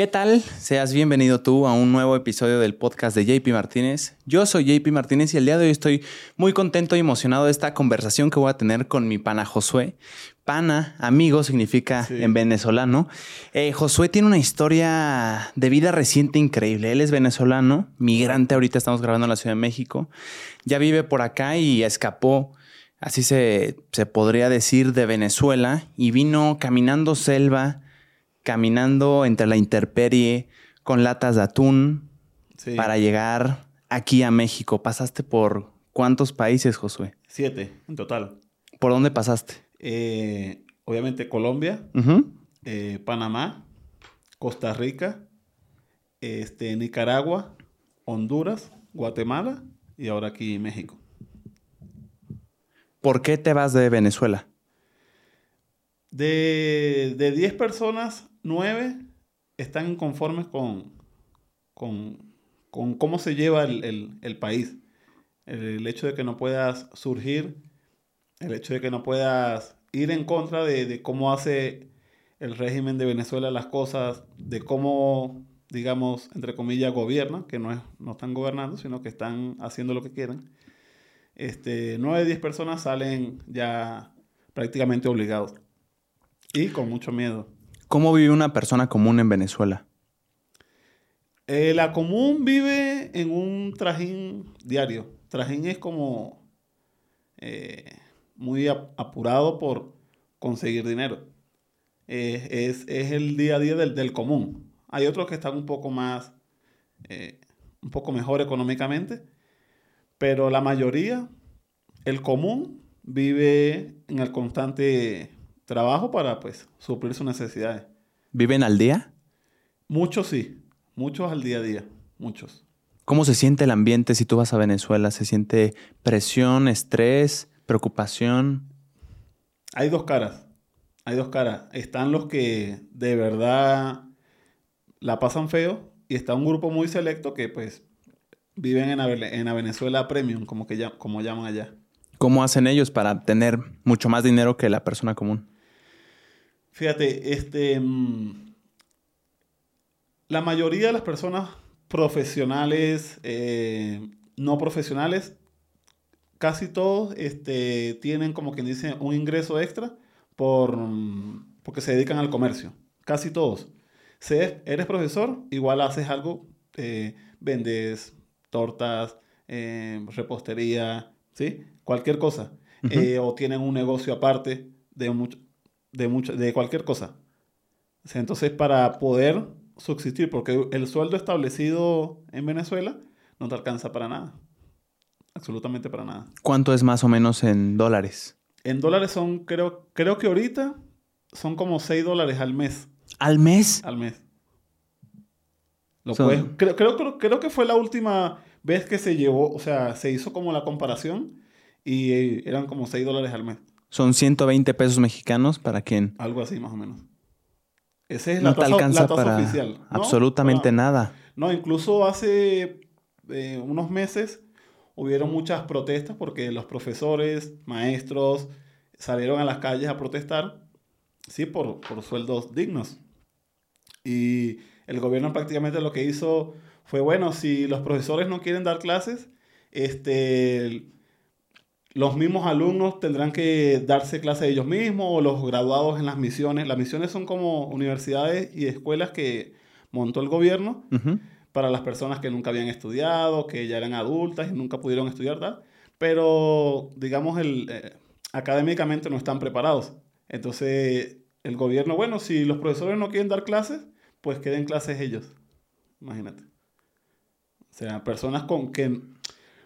¿Qué tal? Seas bienvenido tú a un nuevo episodio del podcast de JP Martínez. Yo soy JP Martínez y el día de hoy estoy muy contento y emocionado de esta conversación que voy a tener con mi pana Josué. Pana, amigo, significa en venezolano. Eh, Josué tiene una historia de vida reciente increíble. Él es venezolano, migrante, ahorita estamos grabando en la Ciudad de México. Ya vive por acá y escapó así se, se, podría decir, de Venezuela y vino caminando selva, caminando entre la interperie con latas de atún para llegar aquí a México. ¿Pasaste por cuántos países, Josué? Siete en total. ¿Por dónde pasaste? Eh, obviamente Colombia, eh, Panamá, Costa Rica, este, Nicaragua, Honduras, Guatemala y ahora aquí México. ¿Por qué te vas de Venezuela? De 10 personas, 9 están inconformes con, con, cómo se lleva el, país. El, hecho de que no puedas surgir, el hecho de que no puedas ir en contra de, cómo hace el régimen de Venezuela las cosas, de cómo, digamos, entre comillas, gobierna, que no, es, no están gobernando, sino que están haciendo lo que quieren este, 9 de 10 personas salen ya prácticamente obligados y con mucho miedo. ¿Cómo vive una persona común en Venezuela? Eh, la común vive en un trajín diario. Trajín es como eh, muy apurado por conseguir dinero. es, el día a día del, común. Hay otros que están un poco más, eh, un poco mejor económicamente, pero la mayoría, el común, vive en el constante trabajo para pues suplir sus necesidades. ¿Viven al día? Muchos sí, muchos al día a día, muchos. ¿Cómo se siente el ambiente si tú vas a Venezuela? ¿Se siente presión, estrés, preocupación? Hay dos caras, hay dos caras. Están los que de verdad la pasan feo y está un grupo muy selecto que pues viven en la, Venezuela Premium, como, que ya, como llaman allá. ¿Cómo hacen ellos para tener mucho más dinero que la persona común? Fíjate, este, mm, la mayoría de las personas profesionales, eh, no profesionales, casi todos este, tienen como quien dice un ingreso extra por, mm, porque se dedican al comercio. Casi todos. Si eres profesor, igual haces algo, eh, vendes tortas, eh, repostería, ¿sí? Cualquier cosa. O tienen un negocio aparte de, mucho, de, mucho, de cualquier cosa. Entonces, para poder subsistir, porque el sueldo establecido en Venezuela no te alcanza para nada. Absolutamente para nada. ¿Cuánto es más o menos en dólares? En dólares son, creo, creo que ahorita son como 6 dólares al mes. ¿Al mes? Al mes creo, creo, creo, que fue la última vez que se llevó, o sea, se hizo como la comparación y eh, eran como 6 dólares al mes. Son 120 pesos mexicanos para quién? Algo así más o menos. Esa es la, no tasa, te alcanza para oficial. Absolutamente nada. No, incluso hace eh, unos meses hubieron muchas protestas porque los profesores, maestros salieron a las calles a protestar, sí, por, por sueldos dignos. Y el gobierno prácticamente lo que hizo fue, bueno, si los profesores no quieren dar clases, este, los mismos alumnos tendrán que darse clases ellos mismos o los graduados en las misiones. Las misiones son como universidades y escuelas que montó el gobierno para las personas que nunca habían estudiado, que ya eran adultas y nunca pudieron estudiar, tal. Pero, digamos, el, eh, académicamente no están preparados. Entonces, el gobierno, bueno, si los profesores no quieren dar clases, pues queden clases ellos. Imagínate. O sea, personas con que...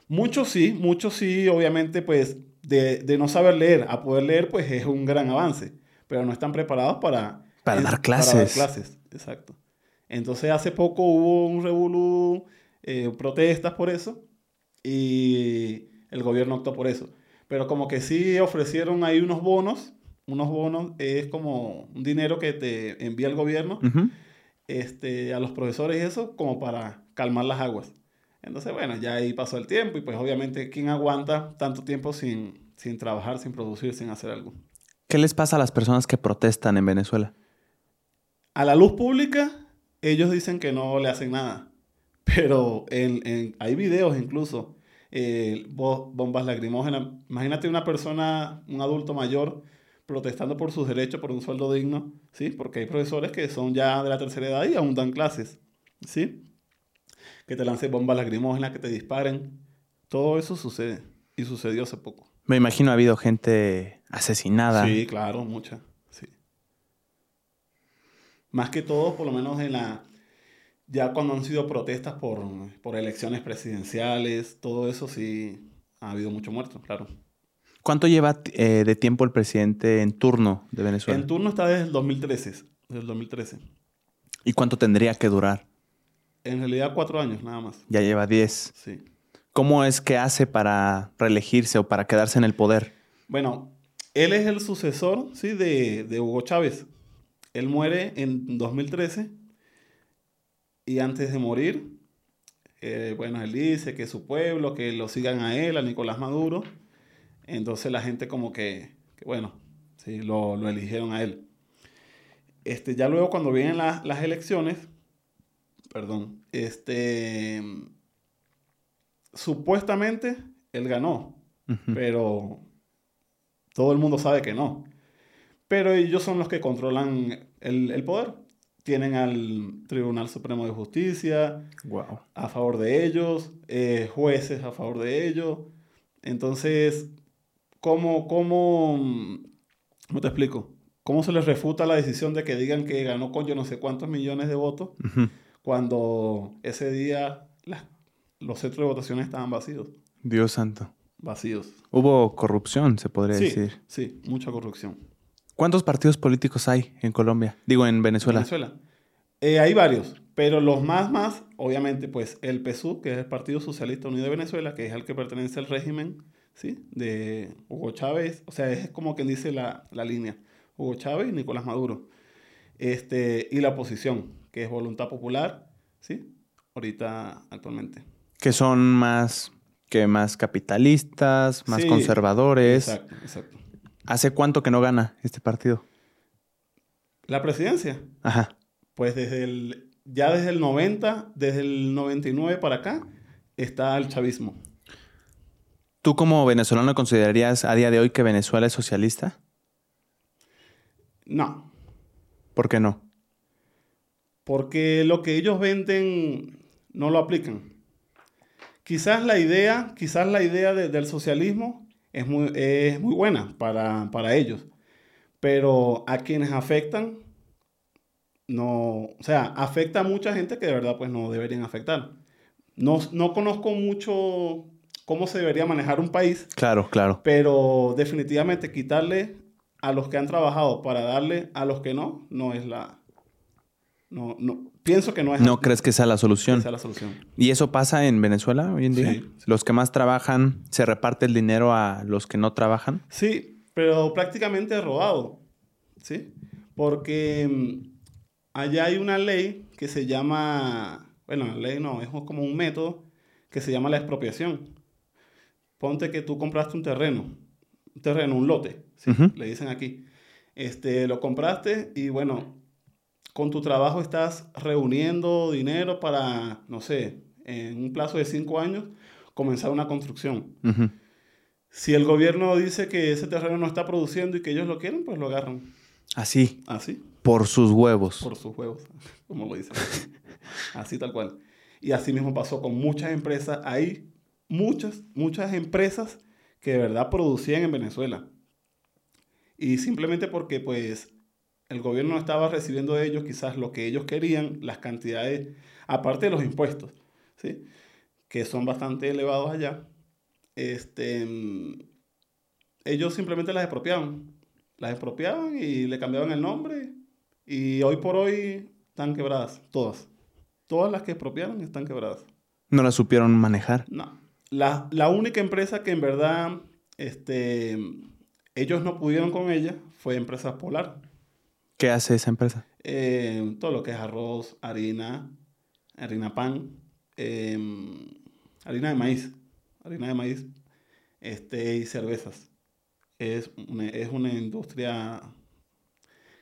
Muchos sí, muchos sí, obviamente, pues de, no saber leer a poder leer, pues es un gran avance. Pero no están preparados para... Para dar clases. Para dar clases, exacto. Entonces hace poco hubo un revolú, eh, protestas por eso, y el gobierno optó por eso. Pero como que sí ofrecieron ahí unos bonos, unos bonos es como un dinero que te envía el gobierno este, a los profesores eso como para calmar las aguas. Entonces, bueno, ya ahí pasó el tiempo y pues obviamente, ¿quién aguanta tanto tiempo sin, sin trabajar, sin producir, sin hacer algo? ¿Qué les pasa a las personas que protestan en Venezuela? A la luz pública, ellos dicen que no le hacen nada. Pero en, en- hay videos incluso, eh, bo- bombas lacrimógenas. Imagínate una persona, un adulto mayor, protestando por sus derechos, por un sueldo digno, ¿sí? Porque hay profesores que son ya de la tercera edad y aún dan clases, ¿sí? Que te lancen bombas lacrimógenas, que te disparen. Todo eso sucede. Y sucedió hace poco. Me imagino ha habido gente asesinada. Sí, claro, muchas. Sí. Más que todo, por lo menos en la. Ya cuando han sido protestas por, por elecciones presidenciales, todo eso sí ha habido mucho muerto, claro. ¿Cuánto lleva eh, de tiempo el presidente en turno de Venezuela? En turno está desde el 2013. Desde el 2013. ¿Y cuánto tendría que durar? En realidad, cuatro años nada más. Ya lleva 10. Sí. ¿Cómo es que hace para reelegirse o para quedarse en el poder? Bueno, él es el sucesor, sí, de, de Hugo Chávez. Él muere en 2013 y antes de morir, eh, bueno, él dice que su pueblo, que lo sigan a él, a Nicolás Maduro. Entonces la gente como que, que bueno, sí, lo, lo eligieron a él. Este, ya luego cuando vienen las- las elecciones, perdón, este, supuestamente él ganó, pero todo el mundo sabe que no. Pero ellos son los que controlan el, el poder. Tienen al Tribunal Supremo de Justicia Wow. a favor de ellos, eh, jueces a favor de ellos. Entonces, ¿cómo, cómo, ¿cómo te explico? ¿Cómo se les refuta la decisión de que digan que ganó con yo no sé cuántos millones de votos. Cuando ese día las- los centros de votación estaban vacíos? Dios santo. Vacíos. Hubo corrupción, se podría Sí, decir. sí, mucha corrupción. ¿Cuántos partidos políticos hay en Colombia? Digo, en Venezuela. Venezuela. Eh, hay varios, pero los más, más, obviamente, pues el PSUV, que es el Partido Socialista Unido de Venezuela, que es el que pertenece al régimen, ¿sí? De Hugo Chávez, o sea, es como quien dice la, la línea, Hugo Chávez y Nicolás Maduro. Este, y la oposición, que es Voluntad Popular, ¿sí? Ahorita, actualmente. Que son más que más capitalistas, más Sí, conservadores. Exacto, exacto. ¿Hace cuánto que no gana este partido? La presidencia, Ajá. pues desde el, ya desde el 90, desde el 99 para acá, está el chavismo. ¿Tú como venezolano considerarías a día de hoy que Venezuela es socialista? No, ¿Por qué no? Porque lo que ellos venden no lo aplican. Quizás la idea, quizás la idea de- del socialismo es muy, es muy buena para, para ellos, pero a quienes afectan, no, o sea, afecta a mucha gente que de verdad pues no deberían afectar. No, no conozco mucho cómo se debería manejar un país, Claro, claro. pero definitivamente quitarle a los que han trabajado para darle a los que no, no es la... No, no, pienso que no es ¿No crees que sea la solución? la solución. ¿Y eso pasa en Venezuela hoy en día? Sí. Los que más trabajan, ¿se reparte el dinero a los que no trabajan? Sí, pero prácticamente robado, ¿sí? Porque mm, allá hay una ley que se llama, bueno, la ley no, es como un método que se llama la expropiación. Ponte que tú compraste un terreno, un terreno, un lote, ¿sí? Le dicen aquí. Este, lo compraste y bueno, con tu trabajo estás reuniendo dinero para, no sé, en un plazo de cinco años, comenzar una construcción. Si el gobierno dice que ese terreno no está produciendo y que ellos lo quieren, pues lo agarran. Así, Así, por sus huevos. por sus huevos, como lo dicen. Así tal cual. Y así mismo pasó con muchas empresas. Hay muchas, muchas empresas que de verdad producían en Venezuela. Y simplemente porque pues el gobierno no estaba recibiendo de ellos quizás lo que ellos querían, las cantidades, aparte de los impuestos, ¿sí? que son bastante elevados allá, este, ellos simplemente las expropiaban. Las expropiaban y le cambiaban el nombre. Y hoy por hoy están quebradas, todas. Todas las que expropiaron están quebradas. No la supieron manejar. No. La, la única empresa que en verdad este, ellos no pudieron con ella fue Empresa Polar. ¿Qué hace esa empresa? Eh, todo lo que es arroz, harina, harina pan, eh, harina de maíz, harina de maíz este, y cervezas. Es una, es una industria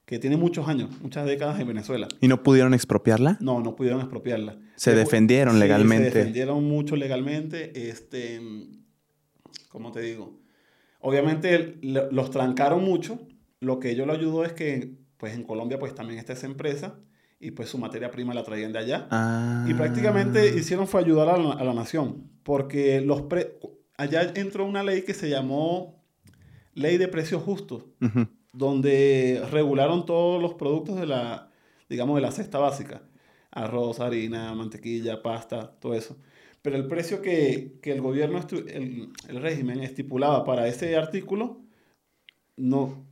que tiene muchos años, muchas décadas en Venezuela. ¿Y no pudieron expropiarla? No, no pudieron expropiarla. Se defendieron Sí, legalmente. Se defendieron mucho legalmente. Este, ¿cómo te digo? Obviamente los trancaron mucho. Lo que ello lo ayudó es que, pues en Colombia, pues también está esa empresa y pues su materia prima la traían de allá. Ah. Y prácticamente hicieron fue ayudar a la, a la nación, porque los pre- allá entró una ley que se llamó Ley de Precios Justos, donde regularon todos los productos de la, digamos, de la cesta básica. Arroz, harina, mantequilla, pasta, todo eso. Pero el precio que, que el gobierno, el, el régimen estipulaba para ese artículo, no,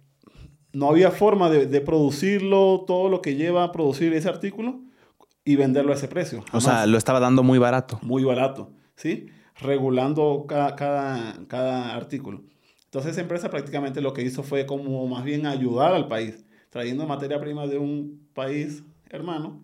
no había forma de, de producirlo, todo lo que lleva a producir ese artículo y venderlo a ese precio. O sea, Jamás. lo estaba dando muy barato. muy barato, ¿sí? Regulando cada, cada, cada artículo. Entonces esa empresa prácticamente lo que hizo fue como más bien ayudar al país, trayendo materia prima de un país hermano,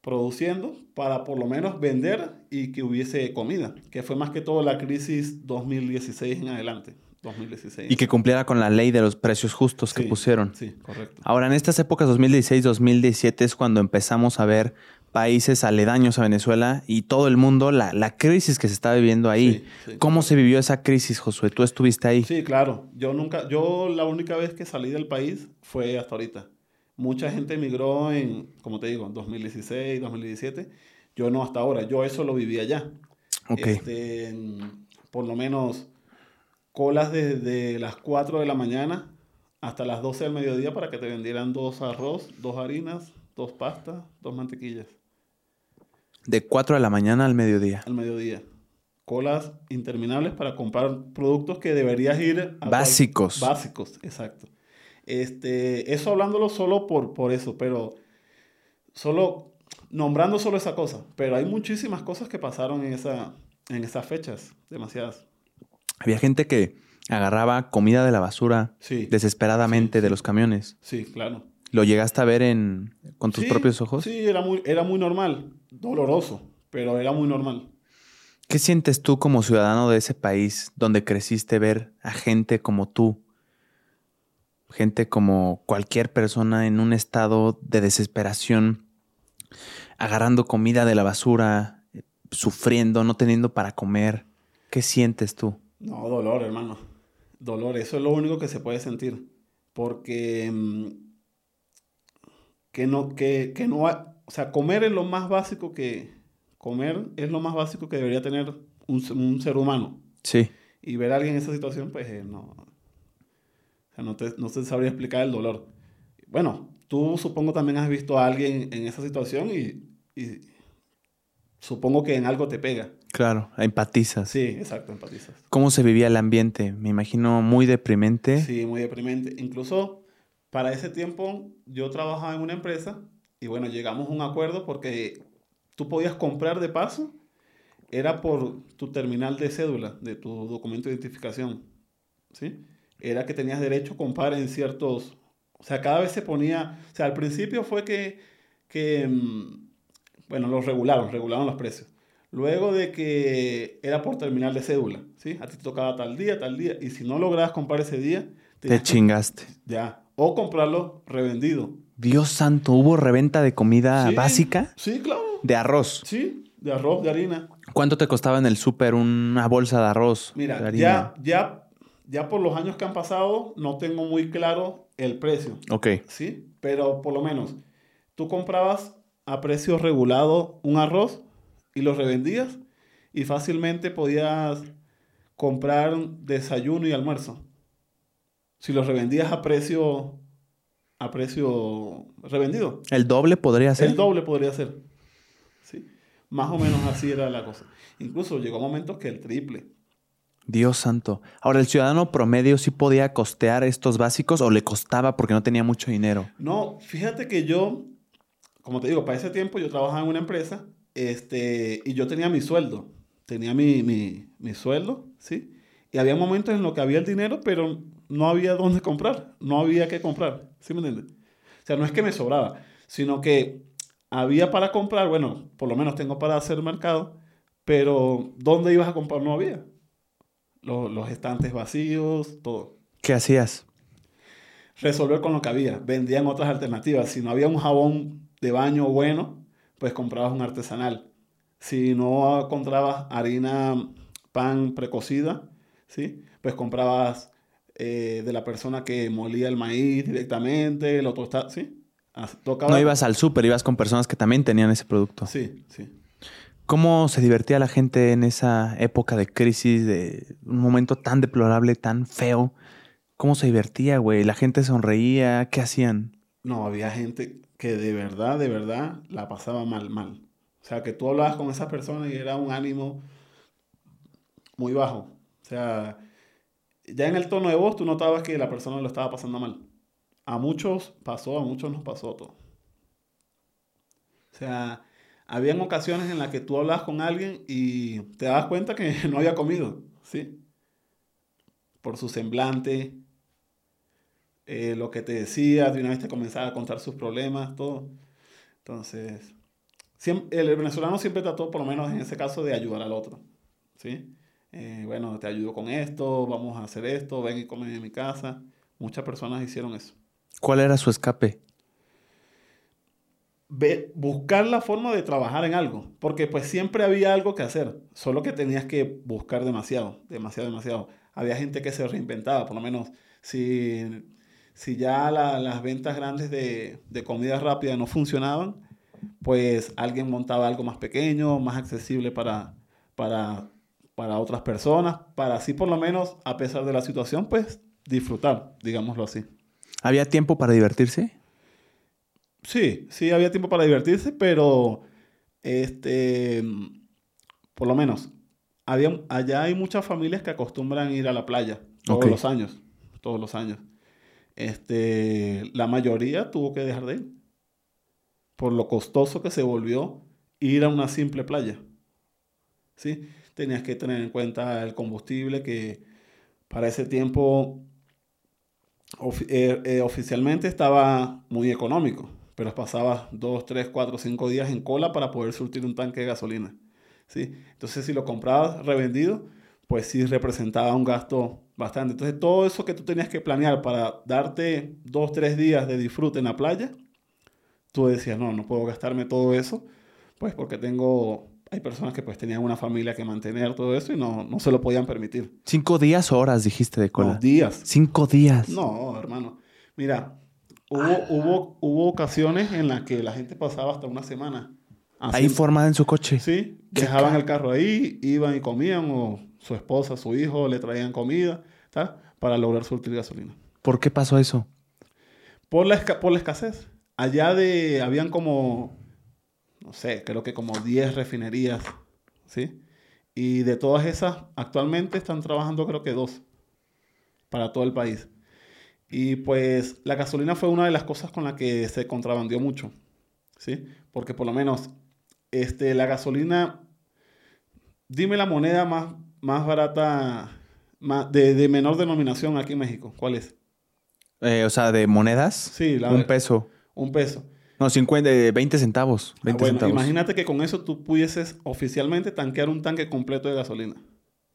produciendo para por lo menos vender y que hubiese comida, que fue más que todo la crisis 2016 en adelante. 2016. Y que cumpliera con la ley de los precios justos que pusieron. Sí, correcto. Ahora, en estas épocas 2016-2017 es cuando empezamos a ver países aledaños a Venezuela y todo el mundo, la, la crisis que se está viviendo ahí. Sí, sí. ¿Cómo se vivió esa crisis, Josué? Tú estuviste ahí. Sí, claro. Yo nunca, yo la única vez que salí del país fue hasta ahorita. Mucha gente emigró en, como te digo, en 2016, 2017. Yo no hasta ahora. Yo eso lo viví allá. Ok. Este, por lo menos colas desde las 4 de la mañana hasta las 12 del mediodía para que te vendieran dos arroz, dos harinas, dos pastas, dos mantequillas De 4 de la mañana al mediodía. al mediodía. Colas interminables para comprar productos que deberías ir a cual- Básicos. Básicos, exacto. Este, eso hablándolo solo por, por eso, pero solo nombrando solo esa cosa. Pero hay muchísimas cosas que pasaron en, esa, en esas fechas, demasiadas. Había gente que agarraba comida de la basura Sí, desesperadamente Sí, de los camiones. sí, claro. ¿Lo llegaste a ver en, con tus propios ojos? Sí, era muy, era muy normal, doloroso, pero era muy normal. ¿Qué sientes tú como ciudadano de ese país donde creciste ver a gente como tú? Gente como cualquier persona en un estado de desesperación, agarrando comida de la basura, eh, sufriendo, no teniendo para comer. ¿Qué sientes tú? No, dolor, hermano. Dolor, eso es lo único que se puede sentir. Porque mm, que no, que, que no o sea, comer es lo más básico que, comer es lo más básico que debería tener un, un ser humano. Sí. Y ver a alguien en esa situación, pues eh, no, o sea, no te, no te sabría explicar el dolor. Bueno, tú supongo también has visto a alguien en esa situación y, y supongo que en algo te pega. Claro, empatizas. Sí, exacto, empatizas. ¿Cómo se vivía el ambiente? Me imagino muy deprimente. Sí, muy deprimente. Incluso para ese tiempo yo trabajaba en una empresa y bueno, llegamos a un acuerdo porque tú podías comprar de paso, era por tu terminal de cédula, de tu documento de identificación. ¿Sí? Era que tenías derecho a comprar en ciertos... O sea, cada vez se ponía... O sea, al principio fue que... que mm, bueno, los regularon, regularon los precios. Luego de que era por terminal de cédula, ¿sí? A ti te tocaba tal día, tal día, y si no lograbas comprar ese día, Te chingaste. ya. O comprarlo revendido. Dios santo, ¿hubo reventa de comida Sí, básica? Sí, claro. De arroz. Sí, de arroz, de harina. ¿Cuánto te costaba en el súper una bolsa de arroz? de Mira, harina? ya, ya, ya por los años que han pasado, no tengo muy claro el precio, Ok. ¿sí? Pero por lo menos, tú comprabas a precio regulado un arroz y lo revendías y fácilmente podías comprar desayuno y almuerzo. Si los revendías a precio, a precio revendido. ¿El doble podría ser? El doble podría ser. ¿Sí? Más o menos así era la cosa. Incluso llegó momentos que el triple. Dios santo. Ahora, ¿el ciudadano promedio sí podía costear estos básicos o le costaba porque no tenía mucho dinero? No, fíjate que yo, como te digo, para ese tiempo yo trabajaba en una empresa este, y yo tenía mi sueldo. Tenía mi, mi, mi sueldo, ¿sí? Y había momentos en los que había el dinero, pero no había dónde comprar. No había que comprar. ¿Sí me entiendes? O sea, no es que me sobraba, sino que había para comprar, bueno, por lo menos tengo para hacer mercado, pero ¿dónde ibas a comprar? No había. Los, los estantes vacíos, todo. ¿Qué hacías? resolver con lo que había. Vendían otras alternativas. Si no había un jabón de baño bueno, pues comprabas un artesanal. Si no encontrabas harina, pan precocida, ¿sí? pues comprabas eh, de la persona que molía el maíz directamente, lo tostaba, ¿sí? Tocaba... No ibas al súper, ibas con personas que también tenían ese producto. Sí, sí. ¿Cómo se divertía la gente en esa época de crisis, de un momento tan deplorable, tan feo? ¿Cómo se divertía, güey? ¿La gente sonreía? ¿Qué hacían? No, había gente que de verdad, de verdad la pasaba mal, mal. O sea, que tú hablabas con esas personas y era un ánimo muy bajo. O sea, ya en el tono de voz tú notabas que la persona lo estaba pasando mal. A muchos pasó, a muchos nos pasó todo. O sea, habían ocasiones en las que tú hablabas con alguien y te dabas cuenta que no había comido, ¿sí? Por su semblante, eh, lo que te decía, de una vez te comenzaba a contar sus problemas, todo. Entonces, el venezolano siempre trató, por lo menos en ese caso, de ayudar al otro, ¿sí? Eh, bueno, te ayudo con esto, vamos a hacer esto, ven y come en mi casa. Muchas personas hicieron eso. ¿Cuál era su escape? buscar la forma de trabajar en algo, porque pues siempre había algo que hacer, solo que tenías que buscar demasiado, demasiado, demasiado. Había gente que se reinventaba, por lo menos si, si ya las ventas grandes de, de comida rápida no funcionaban, pues alguien montaba algo más pequeño, más accesible para, para para otras personas, para así por lo menos, a pesar de la situación, pues disfrutar, digámoslo así. ¿Había tiempo para divertirse? Sí, sí, había tiempo para divertirse, pero este, por lo menos, había, allá hay muchas familias que acostumbran ir a la playa todos los años, todos los años. Este, la mayoría tuvo que dejar de ir por lo costoso que se volvió ir a una simple playa. ¿Sí? tenías que tener en cuenta el combustible que para ese tiempo eh, eh, oficialmente estaba muy económico, pero pasaba dos, tres, cuatro, cinco días en cola para poder surtir un tanque de gasolina. ¿sí? Entonces, si lo comprabas revendido, pues sí representaba un gasto bastante. Entonces, todo eso que tú tenías que planear para darte dos, tres días de disfrute en la playa, tú decías, no, no puedo gastarme todo eso, pues porque tengo hay personas que pues tenían una familia que mantener todo eso y no, no se lo podían permitir. Cinco días o horas, dijiste de cola. días. Cinco días. No, hermano. Mira, hubo, hubo, hubo ocasiones en las que la gente pasaba hasta una semana. ahí formada en su coche. Sí, dejaban el carro ahí, iban y comían, o su esposa, su hijo le traían comida, ¿tal? Para lograr surtir gasolina. ¿Por qué pasó eso? Por la, por la escasez. Allá de, habían como no sé, creo que como 10 refinerías, ¿sí? Y de todas esas, actualmente están trabajando creo que dos para todo el país. Y pues la gasolina fue una de las cosas con la que se contrabandió mucho, ¿sí? Porque por lo menos este, la gasolina, dime la moneda más, más barata, más, de, menor denominación aquí en México, ¿cuál es? Eh, o sea, de monedas. Sí, un peso. Un peso. No, 50, 20 centavos. 20 ah, bueno, imagínate que con eso tú pudieses oficialmente tanquear un tanque completo de gasolina.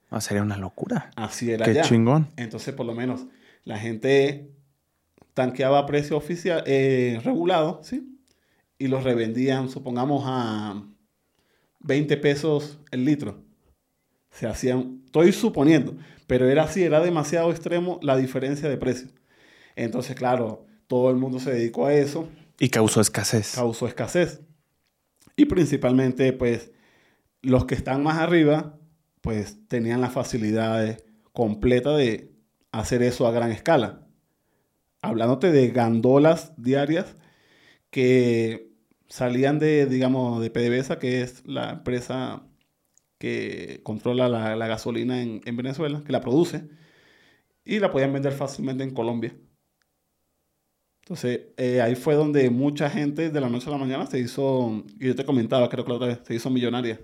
Ah, sería una locura. Así era Qué chingón. Entonces, por lo menos, la gente tanqueaba a precio oficial, eh, regulado, ¿sí? Y los revendían, supongamos, a 20 pesos el litro. Se hacían, estoy suponiendo, pero era así, era demasiado extremo la diferencia de precio. Entonces, claro, todo el mundo se dedicó a eso y causó escasez. Causó escasez. Y principalmente, pues, los que están más arriba, pues, tenían la facilidad completa de hacer eso a gran escala. Hablándote de gandolas diarias que salían de, digamos, de PDVSA, que es la empresa que controla la, gasolina en, en Venezuela, que la produce, y la podían vender fácilmente en Colombia. Entonces, eh, ahí fue donde mucha gente de la noche a la mañana se hizo, y yo te comentaba, creo que la otra vez, se hizo millonaria.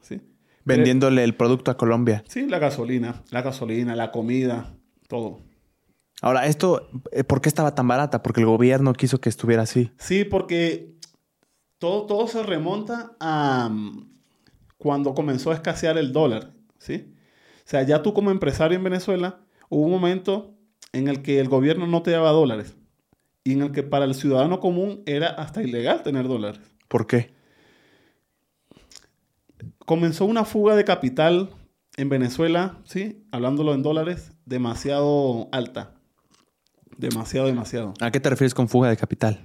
¿sí? Vendiéndole el producto a Colombia. Sí, la gasolina, la gasolina, la comida, todo. Ahora, esto, eh, ¿por qué estaba tan barata? Porque el gobierno quiso que estuviera así. Sí, porque todo, todo se remonta a cuando comenzó a escasear el dólar, ¿sí? O sea, ya tú como empresario en Venezuela, hubo un momento en el que el gobierno no te daba dólares y en el que para el ciudadano común era hasta ilegal tener dólares. ¿Por qué? Comenzó una fuga de capital en Venezuela, ¿sí? Hablándolo en dólares, demasiado alta. Demasiado, demasiado. ¿A qué te refieres con fuga de capital?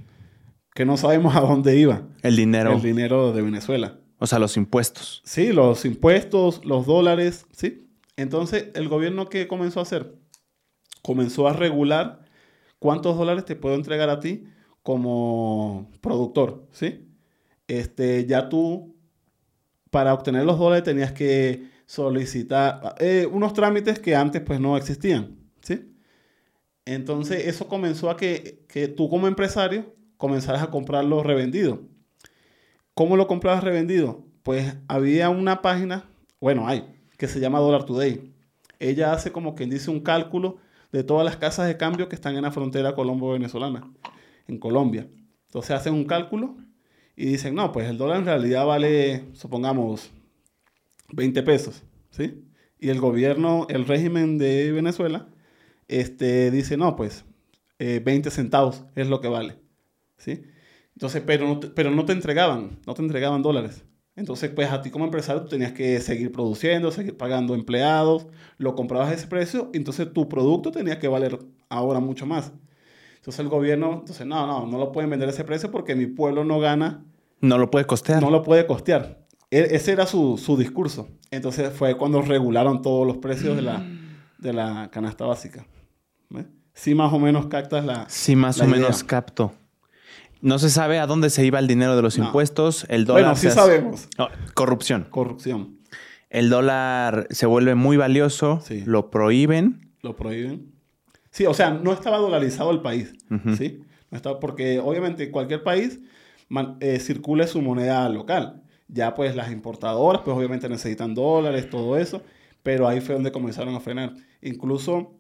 Que no sabemos a dónde iba El dinero. el dinero de Venezuela. O sea, los impuestos. Sí, los impuestos, los dólares, ¿sí? Entonces, ¿el gobierno qué comenzó a hacer? Comenzó a regular cuántos dólares te puedo entregar a ti como productor, ¿sí? Este, ya tú, para obtener los dólares tenías que solicitar eh, unos trámites que antes pues no existían, ¿sí? Entonces, eso comenzó a que, que tú como empresario comenzaras a comprarlo revendido. ¿Cómo lo comprabas revendido? Pues había una página, bueno, hay, que se llama Dollar Today. Ella hace como quien dice un cálculo de todas las casas de cambio que están en la frontera colombo-venezolana, en Colombia. Entonces hacen un cálculo y dicen, no, pues el dólar en realidad vale, supongamos, 20 pesos, ¿sí? Y el gobierno, el régimen de Venezuela, este, dice, no, pues eh, 20 centavos es lo que vale, ¿sí? Entonces, pero no, te, pero no te entregaban, no te entregaban dólares. Entonces, pues a ti como empresario tú tenías que seguir produciendo, seguir pagando empleados, lo comprabas a ese precio, entonces tu producto tenía que valer ahora mucho más. Entonces el gobierno, entonces, no, no, no lo pueden vender a ese precio porque mi pueblo no gana, No lo puede costear. no lo puede costear. E- ese era su, su discurso. Entonces fue cuando regularon todos los precios de la, de la canasta básica. ¿Ves? Sí, más o menos captas la... Sí, más la o menos idea. capto. No se sabe a dónde se iba el dinero de los No. impuestos. El dólar. Bueno, sí sabemos. No, corrupción. Corrupción. El dólar se vuelve muy valioso. Sí. Lo prohíben. Lo prohíben. Sí, o sea, no estaba dolarizado el país. ¿sí? No estaba, porque obviamente cualquier país man- eh, circula su moneda local. Ya pues las importadoras, pues obviamente necesitan dólares, todo eso. Pero ahí fue donde comenzaron a frenar. Incluso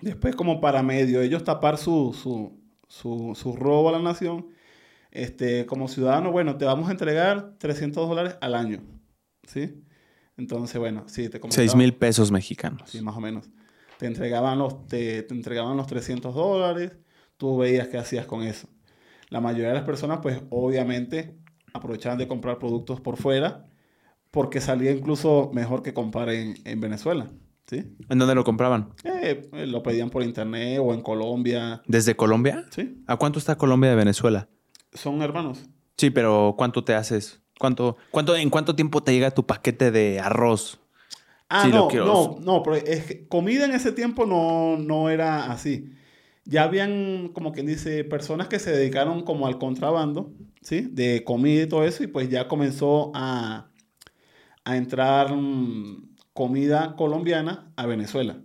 después como para medio ellos tapar su, su, su, su robo a la nación, este, como ciudadano, bueno, te vamos a entregar 300 dólares al año. ¿Sí? Entonces, bueno, sí, te comentaba. 6 mil pesos mexicanos. Sí, más o menos. Te entregaban los, te, te entregaban los 300 dólares, tú veías qué hacías con eso. La mayoría de las personas, pues obviamente, aprovechaban de comprar productos por fuera porque salía incluso mejor que comprar en, en Venezuela. ¿Sí? ¿En dónde lo compraban? Eh, eh, lo pedían por internet o en Colombia. ¿Desde Colombia? ¿Sí? ¿A cuánto está Colombia de Venezuela? Son hermanos. Sí, pero ¿cuánto te haces? ¿Cuánto, cuánto, ¿En cuánto tiempo te llega tu paquete de arroz? Ah, no, no, no, pero es que comida en ese tiempo no, no era así. Ya habían, como quien dice, personas que se dedicaron como al contrabando, ¿sí? De comida y todo eso, y pues ya comenzó a, a entrar mm, comida colombiana a Venezuela.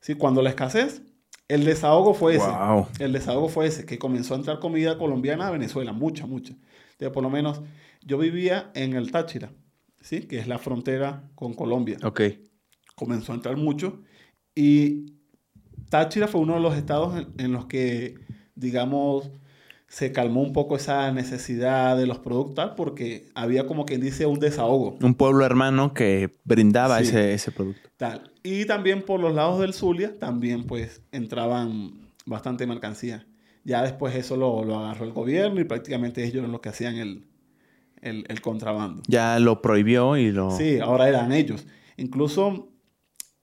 ¿Sí? Cuando la escasez, el desahogo fue ese. Wow. El desahogo fue ese, que comenzó a entrar comida colombiana a Venezuela, mucha, mucha. Por lo menos, yo vivía en el Táchira, ¿sí? Que es la frontera con Colombia Ok. comenzó a entrar mucho y Táchira fue uno de los estados en, en los que, digamos, se calmó un poco esa necesidad de los productos porque había como quien dice un desahogo Un pueblo hermano que brindaba Sí. ese, ese producto. tal. Y también por los lados del Zulia también pues entraban bastante mercancía. Ya después eso lo, lo agarró el gobierno y prácticamente ellos eran los que hacían el, el, el contrabando. Ya lo prohibió y lo... Sí, ahora eran ellos. Incluso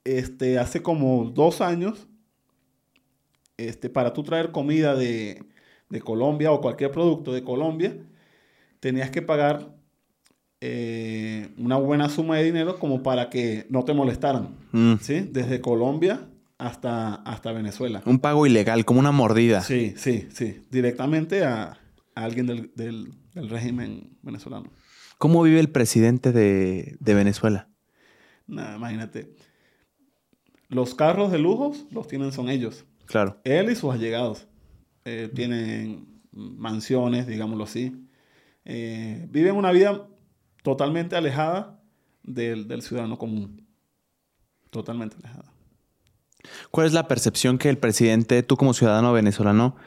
este, hace como dos años, este, para tú traer comida de, de Colombia o cualquier producto de Colombia, tenías que pagar eh, una buena suma de dinero como para que no te molestaran. Mm. ¿sí? Desde Colombia hasta, hasta Venezuela. Un pago ilegal, como una mordida. Sí, sí, sí. Directamente a, a alguien del, del- del régimen venezolano. ¿Cómo vive el presidente de, de Venezuela? Nada, imagínate. Los carros de lujos los tienen son ellos. Claro. Él y sus allegados. Eh, tienen mansiones, digámoslo así. Eh, viven una vida totalmente alejada del, del ciudadano común. Totalmente alejada. ¿Cuál es la percepción que el presidente, tú como ciudadano venezolano,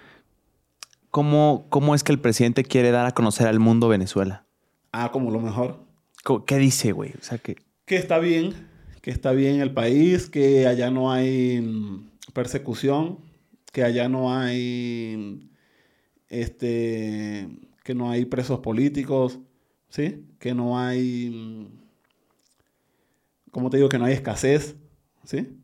cómo, cómo es que el presidente quiere dar a conocer al mundo Venezuela? Ah, como lo mejor. ¿Qué dice, güey? O sea, que... Que está bien, que está bien el país, que allá no hay mm, persecución, que allá no hay, este, que no hay presos políticos, ¿sí? Que no hay, como te digo, que no hay escasez, ¿sí?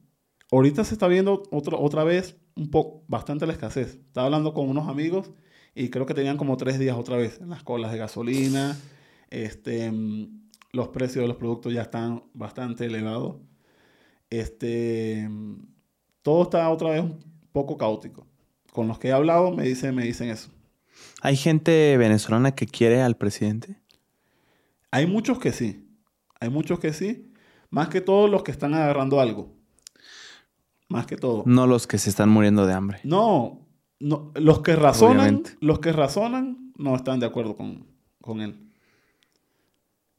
Ahorita se está viendo otra otra vez un poco, bastante la escasez. Estaba hablando con unos amigos y creo que tenían como tres días otra vez en las colas de gasolina, este, los precios de los productos ya están bastante elevados. Este, todo está otra vez poco caótico. Con los que he hablado me dicen, me dicen eso. ¿Hay gente venezolana que quiere al presidente? Hay muchos que sí. Hay muchos que sí. Más que todos los que están agarrando algo. Más que todo. No los que se están muriendo de hambre. No, no los que razonan, Obviamente. los que razonan no están de acuerdo con, con él.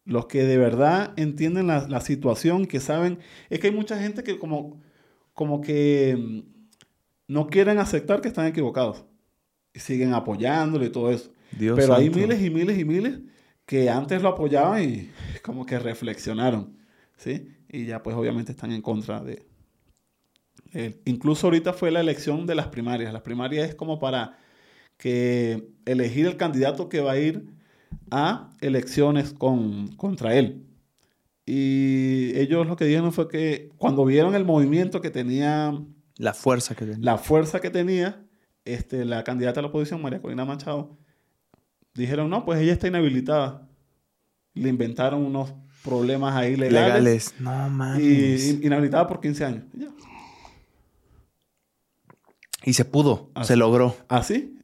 Los que de verdad entienden la, la situación, que saben, es que hay mucha gente que como, como que mm, no quieren aceptar que están equivocados. Y siguen apoyándolo y todo eso. Dios Pero hay miles y miles y miles que antes lo apoyaban y como que reflexionaron, ¿sí? Y ya pues obviamente están en contra de él. Incluso ahorita fue la elección de las primarias. Las primarias es como para que elegir el candidato que va a ir a elecciones con, contra él. Y ellos lo que dijeron fue que cuando vieron el movimiento que tenía La fuerza que tiene. la fuerza que tenía este, la candidata a la oposición, María Corina Machado, dijeron, no, pues ella está inhabilitada. Le inventaron unos problemas ahí legales. Legales. No mames. Y, Y, y- inhabilitada por 15 años. Y ya. se pudo. Así. Se logró. ¿Así?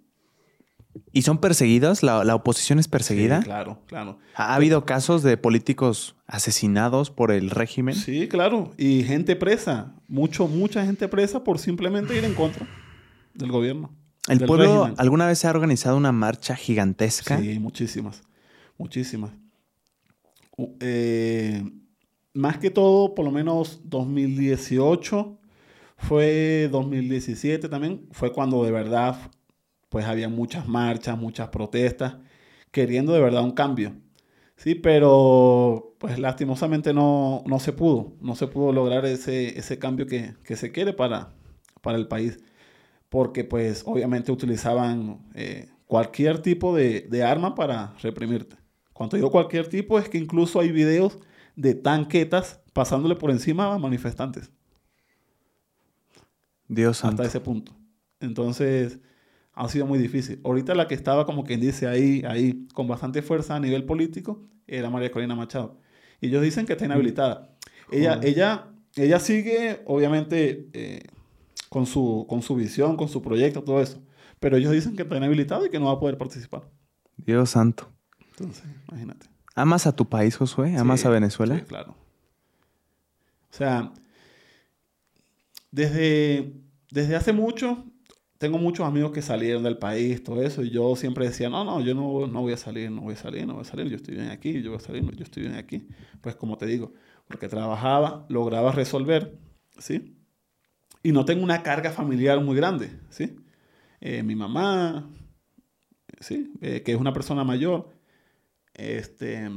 ¿Y son perseguidas? ¿La, la oposición es perseguida? Sí, claro, claro. ¿Ha habido casos de políticos asesinados por el régimen? Sí, claro. Y gente presa. Mucho, mucha gente presa por simplemente ir en contra del gobierno. ¿El del pueblo régimen. alguna vez se ha organizado una marcha gigantesca? Sí, muchísimas. Muchísimas. Eh, más que todo, por lo menos 2018, fue 2017 también, fue cuando de verdad pues había muchas marchas, muchas protestas, queriendo de verdad un cambio. Sí, pero pues lastimosamente no, no se pudo, no se pudo lograr ese, ese cambio que, que se quiere para, para el país porque pues obviamente utilizaban eh, cualquier tipo de, de arma para reprimirte. Cuando digo cualquier tipo es que incluso hay videos de tanquetas pasándole por encima a manifestantes Dios santo. hasta ese punto. Entonces ha sido muy difícil. Ahorita la que estaba como quien dice ahí, ahí con bastante fuerza a nivel político era María Corina Machado. Y ellos dicen que está inhabilitada. Ella, Joder. ella, ella sigue obviamente eh, con, su, con su visión, con su proyecto, todo eso. Pero ellos dicen que está inhabilitada y que no va a poder participar. Dios santo. Entonces, imagínate. ¿Amas a tu país, Josué? ¿Amas Sí, a Venezuela? Sí, claro. O sea, desde, desde hace mucho, tengo muchos amigos que salieron del país, todo eso, y yo siempre decía, no, no, yo no, no voy a salir, no voy a salir, no voy a salir, yo estoy bien aquí, yo voy a salir, yo estoy bien aquí. Pues como te digo, porque trabajaba, lograba resolver, ¿sí? Y no tengo una carga familiar muy grande, ¿sí? Eh, mi mamá, ¿sí? Eh, que es una persona mayor, este,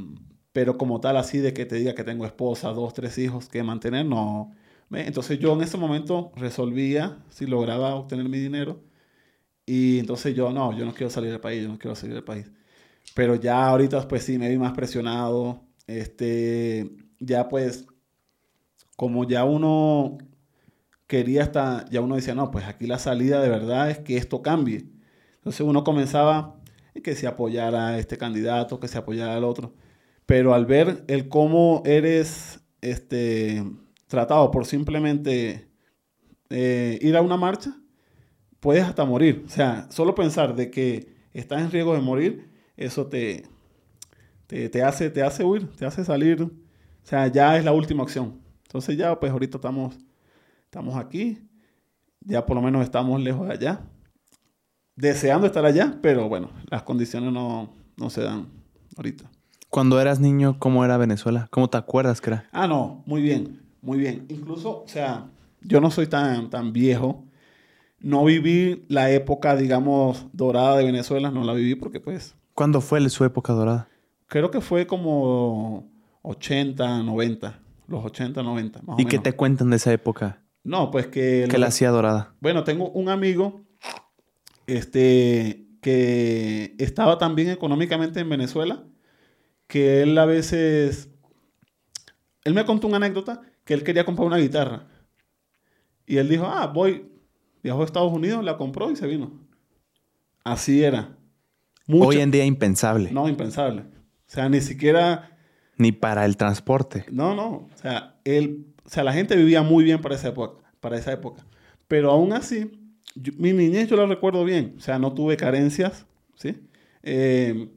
pero como tal, así de que te diga que tengo esposa, dos, tres hijos que mantener, no. Entonces yo en ese momento resolvía si lograba obtener mi dinero. Y entonces yo, no, yo no quiero salir del país, yo no quiero salir del país. Pero ya ahorita, pues sí, me vi más presionado. Este, ya pues, como ya uno quería hasta, ya uno decía, no, pues aquí la salida de verdad es que esto cambie. Entonces uno comenzaba que se apoyara a este candidato, que se apoyara al otro. Pero al ver el cómo eres este, tratado por simplemente eh, ir a una marcha, puedes hasta morir. O sea, solo pensar de que estás en riesgo de morir, eso te, te, te hace, te hace huir, te hace salir. O sea, ya es la última opción. Entonces ya, pues ahorita estamos, estamos aquí, ya por lo menos estamos lejos de allá deseando estar allá, pero bueno, las condiciones no, no se dan ahorita. Cuando eras niño, ¿cómo era Venezuela? ¿Cómo te acuerdas que era? Ah, no, muy bien, muy bien. Incluso, o sea, yo no soy tan, tan viejo. No viví la época, digamos, dorada de Venezuela, no la viví porque pues ¿Cuándo fue su época dorada? creo que fue como 80, 90, los 80, 90, más o ¿Y qué menos. te cuentan de esa época? No, pues que... ¿Qué la hacía dorada? Bueno, tengo un amigo este, que estaba también económicamente en Venezuela, que él a veces... Él me contó una anécdota que él quería comprar una guitarra. Y él dijo, ah, voy, viajó a Estados Unidos, la compró y se vino. Así era. Hoy en día impensable. No, impensable. O sea, ni siquiera... Ni para el transporte. No, no. O sea, él, o sea, la gente vivía muy bien para esa época. Para esa época. Pero aún así, mi niñez yo la recuerdo bien. O sea, no tuve carencias, ¿sí? Eh,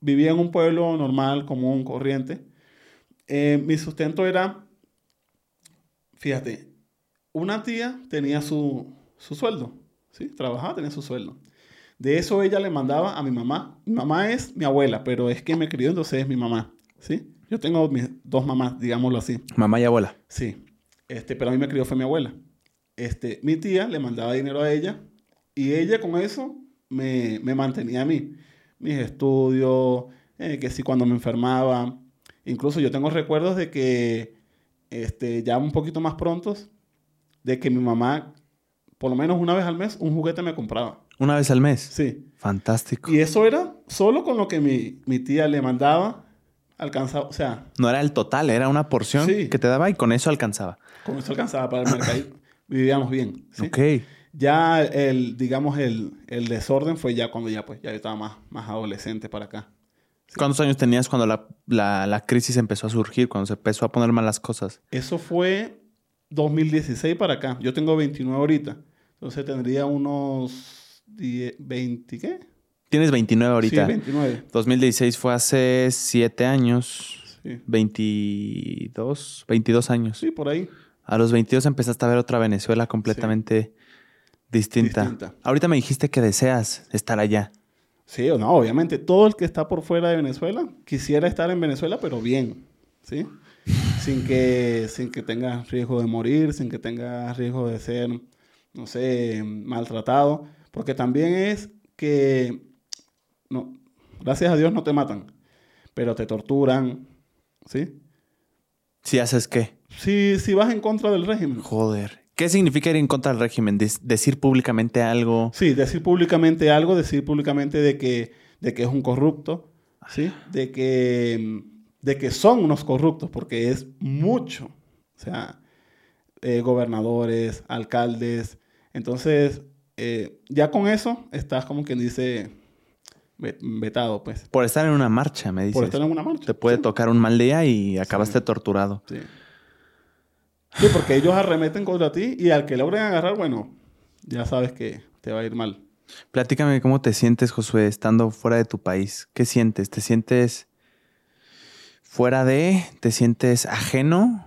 vivía en un pueblo normal, común, corriente. Eh, mi sustento era, fíjate, una tía tenía su, su sueldo, ¿sí? Trabajaba, tenía su sueldo. De eso ella le mandaba a mi mamá. Mi mamá es mi abuela, pero es que me crió, entonces es mi mamá, ¿sí? Yo tengo mis dos mamás, digámoslo así. Mamá y abuela. Sí. Este, pero a mí me crió fue mi abuela. Este, mi tía le mandaba dinero a ella y ella con eso me, me mantenía a mí. Mis estudios, eh, que sí cuando me enfermaba. Incluso yo tengo recuerdos de que este, ya un poquito más prontos, de que mi mamá, por lo menos una vez al mes, un juguete me compraba. ¿Una vez al mes? Sí. Fantástico. Y eso era solo con lo que mi, mi tía le mandaba, alcanzaba, o sea... No era el total, era una porción que te daba y con eso alcanzaba. Con eso alcanzaba para el mercado. Vivíamos bien. ¿sí? Ok. Ya el, digamos, el, el, desorden fue ya cuando ya, pues, ya yo estaba más, más adolescente para acá. ¿Cuántos años tenías cuando la, la, la, crisis empezó a surgir, cuando se empezó a poner mal las cosas? Eso fue 2016 para acá. Yo tengo 29 ahorita. Entonces tendría unos 20, ¿qué? Tienes 29 ahorita. Sí, 29. 2016 fue hace 7 años. Sí. 22, 22 años. Sí, por ahí. A los 22 empezaste a ver otra Venezuela completamente distinta. distinta. Ahorita me dijiste que deseas estar allá. Sí, o no, obviamente todo el que está por fuera de Venezuela quisiera estar en Venezuela, pero bien, ¿sí? sin que, sin que tenga riesgo de morir, sin que tenga riesgo de ser, no sé, maltratado. Porque también es que, no, gracias a Dios no te matan, pero te torturan, ¿sí? ¿Si haces qué? Si, si vas en contra del régimen. Joder. ¿Qué significa ir en contra del régimen? ¿Decir públicamente algo? Sí, decir públicamente algo, decir públicamente de que, de que es un corrupto, ¿sí? De que, de que son unos corruptos, porque es mucho. O sea, eh, gobernadores, alcaldes. Entonces, eh, ya con eso estás como quien dice vetado, pues. Por estar en una marcha, me dices. Por estar en una marcha. Te puede tocar un mal día y acabaste torturado. Sí. Sí, porque ellos arremeten contra ti y al que logren agarrar, bueno, ya sabes que te va a ir mal. Platícame cómo te sientes, Josué, estando fuera de tu país. ¿Qué sientes? ¿Te sientes fuera de? ¿Te sientes ajeno?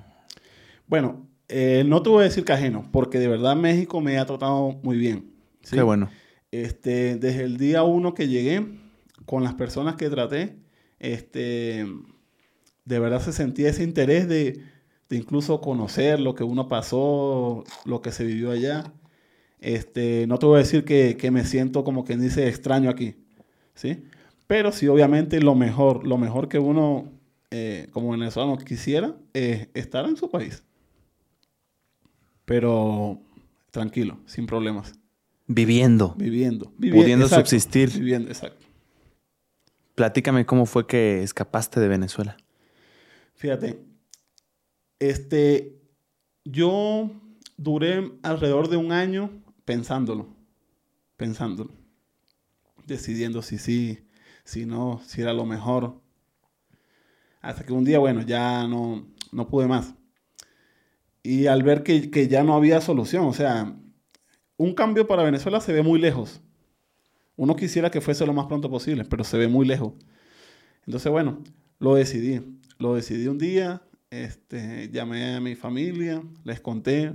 Bueno, eh, no te voy a decir que ajeno, porque de verdad México me ha tratado muy bien. Qué bueno. Este, desde el día uno que llegué, con las personas que traté, este, de verdad se sentía ese interés de, incluso conocer lo que uno pasó, lo que se vivió allá. Este, no te voy a decir que, me siento como quien dice extraño aquí, ¿sí? Pero sí, obviamente, lo mejor, lo mejor que uno eh, como venezolano quisiera es estar en su país. Pero tranquilo, sin problemas. Viviendo. Viviendo. pudiendo subsistir. Viviendo, exacto. Platícame cómo fue que escapaste de Venezuela. Fíjate, este, yo duré alrededor de un año pensándolo, pensándolo, decidiendo si sí, si no, si era lo mejor. Hasta que un día, bueno, ya no, no pude más. Y al ver que, que ya no había solución, o sea, un cambio para Venezuela se ve muy lejos. Uno quisiera que fuese lo más pronto posible, pero se ve muy lejos. Entonces, bueno, lo decidí. Lo decidí un día, este, llamé a mi familia, les conté.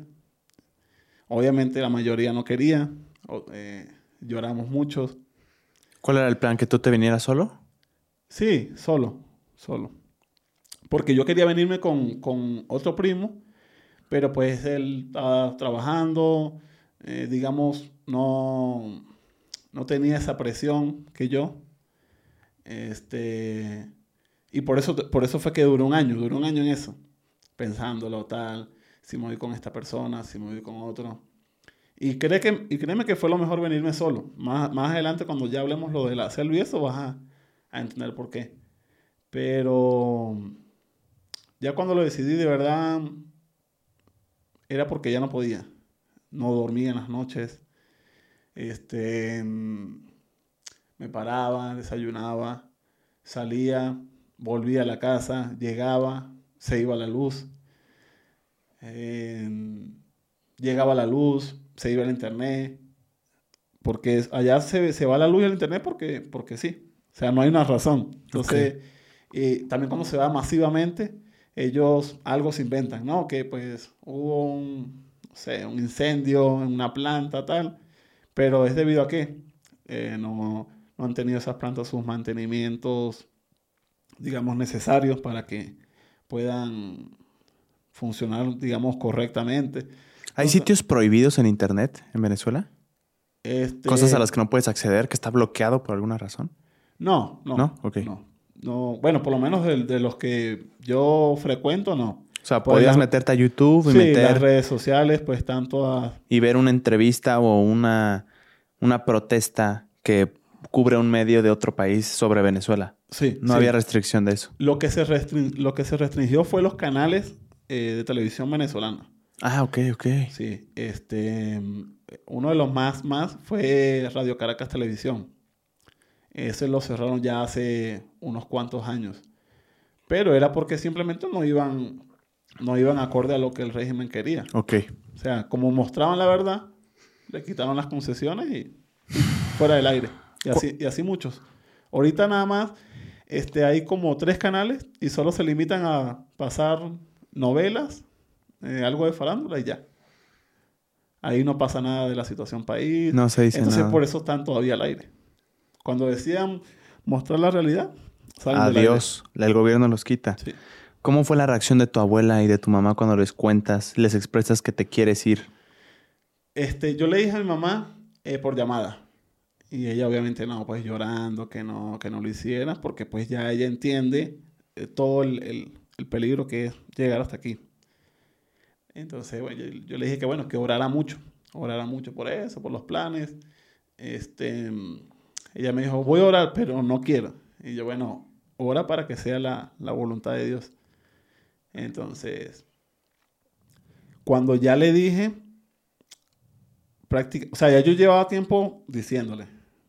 Obviamente la mayoría no quería, eh, lloramos muchos. ¿Cuál era el plan? ¿Que tú te vinieras solo? Sí, solo, solo. Porque yo quería venirme con, con otro primo, pero pues él estaba trabajando, eh, digamos, no, no tenía esa presión que yo. Este, y por eso, por eso fue que duró un año, duró un año en eso, pensándolo tal, si me voy con esta persona, si me voy con otro. Y, cree que, y créeme que fue lo mejor venirme solo. Más, más adelante, cuando ya hablemos lo de la selva y eso, vas a, a entender por qué. Pero ya cuando lo decidí, de verdad, era porque ya no podía. No dormía en las noches. Este, me paraba, desayunaba, salía, volvía a la casa, llegaba, se iba la luz. Eh, llegaba la luz, se iba el internet. Porque allá se, se va la luz y el internet porque, porque sí. O sea, no hay una razón. Entonces, también cuando se va masivamente, ellos algo se inventan, ¿no? Que pues hubo un, no sé, un incendio en una planta, tal. Pero es debido a que eh, no, no han tenido esas plantas sus mantenimientos, digamos, necesarios para que puedan funcionar, digamos, correctamente. ¿Hay sitios prohibidos en Internet en Venezuela? Este, Cosas a las que no puedes acceder, que está bloqueado por alguna razón. No, no. ¿No? Ok. No, no. Bueno, por lo menos de, de los que yo frecuento, no. O sea, podías meterte a YouTube y Sí, las meter redes sociales pues están todas... y ver una entrevista o una, una protesta que cubre un medio de otro país sobre Venezuela. Sí, No sí. había restricción de eso. Lo que se, lo que se restringió fue los canales eh, de televisión venezolana. Ah, ok, ok. Sí, este, uno de los más, más fue Radio Caracas Televisión. Ese lo cerraron ya hace unos cuantos años. Pero era porque simplemente no iban, no iban acorde a lo que el régimen quería. Ok. O sea, como mostraban la verdad, le quitaron las concesiones y fuera del aire. Y así, y así muchos. Ahorita nada más este, hay como tres canales y solo se limitan a pasar novelas, eh, algo de farándula y ya. Ahí no pasa nada de la situación país. No se dice Entonces nada. por eso están todavía al aire. Cuando decían mostrar la realidad, salen del Adiós. El gobierno los quita. aire. Sí. ¿Cómo fue la reacción de tu abuela y de tu mamá cuando les cuentas, les expresas que te quieres ir? Este, yo le dije a mi mamá eh, por llamada. Y ella obviamente no, pues llorando que no, que no lo hiciera, porque pues ya ella entiende eh, todo el, el- el peligro que es llegar hasta aquí. Entonces, bueno, yo, le dije que bueno, que orara mucho, orara mucho por eso, por los planes. Este, ella me dijo, voy a orar, pero no quiero. Y yo, bueno, ora para que sea la, la voluntad de Dios. Entonces, cuando ya le dije, práctica, o sea, ya yo llevaba tiempo diciéndole,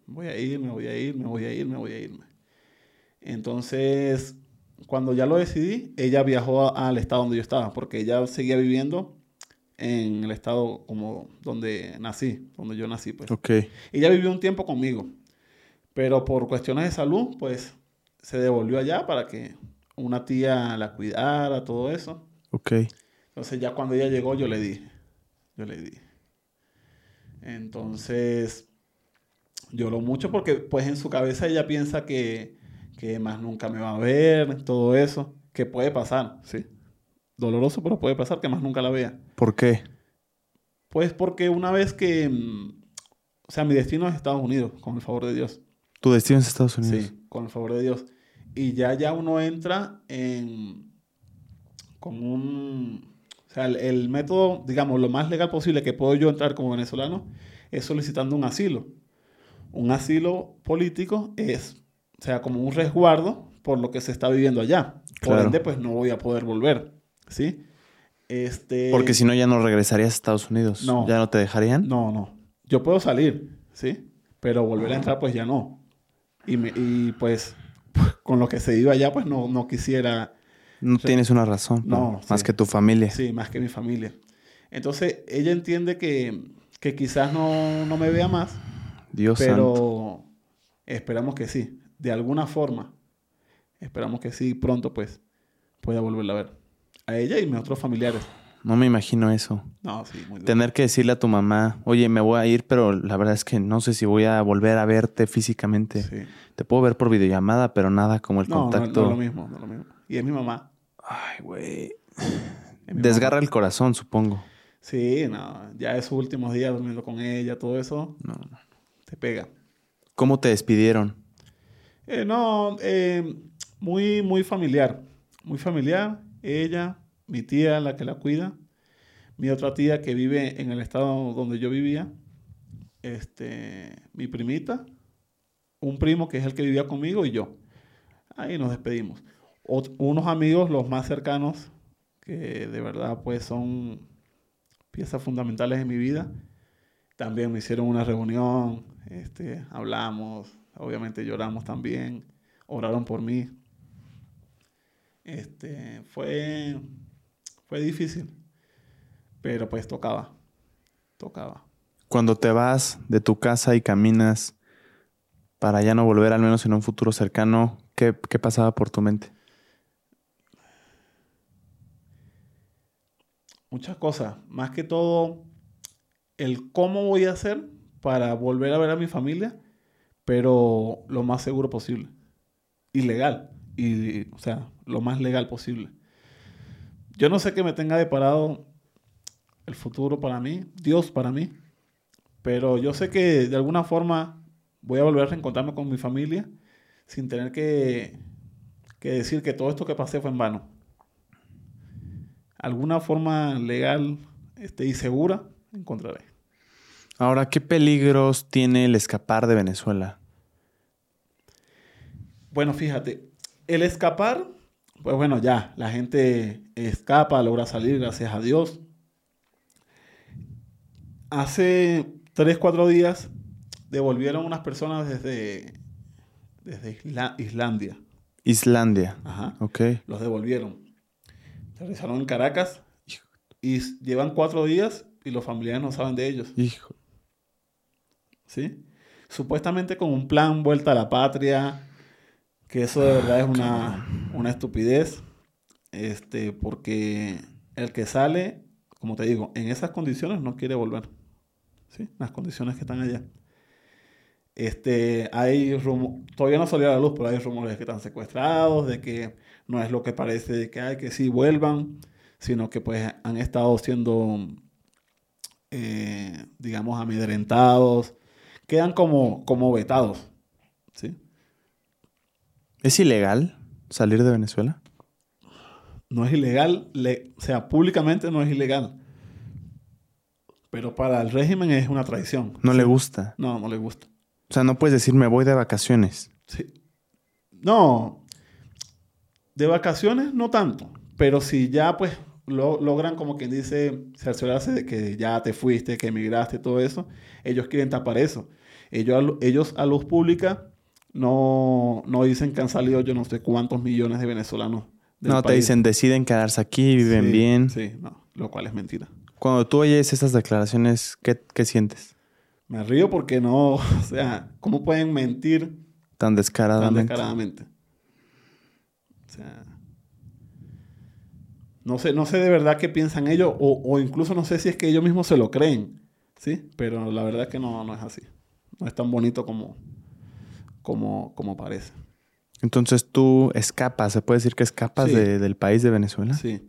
voy a ir, me voy a ir, me voy a ir, me voy a irme. Entonces, cuando ya lo decidí, ella viajó al estado donde yo estaba, porque ella seguía viviendo en el estado como donde nací, donde yo nací, pues. Ok. Ella vivió un tiempo conmigo, pero por cuestiones de salud, pues se devolvió allá para que una tía la cuidara, todo eso. Ok. Entonces ya cuando ella llegó yo le dije, yo le dije. Entonces lloró mucho porque pues en su cabeza ella piensa que, que más nunca me va a ver, todo eso, que puede pasar, sí. Doloroso, pero puede pasar que más nunca la vea. ¿Por qué? Pues porque una vez que, o sea, mi destino es Estados Unidos, con el favor de Dios. Tu destino es Estados Unidos. Sí, con el favor de Dios. Y ya, ya uno entra en con un o sea, el, el método, digamos, lo más legal posible que puedo yo entrar como venezolano es solicitando un asilo. Un asilo político es, o sea, como un resguardo por lo que se está viviendo allá. Por Claro. ende, pues no voy a poder volver, ¿sí? Este, Porque si no, ya no regresarías a Estados Unidos. No. ¿Ya no te dejarían? No, no. Yo puedo salir, ¿sí? Pero volver a entrar, pues ya no. Y, me- y pues, con lo que se iba allá, pues no, no quisiera, No tienes una razón. No, Más sí. que tu familia. sí, más que mi familia. Entonces, ella entiende que, que quizás no, no me vea más, Dios santo. pero esperamos que sí, de alguna forma. Esperamos que sí, pronto, pues, pueda volverla a ver. A ella y a otros familiares. No me imagino eso. No, sí, muy. Tener que decirle a tu mamá, oye, me voy a ir, pero la verdad es que no sé si voy a volver a verte físicamente. Sí. Te puedo ver por videollamada, pero nada como el No, no, contacto. no es lo mismo, no es lo mismo. Y es mi mamá. Ay, güey. Desgarra el corazón, supongo. Sí, no, ya esos últimos días durmiendo con ella, todo eso, No, no. Te pega. ¿Cómo te despidieron? Eh, no, eh, muy, muy familiar, muy familiar. Ella, mi tía, la que la cuida, mi otra tía que vive en el estado donde yo vivía, este, mi primita, un primo que es el que vivía conmigo y yo. Ahí nos despedimos. unos amigos, los más cercanos, que de verdad pues son piezas fundamentales en mi vida, también me hicieron una reunión, este, hablamos, obviamente lloramos también, oraron por mí. Este, fue, fue difícil, pero pues tocaba, tocaba. Cuando te vas de tu casa y caminas para ya no volver, al menos en un futuro cercano, ¿qué, qué pasaba por tu mente? Muchas cosas, más que todo el cómo voy a hacer para volver a ver a mi familia, pero lo más seguro posible. Ilegal. Y, o sea, lo más legal posible. Yo no sé qué me tenga deparado el futuro para mí, Dios para mí, pero yo sé que de alguna forma voy a volver a reencontrarme con mi familia sin tener que, que decir que todo esto que pasé fue en vano. Alguna forma legal este, y segura encontraré. Ahora, ¿qué peligros tiene el escapar de Venezuela? Bueno, fíjate, el escapar, pues bueno, ya, la gente escapa, logra salir, gracias a Dios. Hace tres, cuatro días devolvieron unas personas desde, desde Islandia. Islandia. Ajá. Ok. Los devolvieron. Regresaron en Caracas y llevan cuatro días y los familiares no saben de ellos. Hijo. ¿Sí? Supuestamente con un plan vuelta a la patria, que eso de verdad es una, una estupidez, este, porque el que sale, como te digo, en esas condiciones no quiere volver. ¿Sí? Las condiciones que están allá. Este, hay todavía no salió a la luz, pero hay rumores de que están secuestrados, de que no es lo que parece, de que hay que sí vuelvan, sino que pues han estado siendo, eh, digamos, amedrentados, quedan como, como vetados, ¿sí? ¿Es ilegal salir de Venezuela? No es ilegal, o sea, públicamente no es ilegal. Pero para el régimen es una traición. No le gusta. No, no le gusta. O sea, no puedes decir me voy de vacaciones. Sí. No, de vacaciones no tanto, pero si ya pues logran como quien dice cerciorarse de que ya te fuiste, que emigraste, todo eso, ellos quieren tapar eso. Ellos, ellos a luz pública no, no dicen que han salido yo no sé cuántos millones de venezolanos. no, te dicen deciden quedarse aquí, viven bien. Sí, no, lo cual es mentira. Cuando tú oyes esas declaraciones, ¿qué, qué sientes? Me río porque no, o sea, ¿cómo pueden mentir tan descaradamente? Tan descaradamente. O sea, no sé, no sé de verdad qué piensan ellos, o, o, incluso no sé si es que ellos mismos se lo creen, ¿sí? Pero la verdad es que no, no es así. No es tan bonito como, como, como parece. Entonces tú escapas, ¿se puede decir que escapas de, del país de Venezuela? Sí.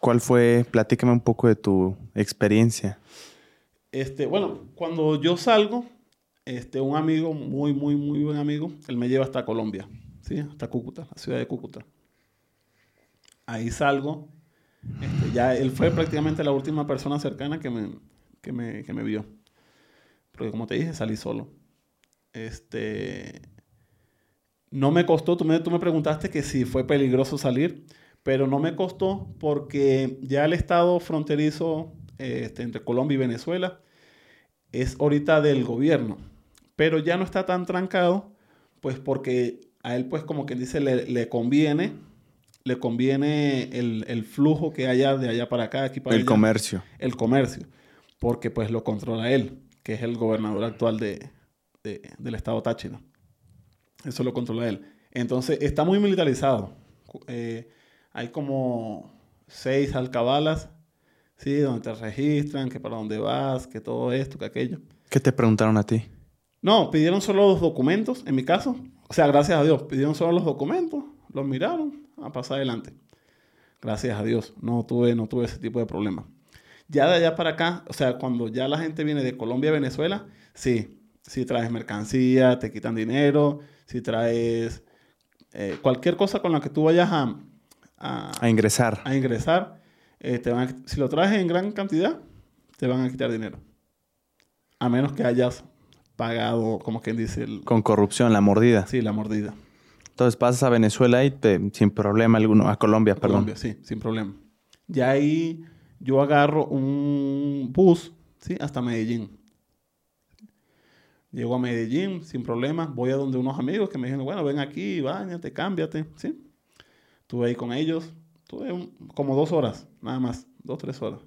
¿Cuál fue? Platícame un poco de tu experiencia. Este, bueno, cuando yo salgo, este, un amigo, muy, muy, muy buen amigo, él me lleva hasta Colombia, ¿sí? Hasta Cúcuta, la ciudad de Cúcuta. Ahí salgo. Este, ya él fue prácticamente la última persona cercana que me, que me, que me vio. Porque como te dije, salí solo. Este, no me costó, tú me, tú me preguntaste que si fue peligroso salir, pero no me costó porque ya el estado fronterizo este, entre Colombia y Venezuela es ahorita del gobierno, pero ya no está tan trancado, pues porque a él, pues como quien dice, le, conviene, le conviene el, flujo que haya de allá para acá, aquí para El comercio. El comercio, porque pues lo controla él, que es el gobernador actual de, del estado Táchira. Eso lo controla él. Entonces, está muy militarizado. Eh, hay como seis alcabalas Sí, donde te registran, que para dónde vas, que todo esto, que aquello. ¿Qué te preguntaron a ti? No, pidieron solo los documentos, en mi caso. O sea, gracias a Dios, pidieron solo los documentos, los miraron, a pasar adelante. Gracias a Dios, no tuve, no tuve ese tipo de problema. Ya de allá para acá, o sea, cuando ya la gente viene de Colombia a Venezuela, sí, si traes mercancía, te quitan dinero, si traes eh, cualquier cosa con la que tú vayas a, a, ingresar. A ingresar, eh, te van a- si lo traes en gran cantidad, te van a quitar dinero. A menos que hayas pagado, como quien dice, el, Con corrupción, la mordida. sí, la mordida. Entonces pasas a Venezuela y te, sin problema alguno, a Colombia, perdón. Colombia, sí, sin problema. Ya ahí yo agarro un bus, ¿sí? Hasta Medellín. Llego a Medellín sin problema. Voy a donde unos amigos que me dijeron, bueno, ven aquí, bañate, cámbiate, ¿sí? Estuve ahí con ellos. Estuve un- como dos horas, nada más. Dos, tres horas.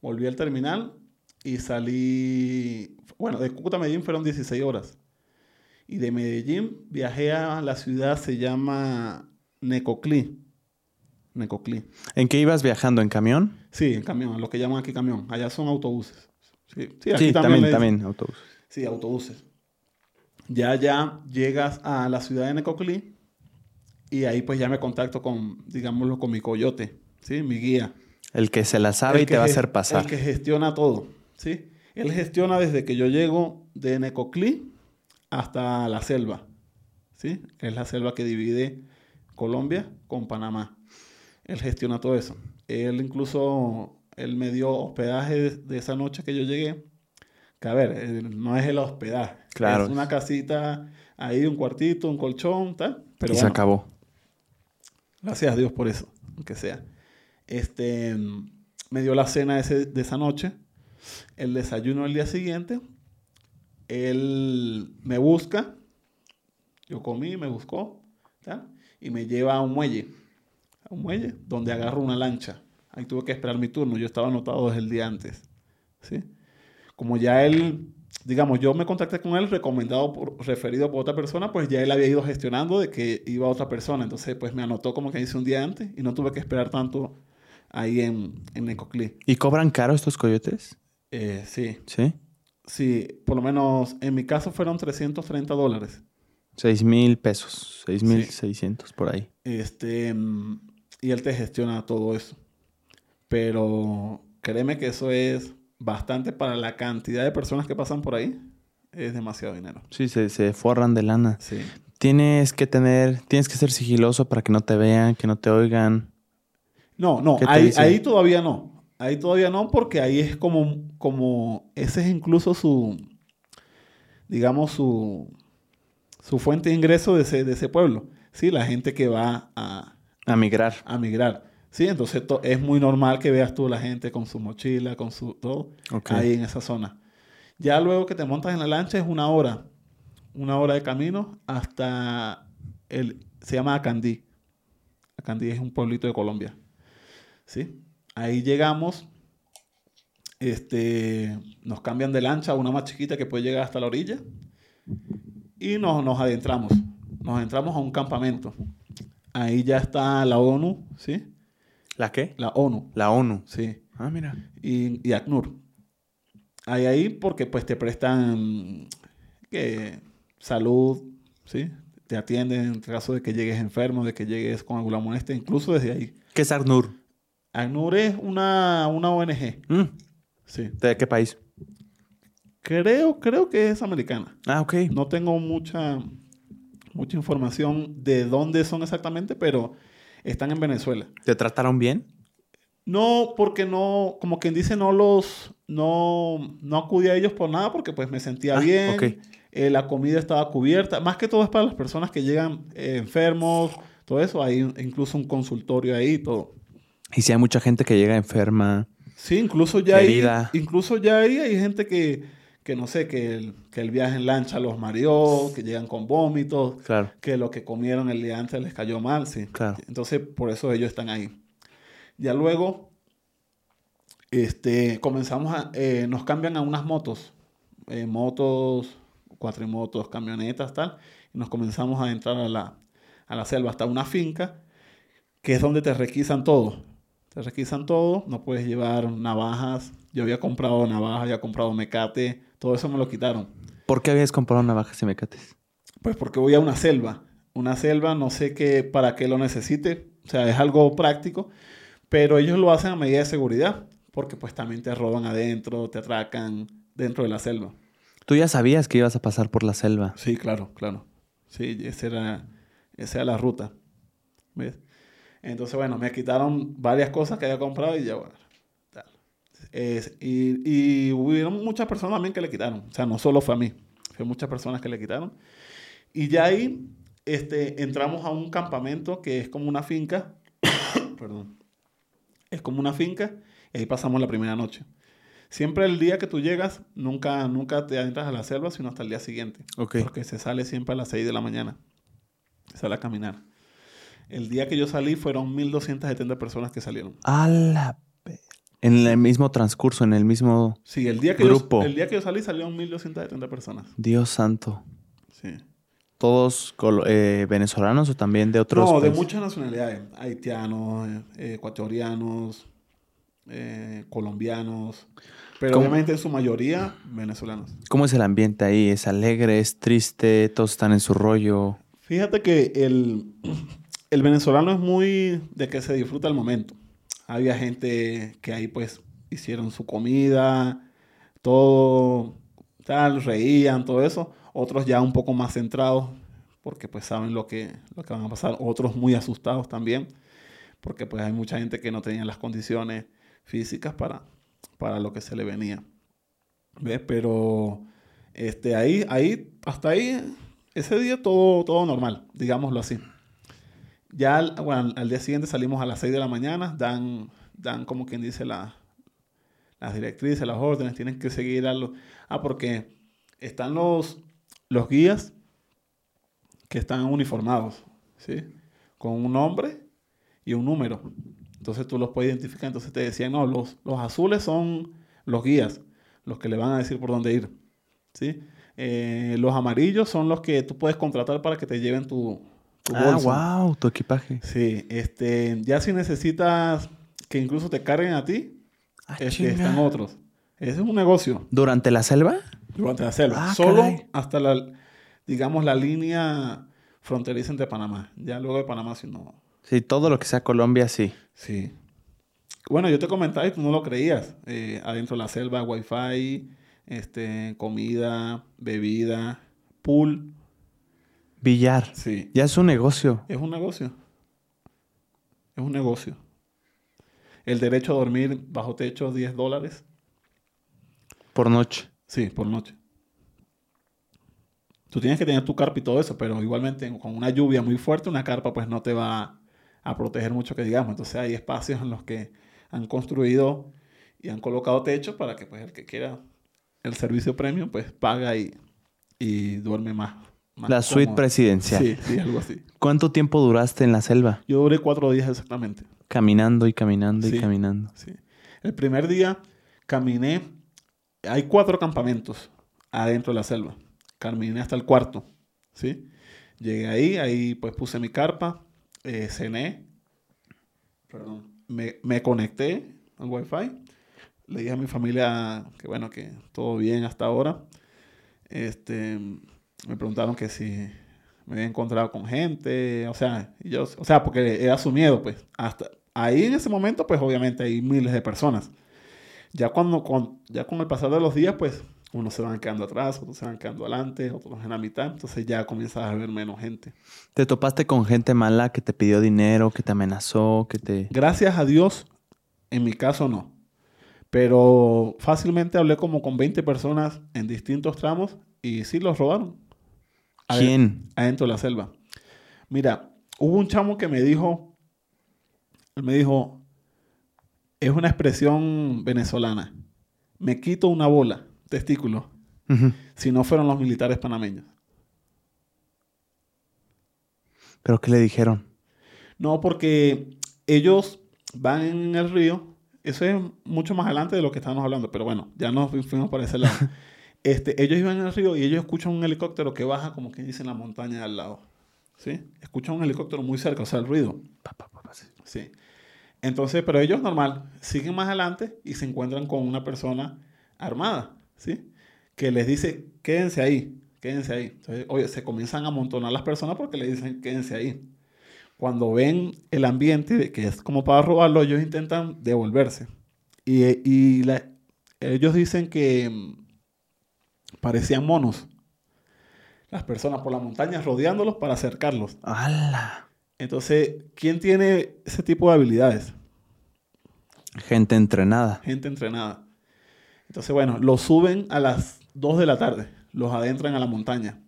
Volví al terminal y salí... Bueno, de Cúcuta a Medellín fueron 16 horas. Y de Medellín viajé a la ciudad, se llama Necoclí. Necoclí. ¿En qué ibas viajando? ¿En camión? Sí, en camión, lo que llaman aquí camión. Allá son autobuses. Sí, sí, aquí Sí, también. también, autobús. Sí, autobuses. Ya, ya llegas a la ciudad de Necoclí y ahí pues ya me contacto con, digámoslo, con mi coyote, ¿sí? Mi guía. El que se la sabe El y te va a hacer pasar. El que gestiona todo, ¿sí? Él gestiona desde que yo llego de Necoclí hasta la selva, ¿sí? Es la selva que divide Colombia con Panamá. Él gestiona todo eso. Él incluso, él me dio hospedaje de, de esa noche que yo llegué. Que a ver, no es el hospedaje. Claro. Es una casita ahí, un cuartito, un colchón, tal. Pero y se acabó. Gracias a Dios por eso, aunque sea. Este, me dio la cena ese- de esa noche, el desayuno el día siguiente. Él me busca, yo comí, me buscó, ¿ya? y me lleva a un muelle, a un muelle donde agarro una lancha. Ahí tuve que esperar mi turno, yo estaba anotado desde el día antes. ¿sí? Como ya él, digamos, yo me contacté con él recomendado por, referido por otra persona, pues ya él había ido gestionando de que iba otra persona. Entonces, pues me anotó como que hice un día antes y no tuve que esperar tanto ahí en, en. ¿Y cobran caro estos coyotes? Eh, sí, Sí. Sí, por lo menos en mi caso fueron 330 dólares. Seis mil pesos. Seis mil seiscientos por ahí. Este, mm, y él te gestiona todo eso. Pero créeme que eso es bastante para la cantidad de personas que pasan por ahí. Es demasiado dinero. Sí, se, se forran de lana. Sí. Tienes que tener, tienes que ser sigiloso para que no te vean, que no te oigan. No, no, ahí todavía no. Ahí todavía no, porque ahí es como, como, ese es incluso su, digamos, su, su fuente de ingreso de ese, de ese pueblo. Sí, la gente que va a, A migrar. a migrar. Sí, entonces to- es muy normal que veas tú la gente con su mochila, con su todo, ahí en esa zona. Ya luego que te montas en la lancha es una hora, una hora de camino hasta el, se llama Acandí. Acandí es un pueblito de Colombia. ¿Sí? Ahí llegamos, este, nos cambian de lancha a una más chiquita que puede llegar hasta la orilla y nos, nos adentramos. Nos adentramos a un campamento. Ahí ya está la ONU, ¿sí? ¿La qué? La ONU, La ONU. sí. Ah, mira. Y, y ACNUR. Hay ahí porque pues te prestan que, salud, ¿sí? Te atienden en caso de que llegues enfermo, de que llegues con alguna molestia, incluso desde ahí. ¿Qué es ACNUR? ACNUR es una, una ONG, Mm, sí. ¿De qué país? Creo, creo que es americana. Ah, ok. No tengo mucha, mucha información de dónde son exactamente, pero están en Venezuela. ¿Te trataron bien? No, porque no, como quien dice, no los, no, no acudí a ellos por nada, porque pues me sentía Ah, bien, ok. eh, la comida estaba cubierta, más que todo es para las personas que llegan eh, enfermos, todo eso, hay incluso un consultorio ahí, y todo. Y si hay mucha gente que llega enferma. Sí, incluso ya Herida. incluso ya ahí hay gente que, que no sé, que el, que el viaje en lancha los mareó, que llegan con vómitos, Claro. que lo que comieron el día antes les cayó mal, sí. Claro. Entonces, por eso ellos están ahí. Ya luego, este, comenzamos a, eh, nos cambian a unas motos, eh, motos, cuatrimotos, camionetas, tal, y nos comenzamos a entrar a la, a la selva hasta una finca, que es donde te requisan todo. Te requisan todo, no puedes llevar navajas. Yo había comprado navajas, había comprado mecate, todo eso me lo quitaron. ¿Por qué habías comprado navajas y mecates? Pues porque voy a una selva. Una selva, no sé qué, para qué lo necesite. O sea, es algo práctico. Pero ellos lo hacen a medida de seguridad. Porque pues también te roban adentro, te atracan dentro de la selva. Tú ya sabías que ibas a pasar por la selva. Sí, claro, claro. Sí, esa era, esa era la ruta. ¿Ves? Entonces, bueno, me quitaron varias cosas que había comprado y ya, bueno. tal. Es- y, y hubieron muchas personas también que le quitaron. O sea, no solo fue a mí, fue muchas personas que le quitaron. Y ya ahí este, entramos a un campamento que es como una finca. Perdón. Es como una finca y ahí pasamos la primera noche. Siempre el día que tú llegas, nunca, nunca te entras a la selva, sino hasta el día siguiente. Porque se sale siempre a las 6 de la mañana. Se sale a caminar. El día que yo salí fueron 1.270 personas que salieron. A la En el mismo transcurso, en el mismo... Sí, el día que, Grupo. Yo, el día que yo salí salieron 1.270 personas. Dios santo. Sí. ¿Todos eh, venezolanos o también de otros No, de muchas nacionalidades. Haitianos, eh, ecuatorianos, eh, colombianos. Pero ¿Cómo? obviamente en su mayoría venezolanos. ¿Cómo es el ambiente ahí? ¿Es alegre? ¿Es triste? ¿Todos están en su rollo? Fíjate que el, el venezolano es muy de que se disfruta el momento. Había gente que ahí pues hicieron su comida, todo tal, reían, todo eso. Otros ya un poco más centrados porque pues saben lo que, lo que van a pasar. Otros muy asustados también porque pues hay mucha gente que no tenía las condiciones físicas para, para lo que se le venía. ¿Ves? Pero este, ahí, ahí, hasta ahí, ese día todo, todo normal, digámoslo así. Ya al, bueno, al día siguiente salimos a las 6 de la mañana, dan, dan como quien dice la- las directrices, las órdenes, tienen que seguir a los... Ah, porque están los, los guías que están uniformados, ¿sí? Con un nombre y un número. Entonces tú los puedes identificar. Entonces te decían, no, los, los azules son los guías, los que le van a decir por dónde ir, ¿sí? Eh, los amarillos son los que tú puedes contratar para que te lleven tu, tu Ah, wow, tu equipaje. Sí, este, ya si necesitas que incluso te carguen a ti, Ah, este, están otros. Ese es un negocio ¿Durante la selva? durante la selva. Ah, Solo caray. hasta la, digamos, la línea fronteriza entre Panamá. Ya luego de Panamá, si no. Sí, todo lo que sea Colombia, sí. Sí. Bueno, yo te comentaba y tú no lo creías. Eh, adentro de la selva, wifi, este, comida, bebida, pool. Billar. Sí. Ya es un negocio. Es un negocio. Es un negocio. El derecho a dormir bajo techo, 10 dólares. Por noche. Sí, por noche. Tú tienes que tener tu carpa y todo eso, pero igualmente con una lluvia muy fuerte, una carpa pues no te va a proteger mucho que digamos. Entonces hay espacios en los que han construido y han colocado techo para que pues el que quiera el servicio premium pues paga y, y duerme más. Más La suite presidencial. Sí, sí, algo así. ¿Cuánto tiempo duraste en la selva? Yo duré cuatro días exactamente. Caminando y caminando y caminando. Sí. El primer día caminé, hay cuatro campamentos adentro de la selva. Caminé hasta el cuarto, ¿sí? Llegué ahí, ahí pues puse mi carpa, eh, cené, perdón, me, me conecté al wifi, le dije a mi familia que bueno, que todo bien hasta ahora. Este, me preguntaron que si me había encontrado con gente, o sea, yo, o sea, porque era su miedo, pues, hasta ahí en ese momento, pues obviamente hay miles de personas. Ya cuando, con, ya con el pasar de los días, pues, unos se van quedando atrás, otros se van quedando adelante, otros en la mitad, entonces ya comienzas a ver menos gente. ¿Te topaste con gente mala que te pidió dinero, que te amenazó, que te... Gracias a Dios, en mi caso no. Pero fácilmente hablé como con 20 personas en distintos tramos y sí los robaron. Adentro de la selva. Mira, hubo un chamo que me dijo, él me dijo, es una expresión venezolana, me quito una bola, testículo, si no fueron los militares panameños. ¿Pero qué le dijeron? No, porque ellos van en el río, eso es mucho más adelante de lo que estábamos hablando, pero bueno, ya nos fu- fuimos para ese lado. Este, ellos iban el río y ellos escuchan un helicóptero que baja como que dice en la montaña de al lado. ¿Sí? Escuchan un helicóptero muy cerca, o sea, el ruido. Sí. Entonces, pero ellos normal, siguen más adelante y se encuentran con una persona armada, ¿sí? Que les dice, quédense ahí, quédense ahí. Entonces, oye, se comienzan a amontonar las personas porque le dicen, quédense ahí. Cuando ven el ambiente de que es como para robarlo, ellos intentan devolverse. Y, y la- ellos dicen que mm, parecían monos. Las personas por la montaña rodeándolos para acercarlos. ¡Hala! Entonces, ¿quién tiene ese tipo de habilidades? Gente entrenada. Gente entrenada. Entonces, bueno, los suben a las 2 de la tarde, los adentran a la montaña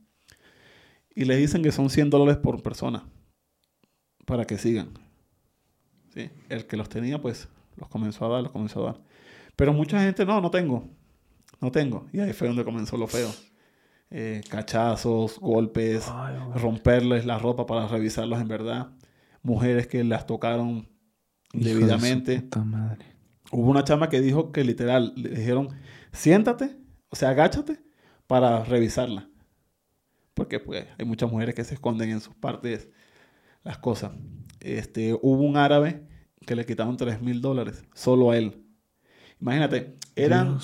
y les dicen que son 100 dólares por persona para que sigan. ¿Sí? El que los tenía, pues, los comenzó a dar, los comenzó a dar. Pero mucha gente, no, no tengo. No tengo. Y ahí fue donde comenzó lo feo. Eh, cachazos, golpes, romperles la ropa para revisarlos en verdad. Mujeres que las tocaron debidamente. Hubo una chama que dijo que literal le dijeron, siéntate, o sea, agáchate para revisarla. Porque pues hay muchas mujeres que se esconden en sus partes las cosas. Este, hubo un árabe que le quitaron 3 mil dólares, solo a él. Imagínate, eran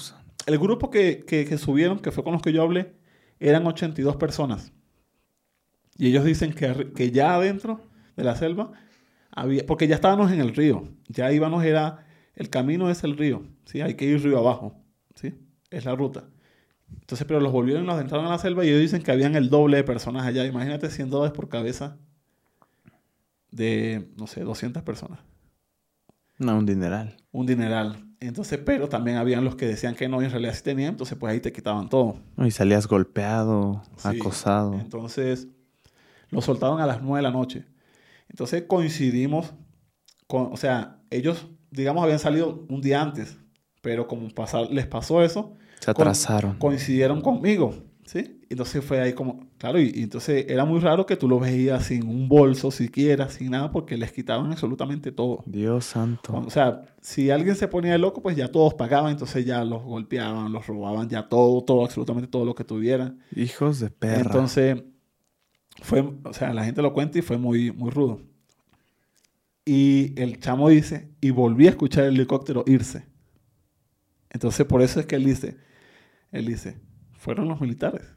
el grupo que, que, subieron, que fue con los que yo hablé, eran 82 personas. Y ellos dicen que, que ya adentro de la selva había, porque ya estábamos en el río, ya íbamos, era, el camino es el río, ¿sí? Hay que ir río abajo, ¿sí? Es la ruta. Entonces, pero los volvieron y los entraron a la selva y ellos dicen que habían el doble de personas allá. Imagínate 100 dólares por cabeza de, no sé, 200 personas. No, un dineral. Un dineral. Entonces, pero también habían los que decían que no y en realidad sí tenían, entonces pues ahí te quitaban todo. Y salías golpeado, acosado. Entonces, lo soltaron a las 9 de la noche. Entonces coincidimos con, o sea, ellos, digamos, habían salido un día antes, pero como pasar, les pasó eso, se atrasaron. coincidieron conmigo. ¿Sí? Entonces fue ahí como, claro, y, entonces era muy raro que tú lo veías sin un bolso siquiera, sin nada, porque les quitaban absolutamente todo. Dios santo. O sea, si alguien se ponía de loco, pues ya todos pagaban, entonces ya los golpeaban, los robaban, ya todo, todo, absolutamente todo lo que tuvieran. Hijos de perra. Entonces, fue, o sea, la gente lo cuenta y fue muy, muy rudo. Y el chamo dice, y volví a escuchar el helicóptero irse. Entonces, por eso es que él dice, él dice, fueron los militares.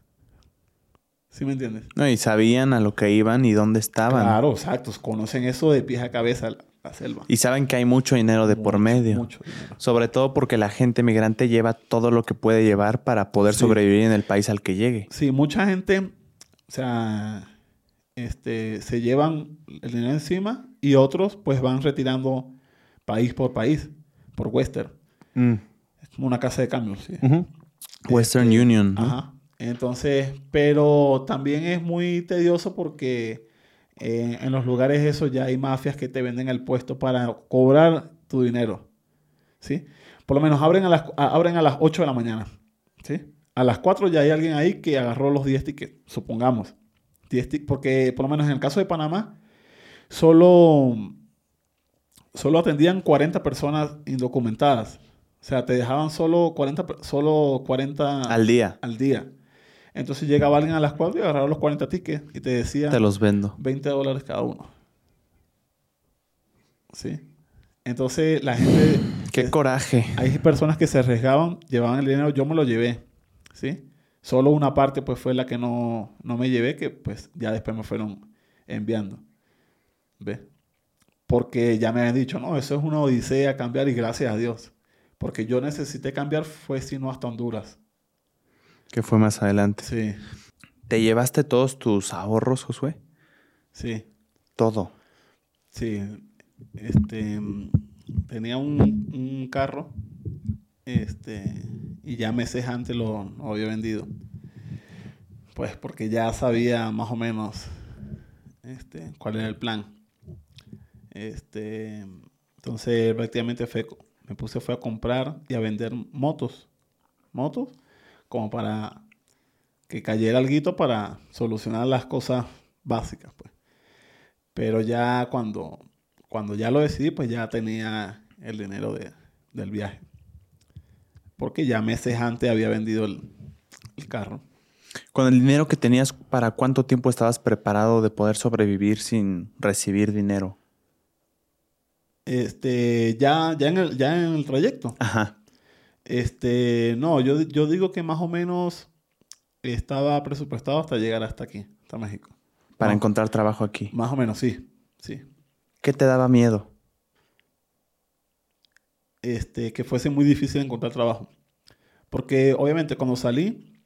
¿Sí me entiendes? No, y sabían a lo que iban y dónde estaban. Claro, exacto. Conocen eso de pies a cabeza, la selva. Y saben que hay mucho dinero de por medio. Mucho dinero. Sobre todo porque la gente migrante lleva todo lo que puede llevar para poder sobrevivir en el país al que llegue. Sí, mucha gente, o sea, este, se llevan el dinero encima y otros pues van retirando país por país, por Western. Mm. Es como una casa de cambio, sí. Western este, Union. Ajá. Entonces, pero también es muy tedioso porque eh, en los lugares esos ya hay mafias que te venden el puesto para cobrar tu dinero. ¿Sí? Por lo menos abren a las, abren a las 8 de la mañana. ¿Sí? A las 4 ya hay alguien ahí que agarró los 10 tickets, supongamos. 10 porque por lo menos en el caso de Panamá, solo, solo atendían 40 personas indocumentadas. O sea, te dejaban solo 40, solo 40 al día. Al día. Entonces llegaba alguien a las 4 y agarraba los 40 tickets y te decía... Te los vendo. 20 dólares cada uno. ¿Sí? Entonces la gente... ¡Qué coraje! Hay personas que se arriesgaban, llevaban el dinero, yo me lo llevé. ¿Sí? Solo una parte pues fue la que no, no me llevé, que pues ya después me fueron enviando. ¿Ves? Porque ya me habían dicho, no, eso es una odisea cambiar y gracias a Dios. Porque yo necesité cambiar fue sino hasta Honduras. Que fue más adelante. Sí. ¿Te llevaste todos tus ahorros, Josué? Sí. Todo. Sí. Este tenía un, carro. Este. Y ya meses antes lo, lo había vendido. Pues porque ya sabía más o menos este, cuál era el plan. Este, entonces prácticamente fue me puse fue a comprar y a vender motos. Motos como para que cayera algo para solucionar las cosas básicas, pues. Pero ya cuando, cuando ya lo decidí, pues ya tenía el dinero de, del viaje. Porque ya meses antes había vendido el, el carro. Con el dinero que tenías, ¿para cuánto tiempo estabas preparado de poder sobrevivir sin recibir dinero? Este, ya, ya, en el, ya en el trayecto. Ajá. Este, no, yo, yo digo que más o menos estaba presupuestado hasta llegar hasta aquí, hasta México. Para encontrar trabajo aquí. Más o menos, sí, sí. ¿Qué te daba miedo? Este, que fuese muy difícil encontrar trabajo. Porque obviamente cuando salí,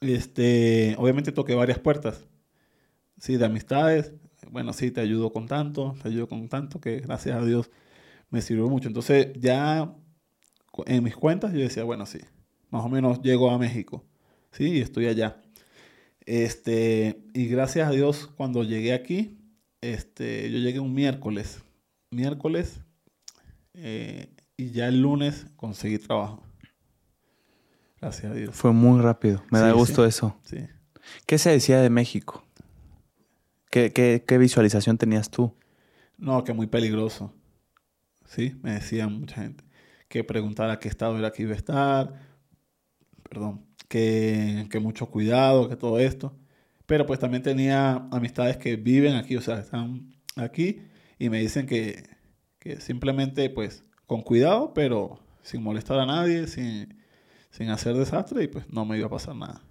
este, obviamente toqué varias puertas. Sí, de amistades, bueno, sí, te ayudo con tanto, te ayudo con tanto, que gracias a Dios me sirvió mucho. Entonces ya en mis cuentas yo decía, bueno, sí, más o menos llego a México, ¿sí? Y estoy allá. Este, y gracias a Dios, cuando llegué aquí, este, yo llegué un miércoles, miércoles, eh, y ya el lunes conseguí trabajo. Gracias a Dios. Fue muy rápido. Me da gusto sí. eso. Sí. ¿Qué se decía de México? ¿Qué, qué, qué visualización tenías tú? No, que muy peligroso. Sí, me decían mucha gente. Que preguntara qué estado era que iba a estar. Perdón. Que, que mucho cuidado, que todo esto. Pero pues también tenía amistades que viven aquí, o sea, están aquí y me dicen que, que simplemente pues con cuidado, pero sin molestar a nadie, sin, sin hacer desastre y pues no me iba a pasar nada.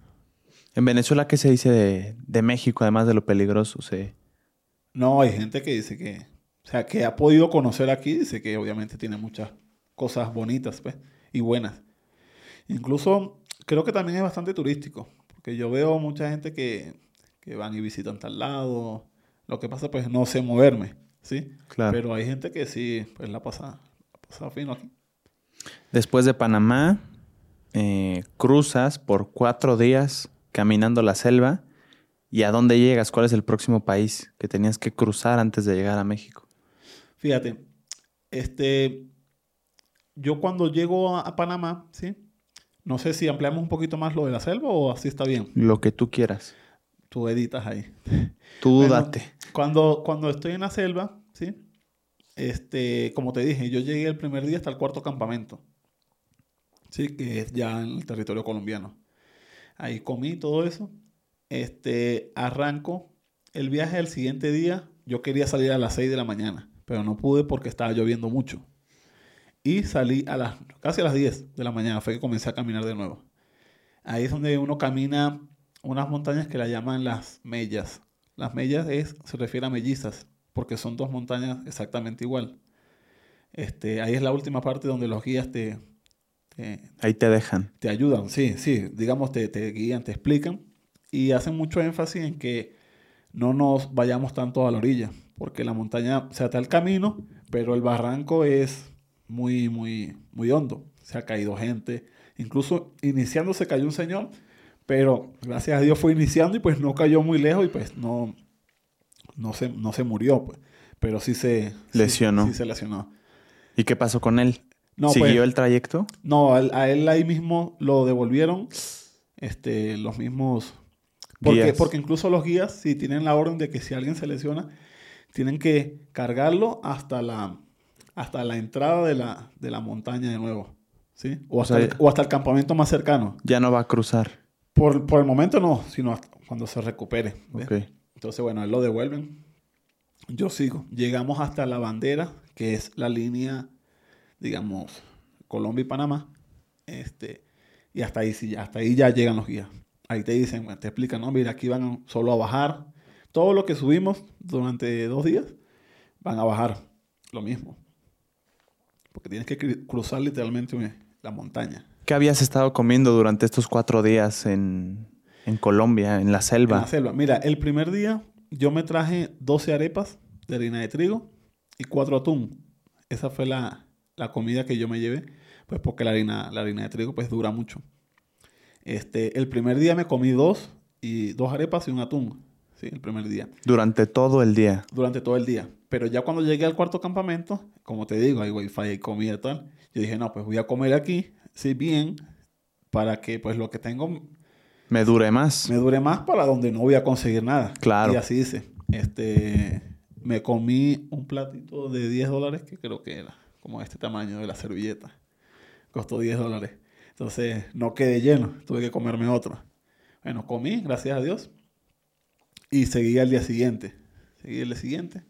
En Venezuela, ¿qué se dice de, de México, además de lo peligroso? Sí. No, hay gente que dice que, o sea, que ha podido conocer aquí, dice que obviamente tiene muchas cosas bonitas, pues, y buenas. Incluso creo que también es bastante turístico, porque yo veo mucha gente que, que van y visitan tal lado. Lo que pasa, pues, no sé moverme, ¿sí? Claro. Pero hay gente que sí, pues, la pasa, la pasa fino aquí. Después de Panamá, eh, cruzas por cuatro días caminando la selva. ¿Y a dónde llegas? ¿Cuál es el próximo país que tenías que cruzar antes de llegar a México? Fíjate, este, yo cuando llego a, a Panamá, ¿sí? No sé si ampliamos un poquito más lo de la selva o así está bien. Lo que tú quieras. Tú editas ahí. Tú Bueno, date. Cuando, cuando estoy en la selva, ¿sí? Este, como te dije, yo llegué el primer día hasta el cuarto campamento. Sí, que es ya en el territorio colombiano. Ahí comí todo eso. Este, arranco el viaje el siguiente día. Yo quería salir a las 6 de la mañana, pero no pude porque estaba lloviendo mucho. Y salí a las, casi a las 10 de la mañana, fue que comencé a caminar de nuevo. Ahí es donde uno camina unas montañas que la llaman las mellas. Las mellas es, se refiere a mellizas, porque son dos montañas exactamente igual. Este, ahí es la última parte donde los guías te, te, Ahí te dejan. te ayudan, sí, sí, digamos, te, te guían, te explican y hacen mucho énfasis en que no nos vayamos tanto a la orilla, porque la montaña, o sea, está el camino, pero el barranco es muy, muy, muy hondo. Se ha caído gente, incluso iniciando se cayó un señor, pero gracias a Dios fue iniciando y pues no cayó muy lejos y pues no, no, se, no se murió, pues, pero sí se sí- Lesionó. Sí, se lesionó. ¿Y qué pasó con él? No, ¿Siguió pues, el trayecto? no, a él, a él ahí mismo lo devolvieron este, los mismos... Porque, Guías. porque incluso los guías, si tienen la orden de que si alguien se lesiona, tienen que cargarlo hasta la, hasta la entrada de la, de la montaña de nuevo. ¿sí? O, O hasta sea, el, o hasta el campamento más cercano. Ya no va a cruzar. Por, por el momento no, sino hasta cuando se recupere. ¿ves? Ok. Entonces, bueno, él lo devuelven. Yo sigo. Llegamos hasta la bandera, que es la línea, digamos, Colombia y Panamá. Este, y hasta ahí, sí, hasta ahí ya llegan los guías. Ahí te dicen, te explican, no, mira, aquí van solo a bajar. Todo lo que subimos durante dos días van a bajar lo mismo. Porque tienes que cruzar literalmente la montaña. ¿Qué habías estado comiendo durante estos cuatro días en, en Colombia, en la En selva? la selva. Mira, el primer día yo me traje 12 arepas de harina de trigo y 4 atún. Esa fue la, la comida que yo me llevé, pues porque la harina, la harina de trigo pues dura mucho. Este, el primer día me comí dos y dos arepas y un atún. Sí, el primer día. Durante todo el día. Durante todo el día. Pero ya cuando llegué al cuarto campamento, como te digo, hay wifi, hay comida y tal. Yo dije, no, pues voy a comer aquí, sí, bien, para que pues lo que tengo Me dure más. me dure más para donde no voy a conseguir nada. Claro. Y así hice. Este, me comí un platito de 10 dólares que creo que era como este tamaño de la servilleta. Costó 10 dólares. Entonces no quedé lleno, tuve que comerme otro. Bueno, comí, gracias a Dios. Y seguí al día siguiente. Seguí el día siguiente.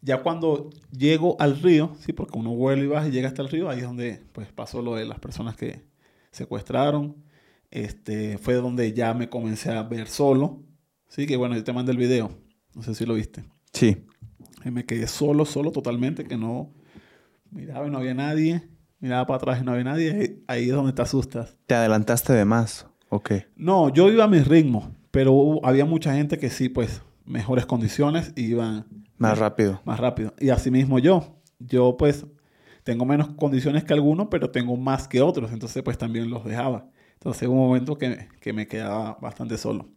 Ya cuando llego al río, sí, porque uno vuelve y baja y llega hasta el río, ahí es donde pues pasó lo de las personas que secuestraron. Este, fue donde ya me comencé a ver solo. Sí, que bueno, yo te mandé el video. No sé si lo viste. Sí. Y me quedé solo, solo totalmente, que no miraba y no había nadie. Miraba para atrás y no había nadie. Ahí, es donde te asustas. ¿Te adelantaste de más? Ok. No, yo iba a mi ritmo, pero había mucha gente que sí, pues, mejores condiciones y iban Más rápido. más rápido. Y así mismo yo. Yo pues tengo menos condiciones que algunos, pero tengo más que otros. Entonces pues también los dejaba. Entonces hubo un momento que, que me quedaba bastante solo.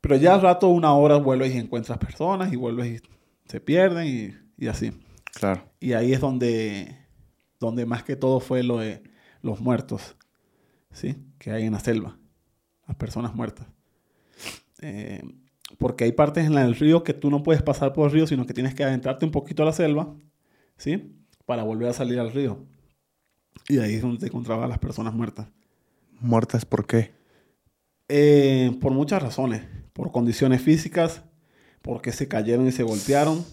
Pero ya al rato, una hora, vuelves y encuentras personas y vuelves y se pierden y, y así. Claro. Y ahí es donde, donde más que todo fue lo de los muertos, ¿sí? Que hay en la selva, las personas muertas. Eh, porque hay partes en el río que tú no puedes pasar por el río, sino que tienes que adentrarte un poquito a la selva, ¿sí? Para volver a salir al río. Y ahí es donde te encontrabas las personas muertas. ¿Muertas por qué? Eh, por muchas razones. Por condiciones físicas, porque se cayeron y se golpearon,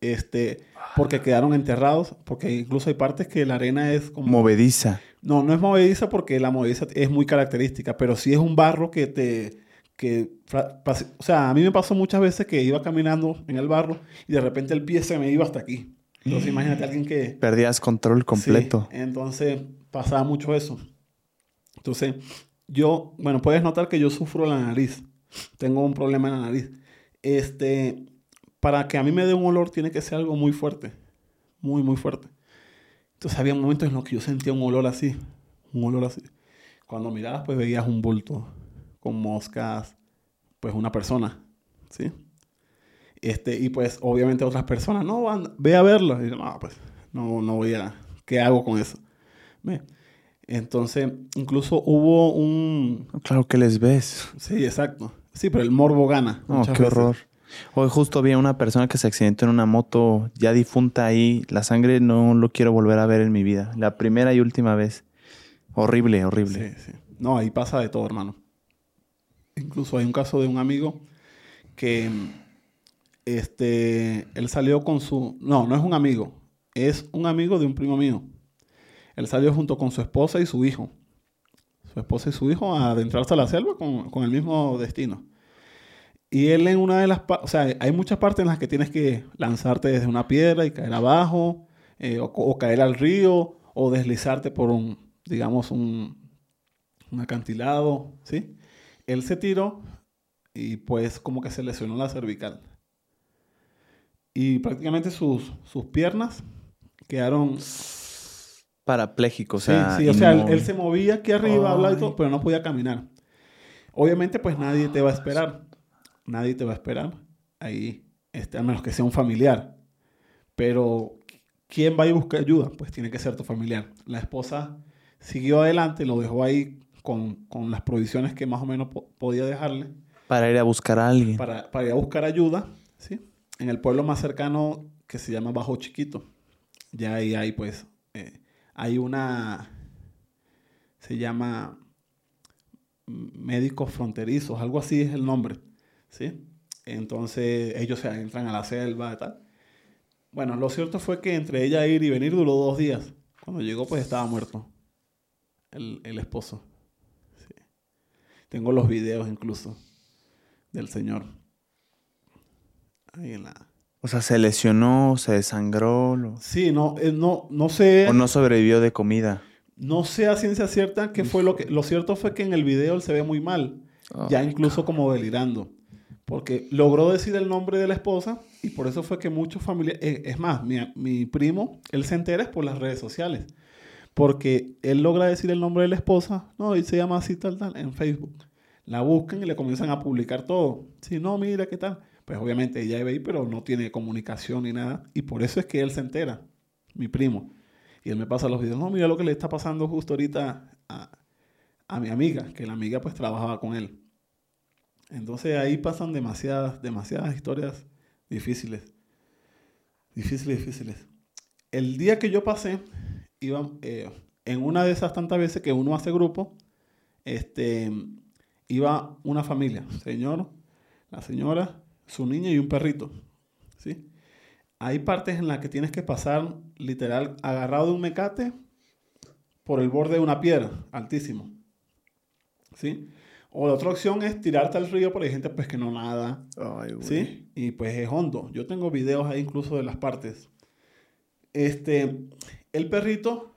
este, porque quedaron enterrados, porque incluso hay partes que la arena es como... Movediza. No, no es movediza porque la movediza es muy característica, pero sí es un barro que te... Que, o sea, a mí me pasó muchas veces que iba caminando en el barro y de repente el pie se me iba hasta aquí. Entonces imagínate a alguien que... Perdías control completo. Sí, entonces pasaba mucho eso. Entonces, yo, bueno, puedes notar que yo sufro la nariz. Tengo un problema en la nariz. Este, para que a mí me dé un olor tiene que ser algo muy fuerte. Muy, muy fuerte. Entonces había momentos en los que yo sentía un olor así. Un olor así. Cuando mirabas, pues veías un bulto con moscas, pues una persona, ¿sí? Este, y pues obviamente otras personas, no, anda, ve a verlo. Y yo, no, pues no, no voy a, ¿qué hago con eso? Ve. Entonces, incluso hubo un, Claro que les ves. sí, exacto. Sí, pero el morbo gana. Oh, qué veces. horror. Hoy justo vi a una persona que se accidentó en una moto ya difunta ahí. La sangre no lo quiero volver a ver en mi vida. La primera y última vez. Horrible, horrible. Sí, sí. No, ahí pasa de todo, hermano. Incluso hay un caso de un amigo que este, él salió con su... No, no es un amigo. Es un amigo de un primo mío. Él salió junto con su esposa y su hijo. Su esposa y su hijo a adentrarse a la selva con, con el mismo destino. Y él en una de las... O sea, hay muchas partes en las que tienes que lanzarte desde una piedra y caer abajo, eh, o, o caer al río, o deslizarte por un, digamos, un, un acantilado, ¿sí? Él se tiró y pues como que se lesionó la cervical. Y prácticamente sus, sus piernas quedaron... Parapléjico, o Sí, sea. sí, o sea, él, se movía aquí arriba, hablaba y todo, pero no podía caminar. Obviamente, pues nadie te va a esperar. Nadie te va a esperar ahí, este, a menos que sea un familiar. Pero, ¿quién va a ir a buscar ayuda? Pues tiene que ser tu familiar. La esposa siguió adelante, lo dejó ahí con, con las provisiones que más o menos po- podía dejarle Para ir a buscar a alguien. para, para ir a buscar ayuda, ¿sí? En el pueblo más cercano que se llama Bajo Chiquito. Ya ahí hay, pues, eh, hay una, se llama Médicos Fronterizos, algo así es el nombre, ¿sí? Entonces ellos se entran a la selva y tal. Bueno, lo cierto fue que entre ella ir y venir duró dos días. Cuando llegó, pues estaba muerto el, el esposo. Tengo los videos incluso del Señor. Ahí en la... O sea, se lesionó, se desangró. lo- Sí, no, eh, no, no sé, O no sobrevivió de comida. no sé a ciencia cierta qué fue lo que... Lo cierto fue que en el video él se ve muy mal, ya incluso como delirando, porque logró decir el nombre de la esposa y por eso fue que muchos familiares... eh, es más, mi, mi primo, él se entera por las redes sociales, porque él logra decir el nombre de la esposa, no, él se llama así tal, tal, en Facebook. La buscan y le comienzan a publicar todo. Si no, mira qué tal. Pues obviamente ella ve ahí, pero no tiene comunicación ni nada. Y por eso es que él se entera, mi primo. Y él me pasa los videos. No, mira lo que le está pasando justo ahorita a, a mi amiga, que la amiga pues trabajaba con él. Entonces ahí pasan demasiadas, demasiadas historias difíciles. Difíciles, difíciles. El día que yo pasé, iba eh, en una de esas tantas veces que uno hace grupo, este, iba una familia, señor, la señora, su niña y un perrito. ¿sí? Hay partes en las que tienes que pasar literal agarrado de un mecate por el borde de una piedra, altísimo. ¿sí? O la otra opción es tirarte al río, pero hay gente pues que no nada. Ay. ¿Sí? Y pues es hondo. Yo tengo videos ahí incluso de las partes. Este, el perrito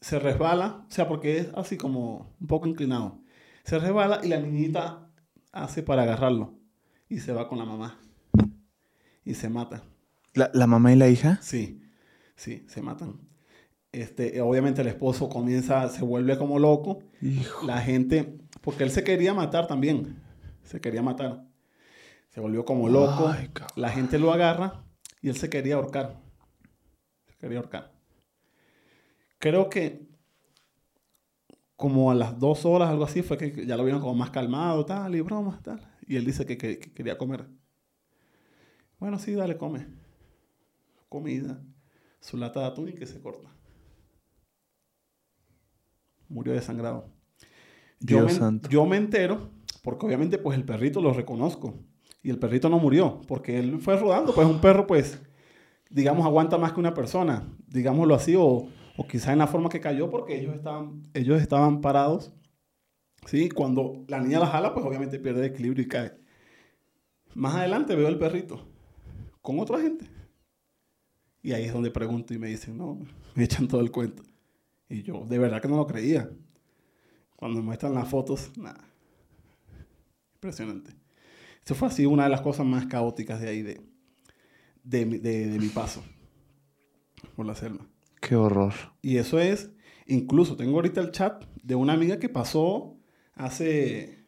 se resbala, o sea, porque es así como un poco inclinado. Se resbala y la niñita hace para agarrarlo. y se va con la mamá. Y se mata. ¿La, la mamá y la hija? Sí, sí, se matan. Este, obviamente el esposo comienza, se vuelve como loco. Hijo. La gente, porque él se quería matar también. Se quería matar. Se volvió como loco. Ay, la gente lo agarra y él se quería ahorcar. Se quería ahorcar. Creo que como a las dos horas, algo así, fue que ya lo vieron como más calmado, tal, y bromas, tal. Y él dice que, que- que quería comer. Bueno, sí, dale, come. Comida. Su lata de atún y que se corta. Murió desangrado. Yo Dios me, santo. yo me entero, porque obviamente pues el perrito lo reconozco. Y el perrito no murió, porque él fue rodando, pues un perro pues, digamos, aguanta más que una persona, digámoslo así, o, o quizá en la forma que cayó, porque ellos estaban, ellos estaban parados. ¿sí? Cuando la niña la jala, pues obviamente pierde el equilibrio y cae. Más adelante veo el perrito con otra gente. Y ahí es donde pregunto y me dicen, no, me echan todo el cuento. Y yo de verdad que no lo creía. Cuando me muestran las fotos, nada. Impresionante. Eso fue así una de las cosas más caóticas de ahí, de- de mi paso por la selva. Qué horror. Y eso es, incluso tengo ahorita el chat de una amiga que pasó hace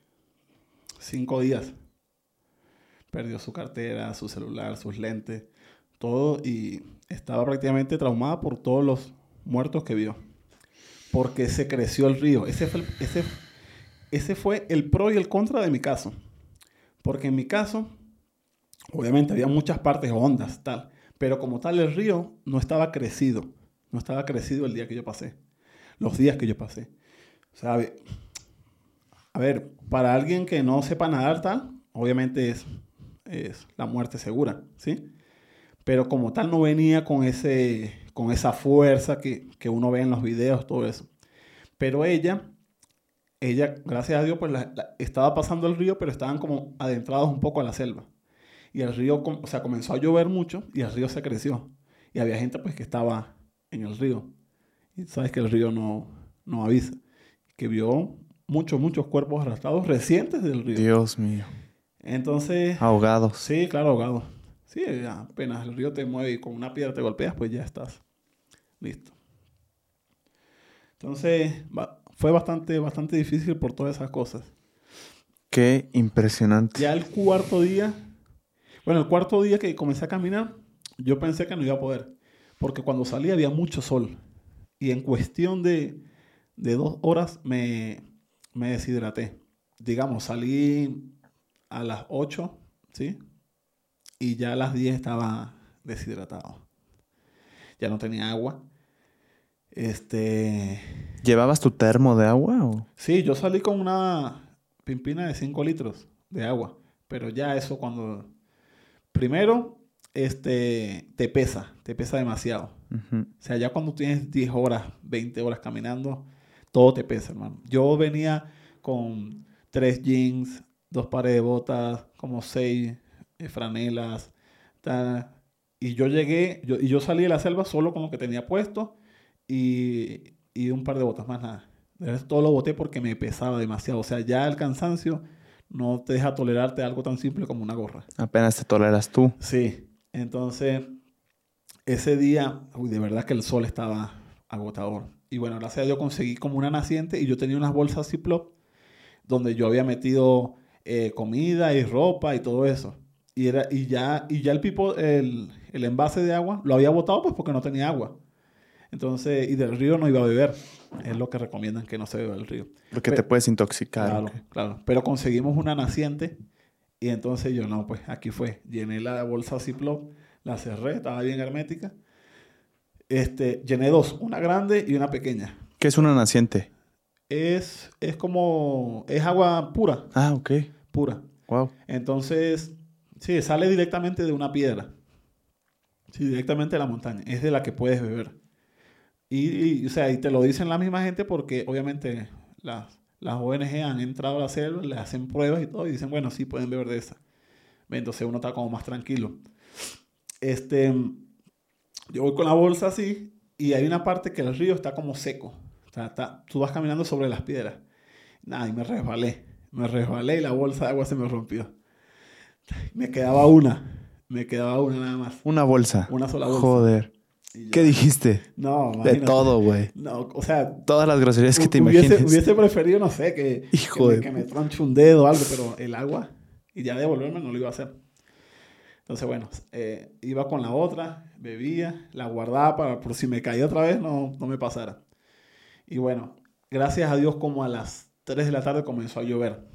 cinco días. Perdió su cartera, su celular, sus lentes, todo y estaba prácticamente traumada por todos los muertos que vio. Porque se creció el río. Ese fue el, ese, ese fue el pro y el contra de mi caso. Porque en mi caso, obviamente había muchas partes hondas, tal. Pero como tal, el río no estaba crecido. No estaba crecido el día que yo pasé. Los días que yo pasé. Sea, a ver, para alguien que no sepa nadar tal, obviamente es, es la muerte segura, ¿sí? Pero como tal no venía con, ese, con esa fuerza que, que uno ve en los videos, todo eso. Pero ella, ella, gracias a Dios, pues la- estaba pasando el río, pero estaban como adentrados un poco a la selva. Y el río, o sea, comenzó a llover mucho y el río se creció. Y había gente pues que estaba en el río. Y sabes que el río no, no avisa. Que vio muchos, muchos cuerpos arrastrados recientes del río. Dios mío. Entonces, Ahogados. sí, claro, ahogado. Sí, apenas el río te mueve y con una piedra te golpeas, pues ya estás listo. Entonces, fue bastante, bastante difícil por todas esas cosas. Qué impresionante. Ya el cuarto día, bueno, el cuarto día que comencé a caminar, yo pensé que no iba a poder, porque cuando salí había mucho sol y en cuestión de, de dos horas me, me deshidraté. Digamos, salí a las 8, ¿sí? Y ya a las 10 estaba deshidratado. Ya no tenía agua. Este, ¿Llevabas tu termo de agua o? Sí, yo salí con una pimpina de 5 litros de agua, pero ya eso cuando... Primero, este, te pesa, te pesa demasiado. O sea, ya cuando tienes 10 horas, 20 horas caminando, todo te pesa, hermano. Yo venía con tres jeans, dos pares de botas, como seis eh, franelas, y yo llegué, yo, y yo salí de la selva solo con lo que tenía puesto y, y un par de botas, más nada. De resto, todo lo boté porque me pesaba demasiado. O sea, ya el cansancio no te deja tolerarte algo tan simple como una gorra. Apenas te toleras tú. Sí, entonces ese día, uy, de verdad que el sol estaba agotador. Y bueno, gracias a Dios conseguí como una naciente y yo tenía unas bolsas Ziploc donde yo había metido eh, comida y ropa y todo eso. Y, era, y, ya, y ya el, pipo, el, el envase de agua lo había botado pues porque no tenía agua. Entonces, y del río no iba a beber. Es lo que recomiendan que no se beba del río. Porque Pe- te puedes intoxicar. Claro, claro. Pero conseguimos una naciente y entonces yo, no, pues aquí fue. Llené la bolsa Ziploc, la cerré, estaba bien hermética. Este, llené dos, una grande y una pequeña. ¿Qué es una naciente? Es, es como, es agua pura, Ah, ok. pura. Wow. Entonces, sí, sale directamente de una piedra. Sí, directamente de la montaña. Es de la que puedes beber. Y, y, o sea, y te lo dicen la misma gente porque obviamente las, las ONG han entrado a la selva, le hacen pruebas y todo, y dicen, bueno, sí, pueden beber de esa. Entonces uno está como más tranquilo. Este, yo voy con la bolsa así, y hay una parte que el río está como seco. Está- tú vas caminando sobre las piedras. Nada, y me resbalé. Me resbalé y la bolsa de agua se me rompió. Me quedaba una. Me quedaba una nada más. Una bolsa. Una sola bolsa. Joder. Ya. ¿Qué dijiste? No, De imagínate. todo, güey. No, o sea, Todas las groserías que te hubiese, imagines. hubiese preferido, no sé, que, Hijo que, de- me, que me tronche un dedo o algo, pero el agua y ya devolverme no lo iba a hacer. Entonces, bueno, eh, iba con la otra, bebía, la guardaba para por si me caía otra vez no, no me pasara. Y bueno, gracias a Dios como a las 3 de la tarde comenzó a llover.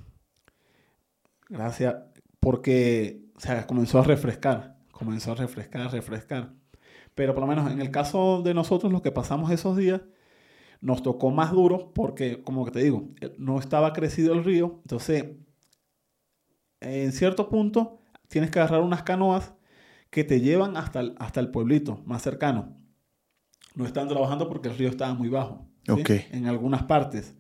Gracias, porque, o sea, comenzó a refrescar, comenzó a refrescar, refrescar. Pero por lo menos en el caso de nosotros, los que pasamos esos días, nos tocó más duro porque, como que te digo, eh, no estaba crecido el río. Entonces, en cierto punto, tienes que agarrar unas canoas que te llevan hasta el, hasta el pueblito más cercano. No están trabajando porque el río estaba muy bajo. ¿sí? Ok. En algunas partes.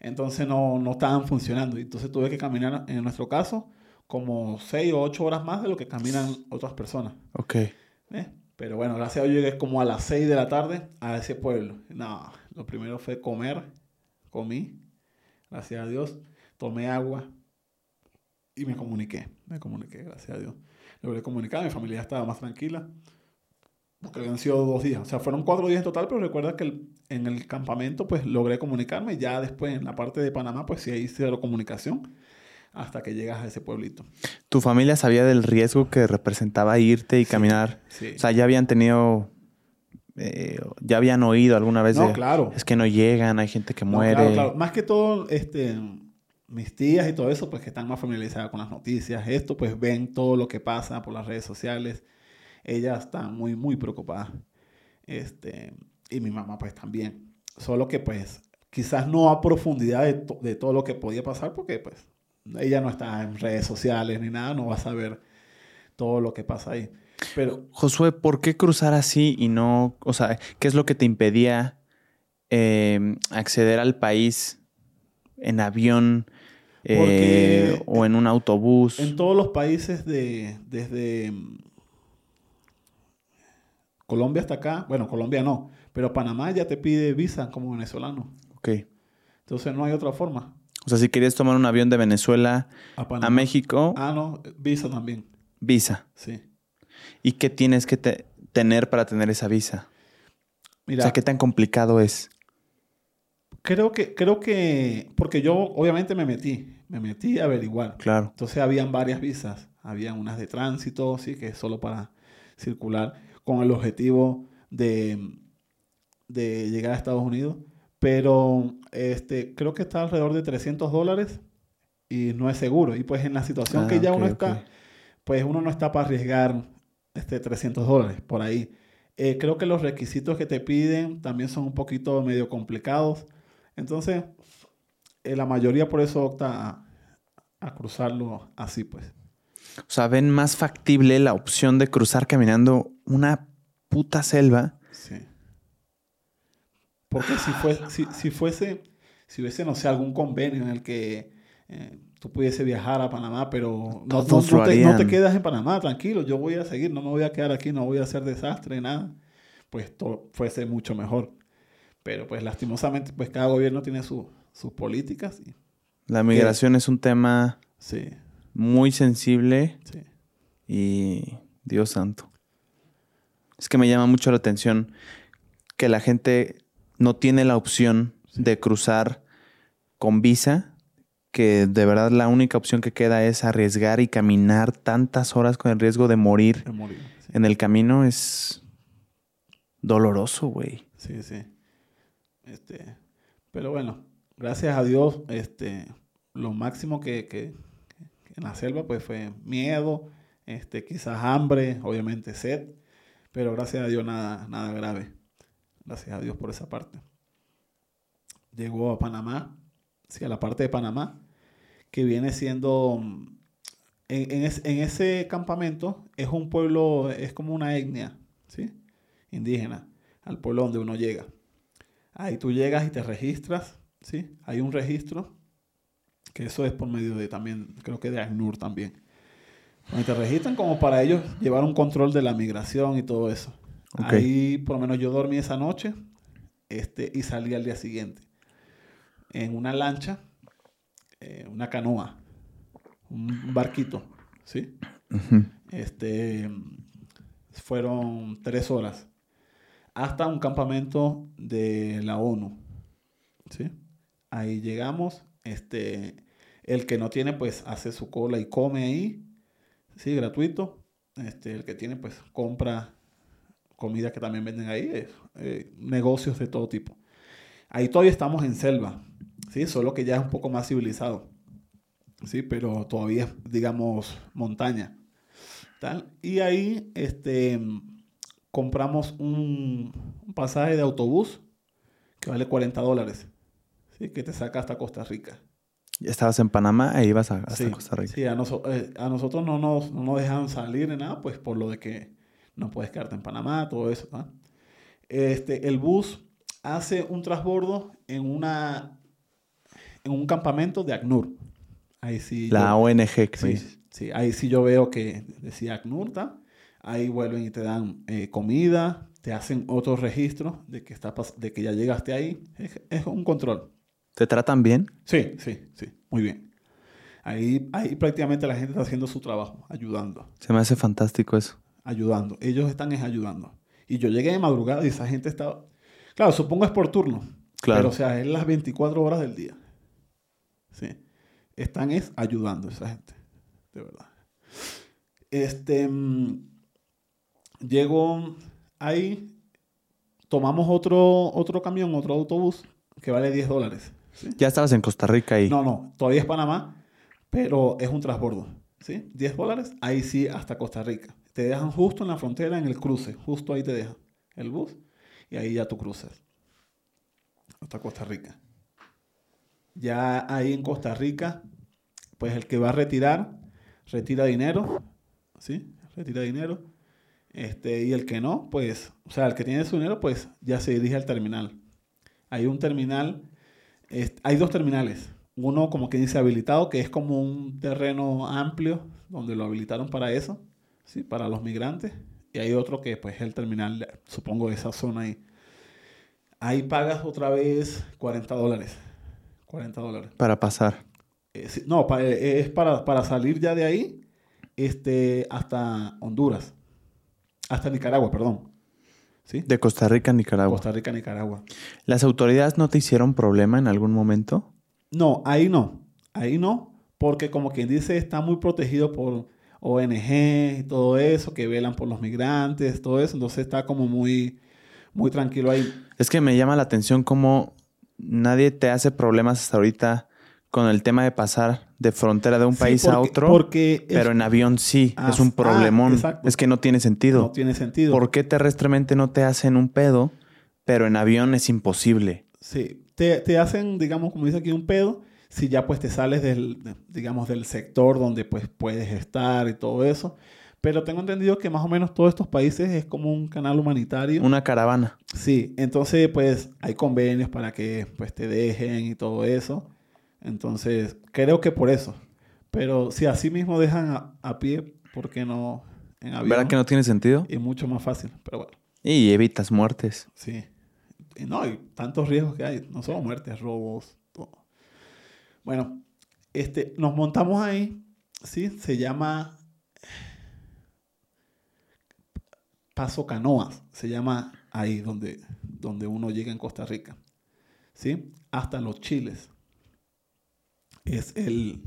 Entonces no, no estaban funcionando. Entonces tuve que caminar, en nuestro caso, como 6 o 8 horas más de lo que caminan otras personas. Ok. ¿eh? Pero bueno, gracias a Dios llegué como a las 6 de la tarde a ese pueblo. No, lo primero fue comer, comí, gracias a Dios, tomé agua y me comuniqué, me comuniqué, gracias a Dios. Logré comunicar, mi familia estaba más tranquila, porque habían sido dos días, o sea, fueron cuatro días en total, pero recuerda que en el campamento pues logré comunicarme, ya después en la parte de Panamá pues sí hay cero comunicación hasta que llegas a ese pueblito. ¿Tu familia sabía del riesgo que representaba irte y caminar? Sí. O sea, ya habían tenido... eh, ya habían oído alguna vez no, de... claro. Es que no llegan, hay gente que No, muere. claro, claro. Más que todo, este, mis tías y todo eso, pues que están más familiarizadas con las noticias, esto, pues ven todo lo que pasa por las redes sociales. Ellas están muy, muy preocupadas. Este, y mi mamá, pues también. Solo que, pues, quizás no a profundidad de, to- de todo lo que podía pasar, porque, pues, ella no está en redes sociales ni nada, no va a saber todo lo que pasa ahí. Pero Josué, ¿por qué cruzar así y no... O sea, ¿qué es lo que te impedía eh, acceder al país en avión eh, Porque- o en un autobús? En todos los países de desde mm, Colombia hasta acá, bueno, Colombia no, pero Panamá ya te pide visa como venezolano. Ok. Entonces no hay otra forma. O sea, si querías tomar un avión de Venezuela A, México, Ah, no, visa también. visa. Sí. ¿Y qué tienes que te- tener para tener esa visa? Mira, O sea, ¿qué tan complicado es? creo que creo que porque yo obviamente me metí, me metí a averiguar. Claro. Entonces habían varias visas, habían unas de tránsito, sí, que es solo para circular con el objetivo de, de llegar a Estados Unidos, pero este, creo que está alrededor de 300 dólares y no es seguro. Y pues en la situación Ah, que ya ok, uno está, pues uno no está para arriesgar este 300 dólares por ahí. Eh, creo que los requisitos que te piden también son un poquito medio complicados. Entonces, eh, la mayoría por eso opta a, a cruzarlo así, pues. O sea, ven más factible la opción de cruzar caminando una puta selva. Porque si, fue, si, si fuese, si hubiese, no sé, algún convenio en el que eh, tú pudiese viajar a Panamá, pero no, no- no te, no te harían. quedas en Panamá, tranquilo, yo voy a seguir, no me voy a quedar aquí, no voy a hacer desastre, nada. Pues todo fuese mucho mejor. Pero pues lastimosamente, pues cada gobierno tiene su- sus políticas. Y, La migración es un tema sí, muy sensible sí. y Dios santo. Es que me llama mucho la atención que la gente no tiene la opción de cruzar con visa, que de verdad la única opción que queda es arriesgar y caminar tantas horas con el riesgo de morir sí. en el camino es doloroso, güey. Sí, sí. Este, pero bueno, gracias a Dios, este, lo máximo que, que- que en la selva pues fue miedo, este, quizás hambre, obviamente sed, pero gracias a Dios nada, nada grave. Gracias a Dios por esa parte. Llegó a Panamá, sí, a la parte de Panamá, que viene siendo, mm, en, en es- en ese campamento es un pueblo, es como una etnia, ¿sí? Indígena, al pueblo donde uno llega. Ahí tú llegas y te registras, ¿sí? Hay un registro, que eso es por medio de también, creo que de ACNUR también. Donde te registran como para ellos llevar un control de la migración y todo eso. Ok. Ahí por lo menos yo dormí esa noche este, y salí al día siguiente. En una lancha, eh, una canoa, un barquito. ¿sí? Este, fueron tres horas hasta un campamento de la ONU, ¿sí? Ahí llegamos, este, el que no tiene, pues, hace su cola y come ahí, ¿sí? Gratuito. Este, el que tiene, pues, compra comida que también venden ahí, eh, eh, negocios de todo tipo. Ahí todavía estamos en selva, ¿sí? Solo que ya es un poco más civilizado, ¿sí? Pero todavía es, digamos, montaña, tal. Y ahí, este, compramos un, un pasaje de autobús que vale 40 dólares, ¿sí? Que te saca hasta Costa Rica. Estabas en Panamá e ibas a, hasta Sí, Costa Rica. Sí, a, noso- eh, a nosotros no nos, no nos dejan salir ni nada, pues por lo de que no puedes quedarte en Panamá, todo eso. Este, el bus hace un transbordo en, una, en un campamento de ACNUR. Ahí sí. La yo- ONG sí, sí, ahí sí yo veo que decía ACNUR. Ahí vuelven y te dan eh, comida, te hacen otro registro de que, está de que ya llegaste ahí. Es, es un control. ¿Te tratan bien? Sí, sí, sí, muy bien. Ahí, ahí prácticamente la gente está haciendo su trabajo, ayudando, Se me hace fantástico eso. Ayudando. Ellos están es ayudando. Y yo llegué de madrugada y esa gente estaba... Claro, supongo es por turno. Claro. Pero, o sea, es las 24 horas del día. Sí. Están es ayudando esa gente. De verdad. Este... mm, llego ahí, tomamos otro, otro camión, otro autobús, que vale 10 dólares. ¿sí? Ya estabas en Costa Rica y No, no, todavía es Panamá, pero es un transbordo. ¿Sí? 10 dólares, ahí sí hasta Costa Rica. Te dejan justo en la frontera, en el cruce, justo ahí te dejan el bus y ahí ya tú cruzas hasta Costa Rica. Ya ahí en Costa Rica, pues el que va a retirar, retira dinero, ¿sí? Retira dinero. Este, y el que no, pues, o sea, el que tiene su dinero, pues ya se dirige al terminal. Hay un terminal, hay dos terminales. Uno como que dice habilitado, que es como un terreno amplio, donde lo habilitaron para eso, ¿sí? Para los migrantes. Y hay otro que pues es el terminal, supongo, de esa zona ahí. Ahí pagas otra vez 40 dólares. 40 dólares. para pasar. Eh, sí, no, pa- eh, es para, para salir ya de ahí este, hasta Honduras. Hasta Nicaragua, perdón. ¿Sí? De Costa Rica a Nicaragua. Costa Rica, Nicaragua. ¿Las autoridades no te hicieron problema en algún momento? No, ahí no. Ahí no. Porque como quien dice, está muy protegido por ONG y todo eso, que velan por los migrantes, todo eso. Entonces está como muy, muy tranquilo ahí. Es que me llama la atención cómo nadie te hace problemas hasta ahorita con el tema de pasar de frontera de un Sí, país a otro. Porque es- pero en avión sí, Ah, es un ah, problemón. es que no tiene sentido. no tiene sentido. ¿Por qué terrestremente no te hacen un pedo, pero en avión es imposible? Sí, te, te hacen, digamos, como dice aquí, un pedo, si ya pues te sales del, de- digamos, del sector donde pues puedes estar y todo eso. Pero tengo entendido que más o menos todos estos países es como un canal humanitario. Una caravana. Sí, entonces pues hay convenios para que pues te dejen y todo eso. Entonces, creo que por eso. Pero si así mismo dejan a, a pie, ¿por qué no en avión? ¿Verdad que no tiene sentido? Es mucho más fácil, pero bueno. Y evitas muertes. Sí. Y no, hay tantos riesgos que hay. No solo muertes, robos. Bueno, este, nos montamos ahí, ¿sí? Se llama Paso Canoas. Se llama ahí donde, donde uno llega en Costa Rica. ¿Sí? Hasta los chiles. Es el,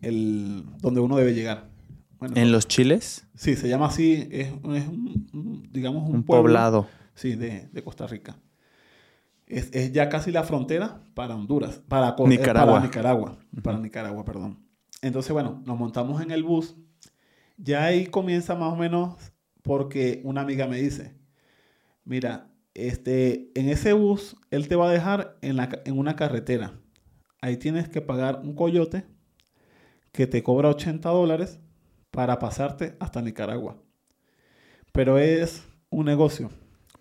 el donde uno debe llegar. Bueno, En los chiles, Sí, se llama así, es, es un, un, digamos, un, un pueblo, poblado. Sí, de, de Costa Rica. Es, es ya casi la frontera para Honduras, para, Co- eh, Nicaragua. para Nicaragua, para Nicaragua, perdón. Entonces, bueno, nos montamos en el bus. Ya ahí comienza más o menos porque una amiga me dice, mira, este, en ese bus él te va a dejar en, la, en una carretera. Ahí tienes que pagar un coyote que te cobra 80 dólares para pasarte hasta Nicaragua. Pero es un negocio,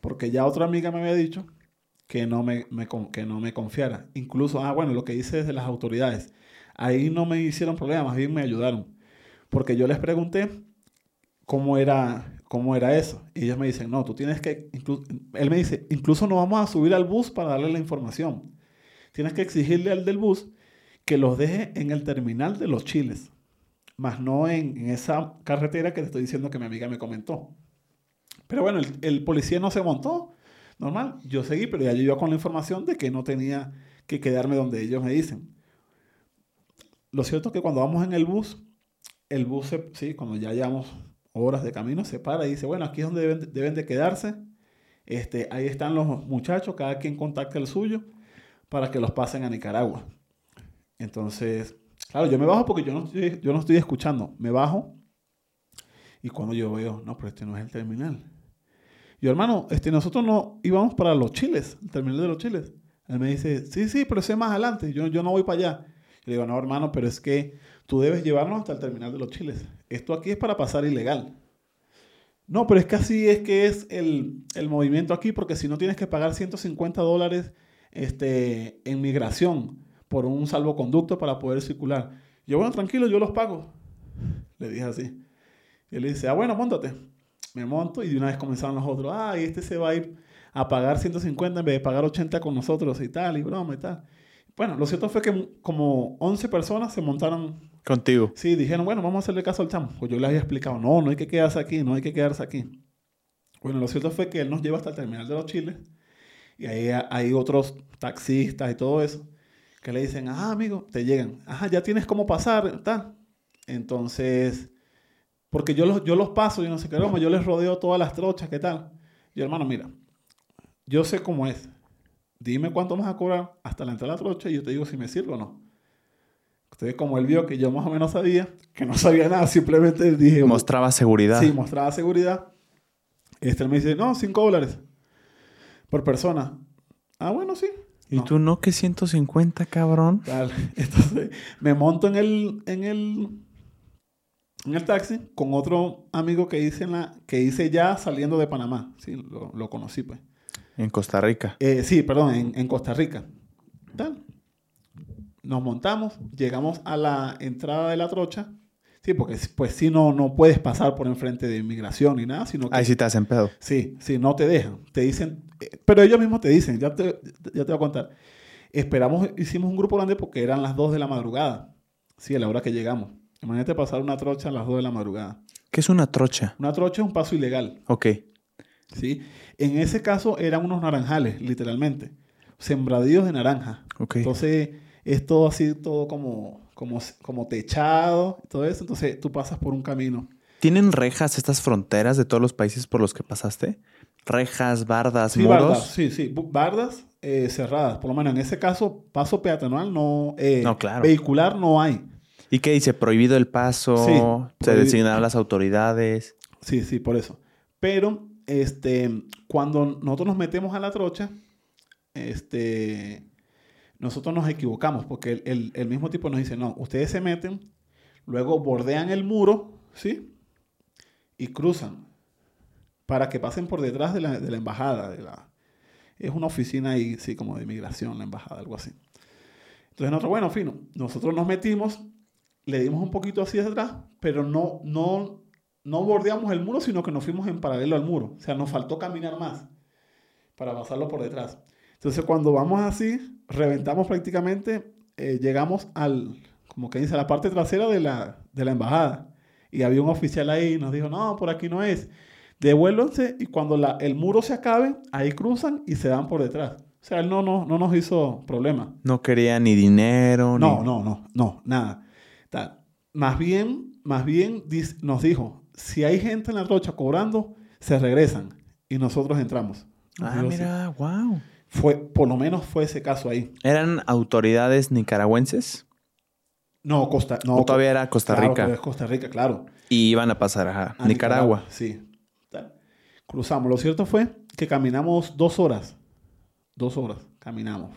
porque ya otra amiga me había dicho que no me, que no me confiara. Incluso, ah, bueno, lo que dice desde las autoridades. Ahí no me hicieron problema, más bien me ayudaron. Porque yo les pregunté cómo era, cómo era eso. Y ellos me dicen, no, tú tienes que, él me dice, incluso no vamos a subir al bus para darle la información. Tienes que exigirle al del bus que los deje en el terminal de los chiles. más no en, esa carretera que te estoy diciendo que mi amiga me comentó. Pero bueno, el policía no se montó, normal. Yo seguí, pero ya yo iba con la información de que no tenía que quedarme donde ellos me dicen. Lo cierto es que cuando vamos en el bus, el bus, se- sí, cuando ya llevamos horas de camino, se para y dice, bueno, aquí es donde deben, de quedarse. Este, ahí están los muchachos, cada quien contacta el suyo para que los pasen a Nicaragua. Entonces, claro, yo me bajo porque yo no estoy, yo no estoy escuchando. Me bajo y cuando yo veo, no, pero este no es el terminal. Yo, hermano, este, nosotros no íbamos para los chiles, el terminal de los chiles. Él me dice, sí, sí, pero es más adelante, yo, yo no voy para allá. Yo le digo, no, hermano, pero es que tú debes llevarnos hasta el terminal de los chiles. Esto aquí es para pasar ilegal. No, pero es que así es que es el, el movimiento aquí, porque si no tienes que pagar 150 dólares este, en migración por un salvoconducto para poder circular. Yo, bueno, tranquilo, yo los pago. Le dije así. Y él dice, ah, bueno, montate. Me monto y de una vez comenzaron los otros, ah, y este se va a ir a pagar 150 en vez de pagar 80 con nosotros y tal, y broma y tal. Bueno, lo cierto fue que como 11 personas se montaron Contigo. Sí, dijeron, bueno, vamos a hacerle caso al chamo. Pues yo les había explicado, no, no hay que quedarse aquí, no hay que quedarse aquí. Bueno, lo cierto fue que él nos lleva hasta el terminal de los chiles y ahí ha- hay otros taxistas y todo eso que le dicen, ah, amigo, te llegan, ajá, ya tienes cómo pasar, tal. Entonces, porque yo los, yo los paso, yo no sé qué broma, yo les rodeo todas las trochas, ¿qué tal? Yo, hermano, mira, yo sé cómo es. Dime cuánto vas a cobrar hasta la entrada de la trocha y yo te digo si me sirve o no. Entonces, como él vio que yo más o menos sabía, que no sabía nada, simplemente dije... Mostraba seguridad. Sí, mostraba seguridad. Este él me dice, no, 5 dólares por persona. Ah, bueno, sí. ¿Y No. tú no que 150, cabrón? Tal. Entonces, me monto en el, en el, en el taxi con otro amigo que hice, en la, que hice ya saliendo de Panamá. Sí, lo, lo conocí, pues. En Costa Rica. Eh, sí, perdón, en, en Costa Rica. Tal. Nos montamos, llegamos a la entrada de la trocha. Sí, porque pues sí, no, no puedes pasar por enfrente de inmigración ni nada, sino que... Ahí sí te hacen pedo. Sí, sí, no te dejan. Te dicen, eh, pero ellos mismos te dicen, ya te, ya te voy a contar. Esperamos, hicimos un grupo grande porque eran las 2 de la madrugada. Sí, a la hora que llegamos. Imagínate pasar una trocha a las 2 de la madrugada. ¿Qué es una trocha? Una trocha es un paso ilegal. Ok. ¿sí? En ese caso eran unos naranjales, literalmente. Sembradíos de naranja. Ok. Entonces, es todo así, todo como, como, como techado, todo eso. Entonces, tú pasas por un camino. ¿Tienen rejas estas fronteras de todos los países por los que pasaste? Rejas, bardas, Sí, muros. bardas, sí, sí. Bardas eh, cerradas. Por lo menos en ese caso, paso peatonal no... eh, No, claro. Vehicular no hay. ¿Y qué dice? Prohibido el paso. Sí, se prohibi- designarán las autoridades. Sí, sí, por eso. Pero, este, cuando nosotros nos metemos a la trocha, este, nosotros nos equivocamos porque el, el- el mismo tipo nos dice, no, ustedes se meten, luego bordean el muro, ¿sí? Y cruzan para que pasen por detrás de la, de la embajada. De la, es una oficina ahí, sí, como de inmigración, la embajada, algo así. Entonces nosotros, bueno, fino, nosotros nos metimos, le dimos un poquito hacia atrás, pero no, no, no bordeamos el muro, sino que nos fuimos en paralelo al muro. O sea, nos faltó caminar más para pasarlo por detrás. Entonces, cuando vamos así, reventamos prácticamente, eh, llegamos al, como que dice, a la parte trasera de la, de la embajada. Y había un oficial ahí y nos dijo, no, por aquí no es. Devuélvanse y cuando la- el muro se acabe, ahí cruzan y se dan por detrás. O sea, él no, no, no nos hizo problema. No quería ni dinero. No, ni... no, no, no, nada. Más bien, más bien nos dijo, si hay gente en la trocha cobrando, se regresan y nosotros entramos. Ah, mira, wow. Fue, por lo menos fue ese caso ahí. ¿Eran autoridades nicaragüenses? No, Costa, no, ¿O todavía era Costa claro, Rica? todavía es Costa Rica, claro. Y iban a pasar a, A Nicaragua. Sí. Tal. Cruzamos. Lo cierto fue que caminamos dos horas. Dos horas. Caminamos.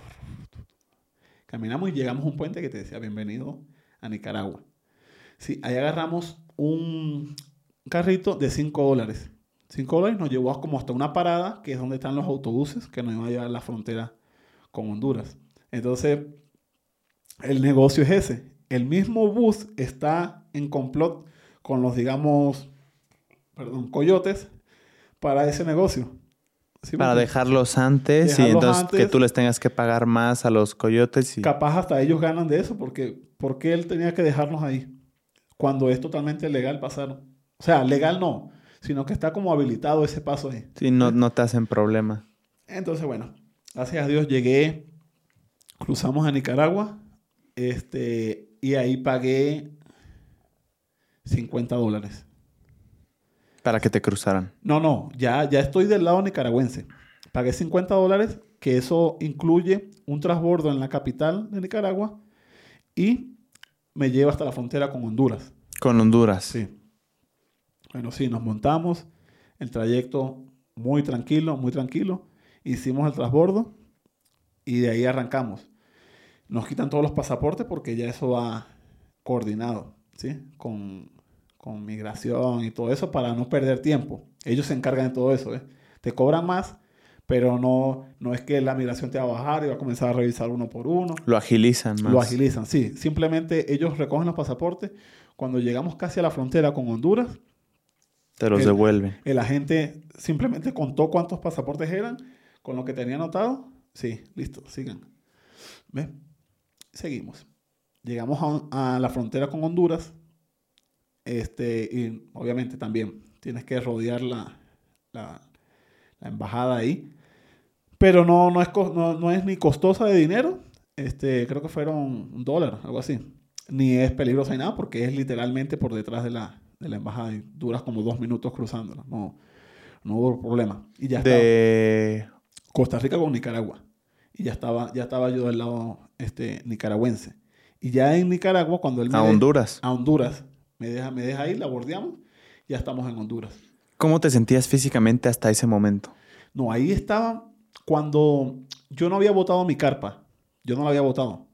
Caminamos y llegamos a un puente que te decía bienvenido a Nicaragua. Sí, ahí agarramos un carrito de 5 dólares. 5 dólares nos llevó como hasta una parada, que es donde están los autobuses que nos iban a llevar a la frontera con Honduras. Entonces, el negocio es ese. El mismo bus está en complot con los, digamos, perdón, coyotes para ese negocio. ¿Sí Para dejarlos antes y entonces antes. que tú les tengas que pagar más a los coyotes. Y... Capaz hasta ellos ganan de eso, porque ¿por qué él tenía que dejarnos ahí? Cuando es totalmente legal pasar. O sea, legal no, sino que está como habilitado ese paso ahí. Sí, no, no te hacen problema. Entonces, bueno, gracias a Dios llegué, cruzamos a Nicaragua, este, y ahí pagué 50 dólares. Para que te cruzaran. No, no, ya, ya estoy del lado nicaragüense. Pagué 50 dólares, que eso incluye un transbordo en la capital de Nicaragua y me lleva hasta la frontera con Honduras. Con Honduras. Sí. Bueno, sí, nos montamos. El trayecto muy tranquilo, muy tranquilo. Hicimos el transbordo y de ahí arrancamos. Nos quitan todos los pasaportes porque ya eso va coordinado, ¿sí? Con, con migración y todo eso para no perder tiempo. Ellos se encargan de todo eso, ¿eh? Te cobran más, pero no, no es que la migración te va a bajar y va a comenzar a revisar uno por uno. Lo agilizan más. Lo agilizan, sí. Simplemente ellos recogen los pasaportes. Cuando llegamos casi a la frontera con Honduras, Te los el- devuelven. el agente simplemente contó cuántos pasaportes eran con lo que tenía anotado. Sí, listo, sigan. ¿Ves? Seguimos. Llegamos a, a la frontera con Honduras. Este, y obviamente también tienes que rodear la, la, la embajada ahí. Pero no, no, es, no, no es ni costosa de dinero. Este, creo que fueron un dólar, algo así. Ni es peligrosa ni nada porque es literalmente por detrás de la, de la embajada y duras como dos minutos cruzándola. No, no hubo problema. Y ya estaba De... Costa Rica con Nicaragua. Y ya estaba, ya estaba yo del lado este, nicaragüense. Y ya en Nicaragua, cuando él me A de- Honduras. a Honduras, me deja, me deja ahí, la bordeamos, ya estamos en Honduras. ¿Cómo te sentías físicamente hasta ese momento? No, ahí estaba cuando yo no había botado mi carpa. Yo no la había botado.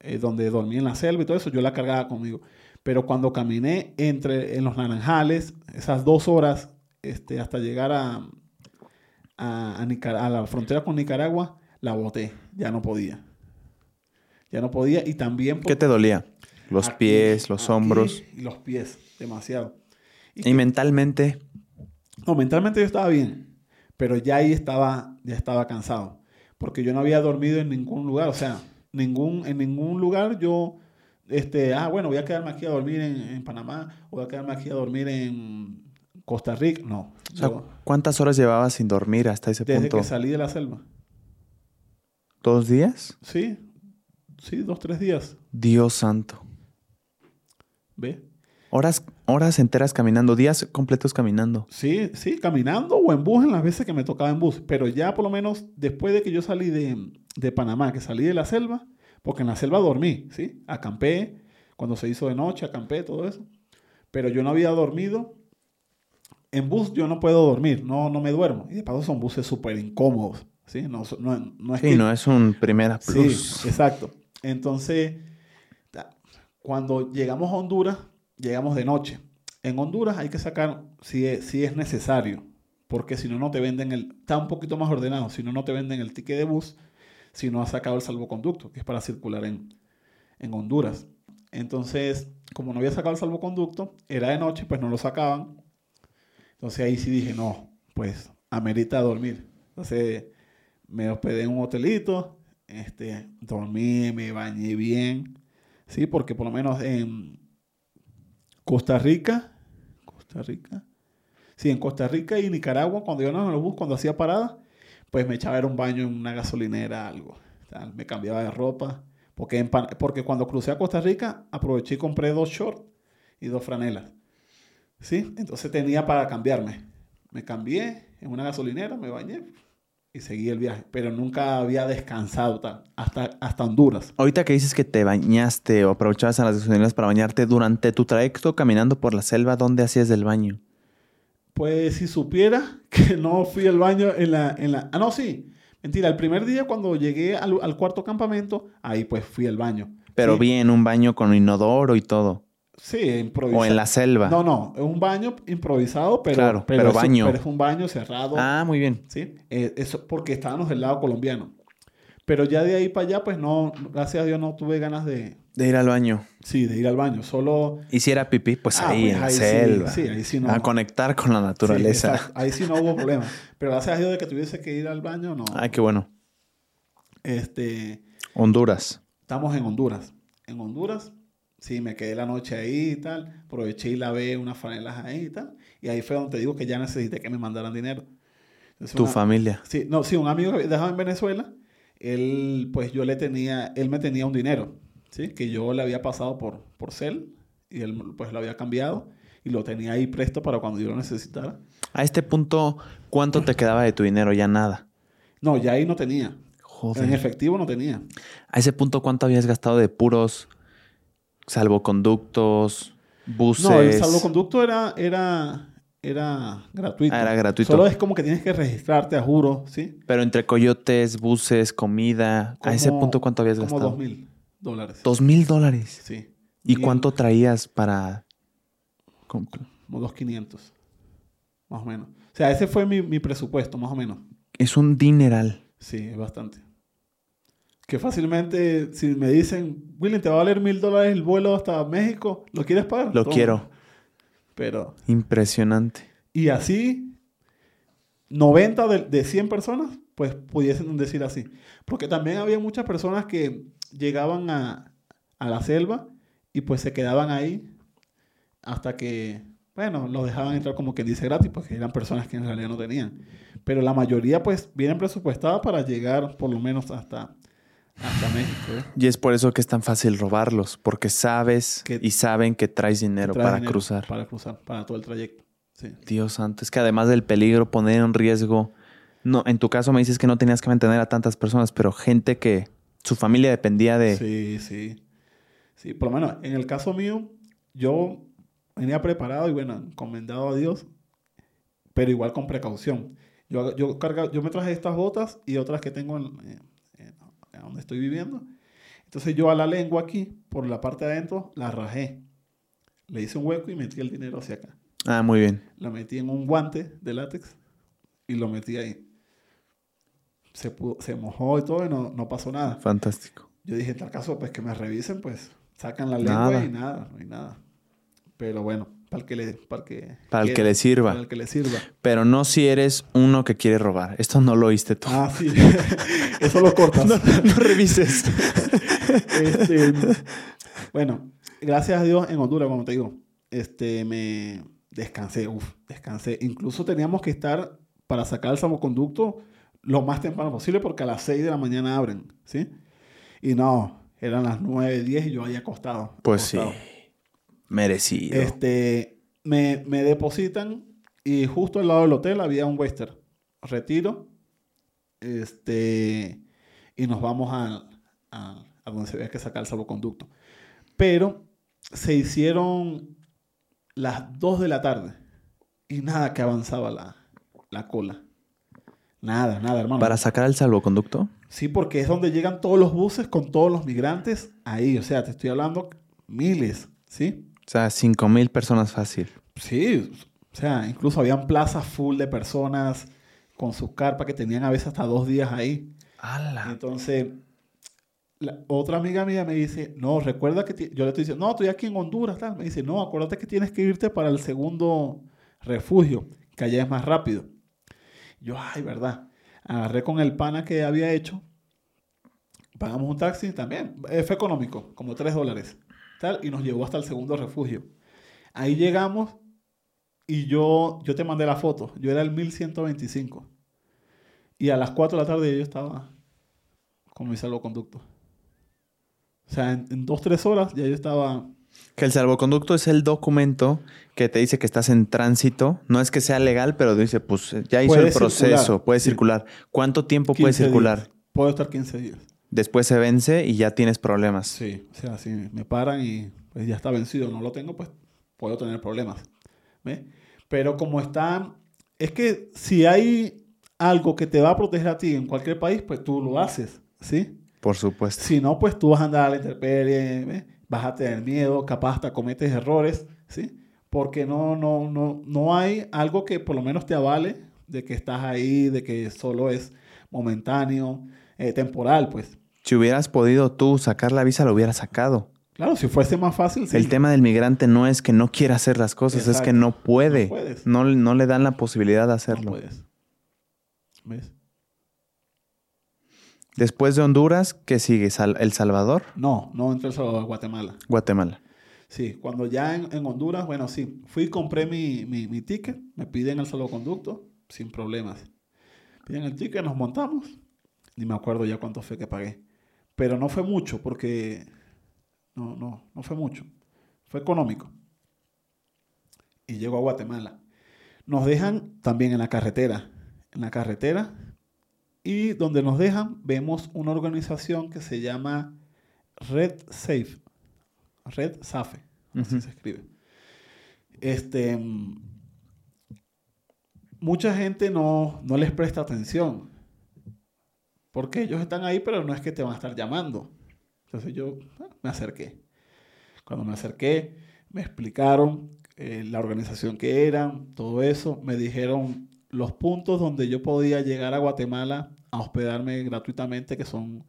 Eh, donde dormí en la selva y todo eso, yo la cargaba conmigo. Pero cuando caminé entre en los naranjales, esas dos horas este, hasta llegar a, a, a Nicar- a la frontera con Nicaragua, la boté. Ya no podía. Ya no podía. Y también... ¿Qué te dolía? Los aquí, pies, los aquí hombros. Y los pies, demasiado. Y Y mentalmente, No, mentalmente yo estaba bien, pero ya ahí estaba, ya estaba cansado, porque yo no había dormido en ningún lugar, o sea, ningún, en ningún lugar yo, este, ah, bueno, voy a quedarme aquí a dormir en, en Panamá, o voy a quedarme aquí a dormir en Costa Rica, no. o sea, yo- ¿cuántas horas llevabas sin dormir hasta ese desde punto? que salí de la selva, ¿Dos días? sí, sí, dos, tres días, Dios santo. ¿ve? Horas, horas enteras caminando, días completos caminando. Sí, sí, caminando o en bus en las veces que me tocaba en bus. Pero ya por lo menos después de que yo salí de, de Panamá, que salí de la selva, porque en la selva dormí, ¿sí? Acampé, cuando se hizo de noche, acampé, todo eso. Pero yo no había dormido. En bus yo no puedo dormir, no, no me duermo. Y de paso son buses súper incómodos, ¿sí? No, no, no es Sí, que- no es un primera Sí, plus. exacto. Entonces, cuando llegamos a Honduras, llegamos de noche. En Honduras hay que sacar, si es, si es necesario, porque si no, no te venden el... Está un poquito más ordenado, si no, no te venden el ticket de bus, si no has sacado el salvoconducto, que es para circular en, en Honduras. Entonces, como no había sacado el salvoconducto, era de noche, pues no lo sacaban. Entonces ahí sí dije, no, pues amerita dormir. Entonces me hospedé en un hotelito, este, dormí, me bañé bien, sí, porque por lo menos en Costa Rica, Costa Rica, sí, en Costa Rica y Nicaragua, cuando yo no en el bus, cuando hacía parada, pues me echaba era un baño en una gasolinera, algo, tal, me cambiaba de ropa, porque, porque cuando crucé a Costa Rica, aproveché y compré dos shorts y dos franelas, sí, entonces tenía para cambiarme, me cambié en una gasolinera, me bañé, y seguí el viaje, pero nunca había descansado tal, hasta, hasta Honduras. Ahorita que dices que te bañaste o aprovechabas a las gasolineras para bañarte durante tu trayecto caminando por la selva, ¿dónde hacías del baño? Pues si supiera que no fui al baño en la, en la... Ah, no, sí. Mentira, el primer día cuando llegué al, al cuarto campamento, ahí pues fui al baño. Pero Sí, bien, un baño con inodoro y todo. Sí, improvisado. O en la selva. No, no, es un baño improvisado, pero... Claro, pero es baño. pero es un baño cerrado. Ah, muy bien. ¿sí? Eh, eso porque estábamos del lado colombiano. Pero ya de ahí para allá, pues no, gracias a Dios no tuve ganas de, De ir al baño. sí, de ir al baño. Solo... Y si era pipí, pues Ah, ahí pues en ahí selva. sí, ahí sí no. A conectar con la naturaleza. ahí sí no hubo problema. Pero gracias a Dios de que tuviese que ir al baño, no. Ay, qué bueno. Este, Honduras. estamos en Honduras. En Honduras Sí, me quedé la noche ahí y tal. Aproveché y lavé unas franelas ahí y tal. Y ahí fue donde te digo que ya necesité que me mandaran dinero. Entonces, Tu una- familia. Sí, no, sí, un amigo que dejado en Venezuela, él, pues yo le tenía, él me tenía un dinero, ¿sí? Que yo le había pasado por, por Cel y él pues lo había cambiado y lo tenía ahí presto para cuando yo lo necesitara. A este punto, ¿cuánto te quedaba de tu dinero? Ya nada. No, ya ahí no tenía. Joder. En efectivo no tenía. A ese punto, ¿cuánto habías gastado de puros salvoconductos, buses? No, el salvoconducto era, era, era gratuito. Ah, era gratuito. Solo es como que tienes que registrarte, a juro, ¿sí? Pero entre coyotes, buses, comida. ¿A ese Como- punto cuánto habías Como gastado? dos mil dólares. Dos mil dólares. Sí. ¿Y cuánto traías para...? Como dos quinientos. Más o menos. O sea, ese fue mi, mi presupuesto, más o menos. Es un dineral. Sí, es bastante. Que fácilmente, si me dicen, William, te va a valer mil dólares el vuelo hasta México, ¿lo quieres pagar? Lo Toma. quiero. Pero, Impresionante. y así, 90 de, de 100 personas, pues pudiesen decir así. Porque también había muchas personas que llegaban a, a la selva y pues se quedaban ahí hasta que, bueno, los dejaban entrar como quien dice gratis, porque eran personas que en realidad no tenían. Pero la mayoría pues vienen presupuestadas para llegar por lo menos hasta, hasta México. ¿eh? Y es por eso que es tan fácil robarlos. Porque sabes Que- y saben que traes dinero para dinero cruzar. Para cruzar, para todo el trayecto. Sí. Dios santo. Es que además del peligro, poner en riesgo... No, en tu caso me dices que no tenías que mantener a tantas personas, pero gente que su familia dependía de... Sí, sí. Sí, por lo menos en el caso mío, yo venía preparado y bueno, encomendado a Dios, pero igual con precaución. Yo, yo, carga, yo me traje estas botas y otras que tengo en, donde estoy viviendo. Entonces yo a la lengua aquí, por la parte de adentro, la rajé. Le hice un hueco y metí el dinero hacia acá. Ah, muy bien. La metí en un guante de látex y lo metí ahí. Se, pudo- se mojó y todo y no, no pasó nada. Fantástico. Yo dije, en tal caso, pues que me revisen, pues sacan la lengua Nada. y nada, no hay nada. Pero bueno, para el que le, para el que, Para el que le sirva. Para el que le sirva. Pero no si eres uno que quiere robar. Esto no lo oíste tú. Ah, sí. Eso lo cortas. no revises. Este, bueno, gracias a Dios en Honduras, como te digo, este, me descansé, uf, descansé. Incluso teníamos que estar para sacar el salvoconducto lo más temprano posible porque a las 6 de la mañana abren, ¿sí? Y no, eran las 9, 10 y yo ahí acostado. Pues sí. Merecido. Este, me, me depositan y justo al lado del hotel había un western. Retiro. Este, y nos vamos a, a, a donde se había que sacar el salvoconducto. Pero se hicieron las 2 de la tarde y nada que avanzaba la, la cola. Nada, nada, hermano. ¿Para sacar el salvoconducto? Sí, porque es donde llegan todos los buses con todos los migrantes ahí. O sea, te estoy hablando miles, ¿sí? O sea, cinco mil personas fácil. Sí, o sea, incluso habían plazas full de personas con sus carpas que tenían a veces hasta dos días ahí. ¡Hala! Entonces, la otra amiga mía me dice, no, recuerda que ti-". yo le estoy diciendo, no, estoy aquí en Honduras, tal. Me dice, no, acuérdate que tienes que irte para el segundo refugio, que allá es más rápido. Yo, ay, verdad. Agarré con el pana que había hecho, pagamos un taxi también, eh, fue económico, como 3 dólares, tal, y nos llevó hasta el segundo refugio. Ahí llegamos y yo, yo te mandé la foto, yo era el 1125. Y a las 4 de la tarde yo estaba con mi salvoconducto. O sea, en, en dos, tres horas ya yo estaba... Que el salvoconducto es el documento que te dice que estás en tránsito. No es que sea legal, pero dice, pues ya hizo Puede el proceso, circular, puede sí. circular. ¿Cuánto tiempo puede 15 circular? días. Puedo estar 15 días. Después se vence y ya tienes problemas. Sí, o sea, si me paran y pues ya está vencido, no lo tengo, pues puedo tener problemas. ¿Ves? Pero como está, es que si hay algo que te va a proteger a ti en cualquier país, pues tú lo haces, ¿sí? Por supuesto. Si no, pues tú vas a andar a la intemperie, ¿ves? vas a tener miedo, capaz hasta cometes errores, ¿sí? Porque no, no, no, no hay algo que por lo menos te avale de que estás ahí, de que solo es momentáneo, eh, temporal, pues. Si hubieras podido tú sacar la visa, lo hubieras sacado. Claro, si fuese más fácil, sí. El tema del migrante no es que no quiera hacer las cosas, es que no puede. No puedes. No, no le dan la posibilidad de No hacerlo. puedes. ¿Ves? Después de Honduras, ¿qué sigue? ¿El Salvador? No, no entró El Salvador, Guatemala. Guatemala. Sí, cuando ya en, en Honduras, bueno, sí, fui y compré mi, mi, mi ticket, me piden el salvoconducto, sin problemas. Piden el ticket, nos montamos, ni me acuerdo ya cuánto fue que pagué. Pero no fue mucho, porque no, no, no fue mucho. Fue económico. Y llego a Guatemala. Nos dejan también en la carretera. En la carretera. Y donde nos dejan, vemos una organización que se llama Red Safe. Red Safe. Así se escribe. Este. mm, Mucha gente no, no les presta atención. Porque ellos están ahí, pero no es que te van a estar llamando. Entonces yo ah, me acerqué. Cuando me acerqué, me explicaron eh, la organización que eran, todo eso. Me dijeron los puntos donde yo podía llegar a Guatemala a hospedarme gratuitamente, que son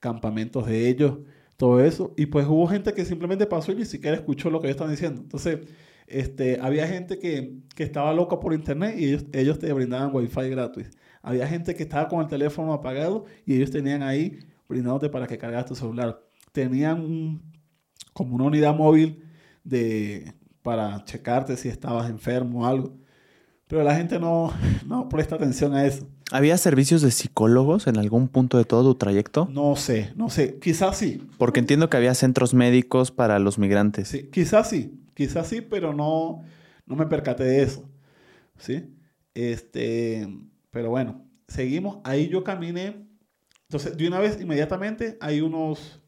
campamentos de ellos, todo eso. Y pues hubo gente que simplemente pasó y ni siquiera escuchó lo que ellos estaban diciendo. Entonces, este, había gente que, que estaba loca por internet y ellos, ellos te brindaban wifi gratis. Había gente que estaba con el teléfono apagado y ellos tenían ahí brindándote para que cargas tu celular. Tenían un- como una unidad móvil de, para checarte si estabas enfermo o algo. Pero la gente no, no presta atención a eso. ¿Había servicios de psicólogos en algún punto de todo tu trayecto? No sé, no sé. Quizás sí. Porque entiendo que había centros médicos para los migrantes. Sí, quizás sí, quizás sí, pero no, no me percaté de eso. ¿Sí? Este, pero bueno, seguimos. Ahí yo caminé. Entonces, de una vez, inmediatamente, hay unos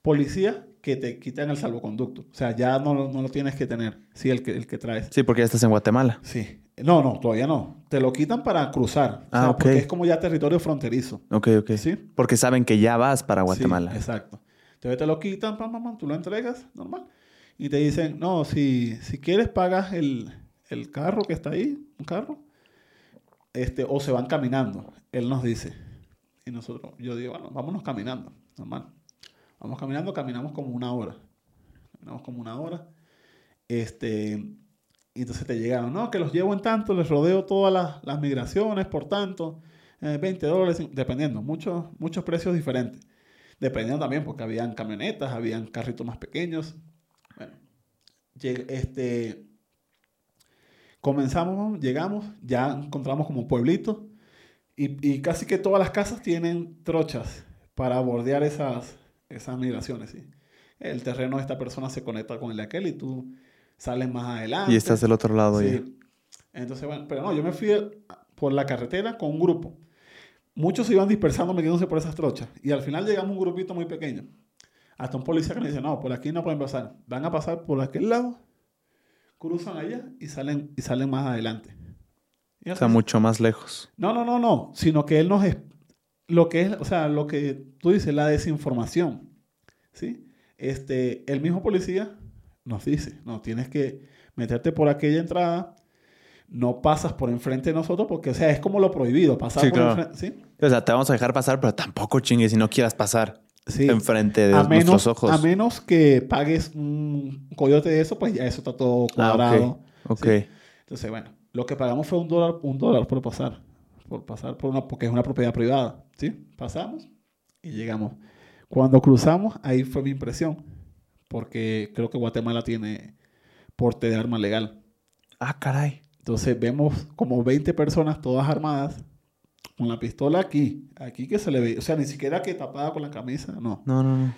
policías que te quitan el salvoconducto. O sea, ya no, lo- no lo tienes que tener. Sí, el que, el que traes. Sí, porque ya estás en Guatemala. Sí. No, no, todavía no. Te lo quitan para cruzar. O Ah, sea, ok. Porque es como ya territorio fronterizo. Ok, ok. ¿Sí? Porque saben que ya vas para Sí, Guatemala. exacto. Entonces te lo quitan, pam, pam, pam, tú lo entregas, normal. Y te dicen, no, si, si quieres pagas el, el carro que está ahí, un carro, este, o se van caminando. Él nos dice. Y nosotros, yo digo, bueno, vámonos caminando, normal. Vamos caminando, caminamos como una hora. Caminamos como una hora. Este, y entonces te llegaron, no, que los llevo en tanto, les rodeo todas las, las migraciones por tanto, eh, 20 dólares, dependiendo, muchos, muchos precios diferentes. Dependiendo también, porque habían camionetas, habían carritos más pequeños. Bueno, este, comenzamos, llegamos, ya encontramos como un pueblito y, y casi que todas las casas tienen trochas para bordear esas, esas migraciones. ¿sí? El terreno de esta persona se conecta con el de aquel y tú sales más adelante. Y estás del otro lado ya. Sí. Entonces, bueno, pero no, yo me fui por la carretera con un grupo. Muchos se iban dispersando metiéndose por esas trochas. Y al final llegamos a un grupito muy pequeño. Hasta un policía que me dice, no, por aquí no pueden pasar. Van a pasar por aquel lado, cruzan allá y salen, y salen más adelante. Y Está así- mucho más lejos. no, no, no, no. Sino que él nos... es- Lo que es, o sea, lo que tú dices, la desinformación. ¿Sí? Este, el mismo policía nos dice, no, tienes que meterte por aquella entrada, no pasas por enfrente de nosotros porque, o sea, es como lo prohibido, pasar Sí, por claro. enfrente. ¿sí? O sea, te vamos a dejar pasar, pero tampoco chingues si no quieras pasar Sí. enfrente de a nuestros menos, ojos. a menos que pagues un coyote de eso, pues ya eso está todo Ah, cuadrado. ok. Sí. Entonces, bueno, lo que pagamos fue un dólar, un dólar por pasar. Por pasar por una, porque es una propiedad privada. ¿Sí? Pasamos y llegamos. Cuando cruzamos, ahí fue mi impresión. Porque creo que Guatemala tiene porte de arma legal. Ah, caray. Entonces vemos como 20 personas todas armadas con la pistola aquí. Aquí que se le ve. O sea, ni siquiera que tapada con la camisa. No No, no, no.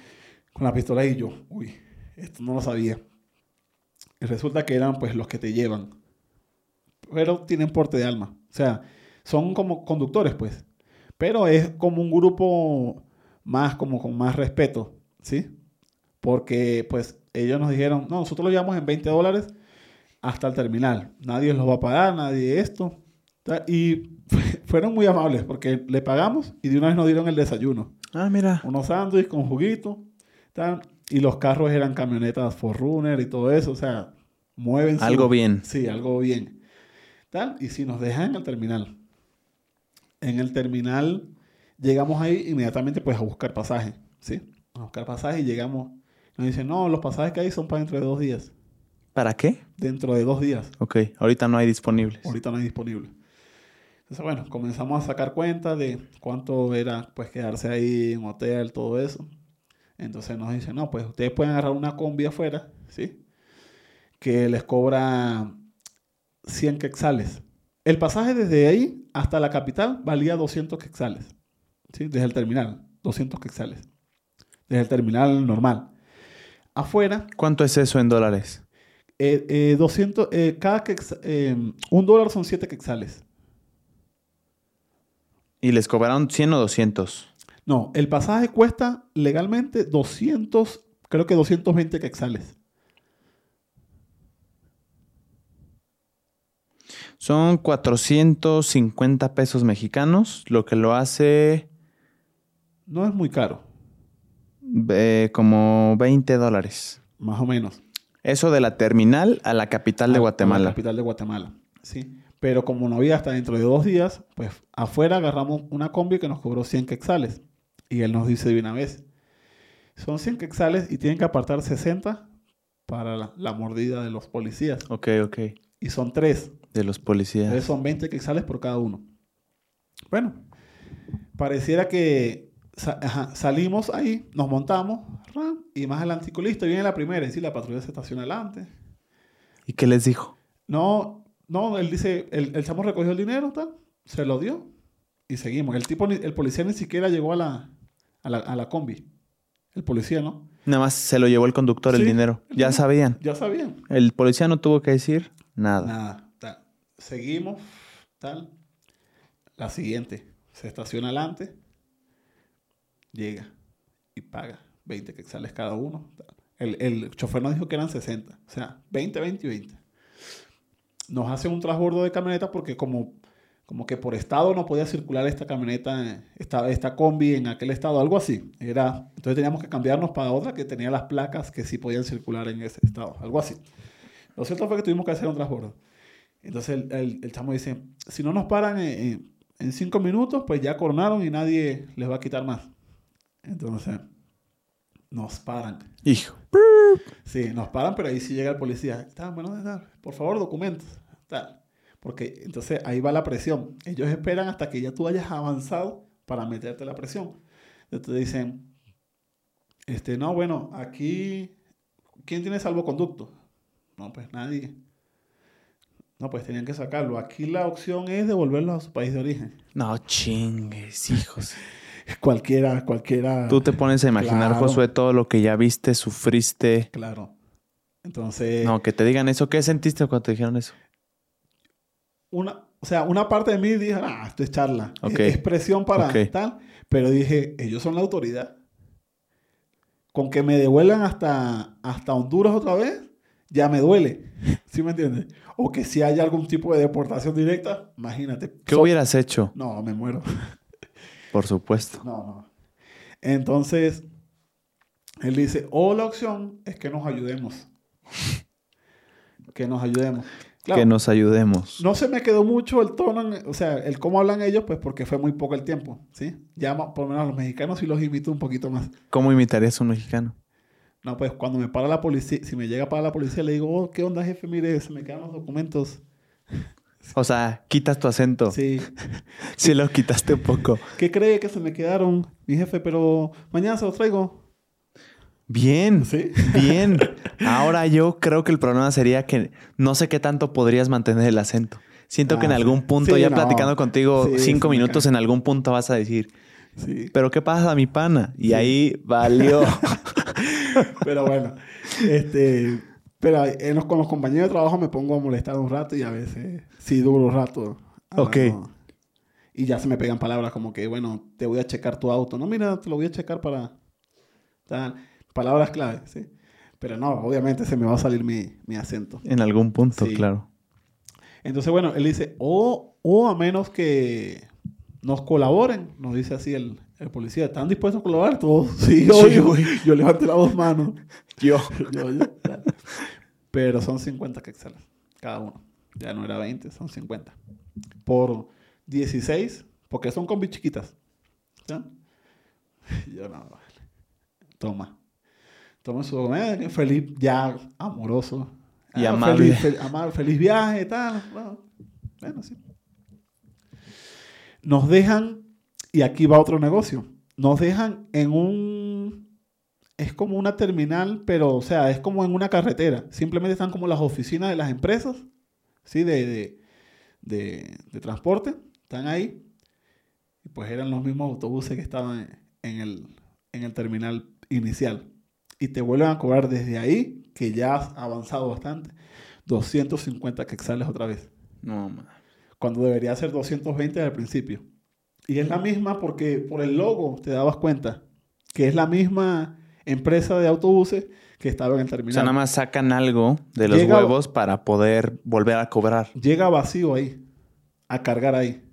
con la pistola y yo, uy, esto no lo sabía. Y resulta que eran pues los que te llevan. Pero tienen porte de alma. O sea, son como conductores pues. Pero es como un grupo más, como con más respeto, ¿sí? Porque pues ellos nos dijeron, no, nosotros lo llevamos en 20 dólares hasta el terminal. Nadie los va a pagar, nadie esto. Y fueron muy amables porque le pagamos y de una vez nos dieron el desayuno Ah, mira. unos sándwiches con juguito. tal, Y los carros eran camionetas Forerunner y todo eso. O sea, mueven Algo bien. Sí, algo bien. Tal, y si nos dejan en el terminal. En el terminal llegamos ahí inmediatamente pues a buscar pasaje. ¿Sí? A buscar pasaje y llegamos. Nos dicen, no, los pasajes que hay son para dentro de dos días. ¿Para qué? Dentro de dos días. Ok, ahorita no hay disponibles. Ahorita no hay disponible. Entonces, bueno, comenzamos a sacar cuenta de cuánto era pues quedarse ahí en hotel, todo eso. Entonces nos dicen, no, pues ustedes pueden agarrar una combi afuera, ¿sí? que les cobra 100 quetzales. El pasaje desde ahí hasta la capital valía 200 quetzales. ¿sí? Desde el terminal, 200 quetzales. Desde el terminal normal. Afuera, ¿Cuánto es eso en dólares? eh, eh, 200, eh, cada eh, un dólar son 7 quetzales. ¿Y les cobraron 100 o 200? No, el pasaje cuesta legalmente 200, creo que 220 quetzales. Son 450 pesos mexicanos, lo que lo hace No es muy caro, eh, como 20 dólares. más o menos. Eso de la terminal a la capital de a- a Guatemala. la capital de Guatemala, sí. Pero como no había hasta dentro de dos días, pues afuera agarramos una combi que nos cobró 100 quetzales. Y él nos dice de una vez, son 100 quetzales y tienen que apartar 60 para la, la mordida de los policías. Ok, ok. Y son tres. De los policías. Entonces son 20 quetzales por cada uno. Bueno, pareciera que sa- ajá, salimos ahí, nos montamos, ram, y más adelante, listo, viene la primera, y sí, la patrulla se estaciona adelante. ¿Y qué les dijo? No, no, él dice, el, el chamo recogió el dinero, tal, se lo dio, y seguimos. El tipo, ni- el policía ni siquiera llegó a la, a la, a la combi. El policía, ¿no? Nada más se lo llevó el conductor el dinero. el Ya sabían. Ya sabían. El policía no tuvo que decir nada. Nada, tal. Seguimos, tal. La siguiente, se estaciona adelante, llega y paga 20 quetzales cada uno. tal. El, el chofer nos dijo que eran 60, o sea, 20, 20 y 20. Nos hacen un transbordo de camioneta porque como, como que por estado no podía circular esta camioneta, esta, esta combi en aquel estado, algo así. Era, entonces teníamos que cambiarnos para otra que tenía las placas que sí podían circular en ese estado, algo así. Lo cierto fue que tuvimos que hacer un transbordo. Entonces el, el, el chamo dice, si no nos paran en, en- cinco minutos, pues ya coronaron y nadie les va a quitar más. Entonces, nos paran. Hijo. Sí, nos paran, pero ahí sí llega el policía. Está, bueno, está, por favor, documentos. Tal. Porque entonces ahí va la presión. Ellos esperan hasta que ya tú hayas avanzado para meterte la presión. Entonces dicen, este, no, bueno, aquí, ¿quién tiene salvoconducto? No, pues nadie. No, pues tenían que sacarlo. Aquí la opción es devolverlos a su país de origen. No chingues, hijos. Cualquiera, cualquiera. Tú te pones a imaginar, Claro. Josué, todo lo que ya viste, sufriste. Claro. Entonces, No, que te digan eso. ¿Qué sentiste cuando te dijeron eso? una, o sea, una parte de mí dije, ah, esto es charla. Es- Ok. Es, presión para Ok. tal. Pero dije, ellos son la autoridad. Con que me devuelvan hasta, hasta Honduras otra vez, ya me duele. ¿Sí me entiendes? O que si hay algún tipo de deportación directa, imagínate. ¿Qué So- hubieras hecho? No, me muero. Por supuesto. No, no. Entonces, él dice, o la opción es que nos ayudemos. que nos ayudemos. Claro, Que nos ayudemos. no se me quedó mucho el tono, en- o sea, el cómo hablan ellos, pues porque fue muy poco el tiempo, ¿sí? Ya por lo menos a los mexicanos sí los imito un poquito más. ¿Cómo imitarías a un mexicano? No, pues cuando me para la policía, si me llega para la policía, le digo, oh, ¿qué onda, jefe? Mire, se me quedan los documentos. O sea, quitas tu acento. Sí, Sí. lo quitaste un poco. ¿Qué cree que se me quedaron, mi jefe? Pero mañana se los traigo. Bien. Sí. Bien. Ahora yo creo que el problema sería que no sé qué tanto podrías mantener el acento. Siento que en Ah, algún punto, Sí, ya no. platicando contigo Sí, cinco minutos, en algún punto vas a decir, Sí. ¿pero qué pasa, mi pana? Y ahí valió. Pero bueno, este, pero en los- con los compañeros de trabajo me pongo a molestar un rato y a veces sí duro un rato. Ok. hablando. Y ya se me pegan palabras como que, bueno, te voy a checar tu auto. No, mira, te lo voy a checar para tal. Palabras clave, sí. Pero no, obviamente se me va a salir mi, mi acento. en algún punto, Sí. claro. Entonces, bueno, él dice, o, o a menos que nos colaboren, nos dice así el, el policía, ¿están dispuestos a colaborar todos? Sí, Sí, obvio. güey. Yo levanté las dos manos. Yo. Yo, yo. Pero son 50 quetzales cada uno. Ya no era 20, son 50. Por 16, porque son combis chiquitas. ¿Ya? Yo no, vale. Toma. Toma su eh, feliz, ya amoroso. Y Ah, amable. Feliz, fel- amable, feliz viaje, tal. Bueno, bueno, sí. Nos dejan, y aquí va otro negocio, nos dejan en un, es como una terminal, pero, o sea, es como en una carretera. Simplemente están como las oficinas de las empresas, ¿sí? De, de, de, transporte. Están ahí. Y pues eran los mismos autobuses que estaban en el, en el terminal inicial. Y te vuelven a cobrar desde ahí, que ya has avanzado bastante, 250 quetzales otra vez. No, man. Cuando debería ser 220 al principio. Y es la misma porque por el logo te dabas cuenta que es la misma empresa de autobuses que estaba en el O sea, terminal. nada más sacan algo de los Llega- huevos para poder volver a cobrar. Llega vacío ahí, a cargar ahí.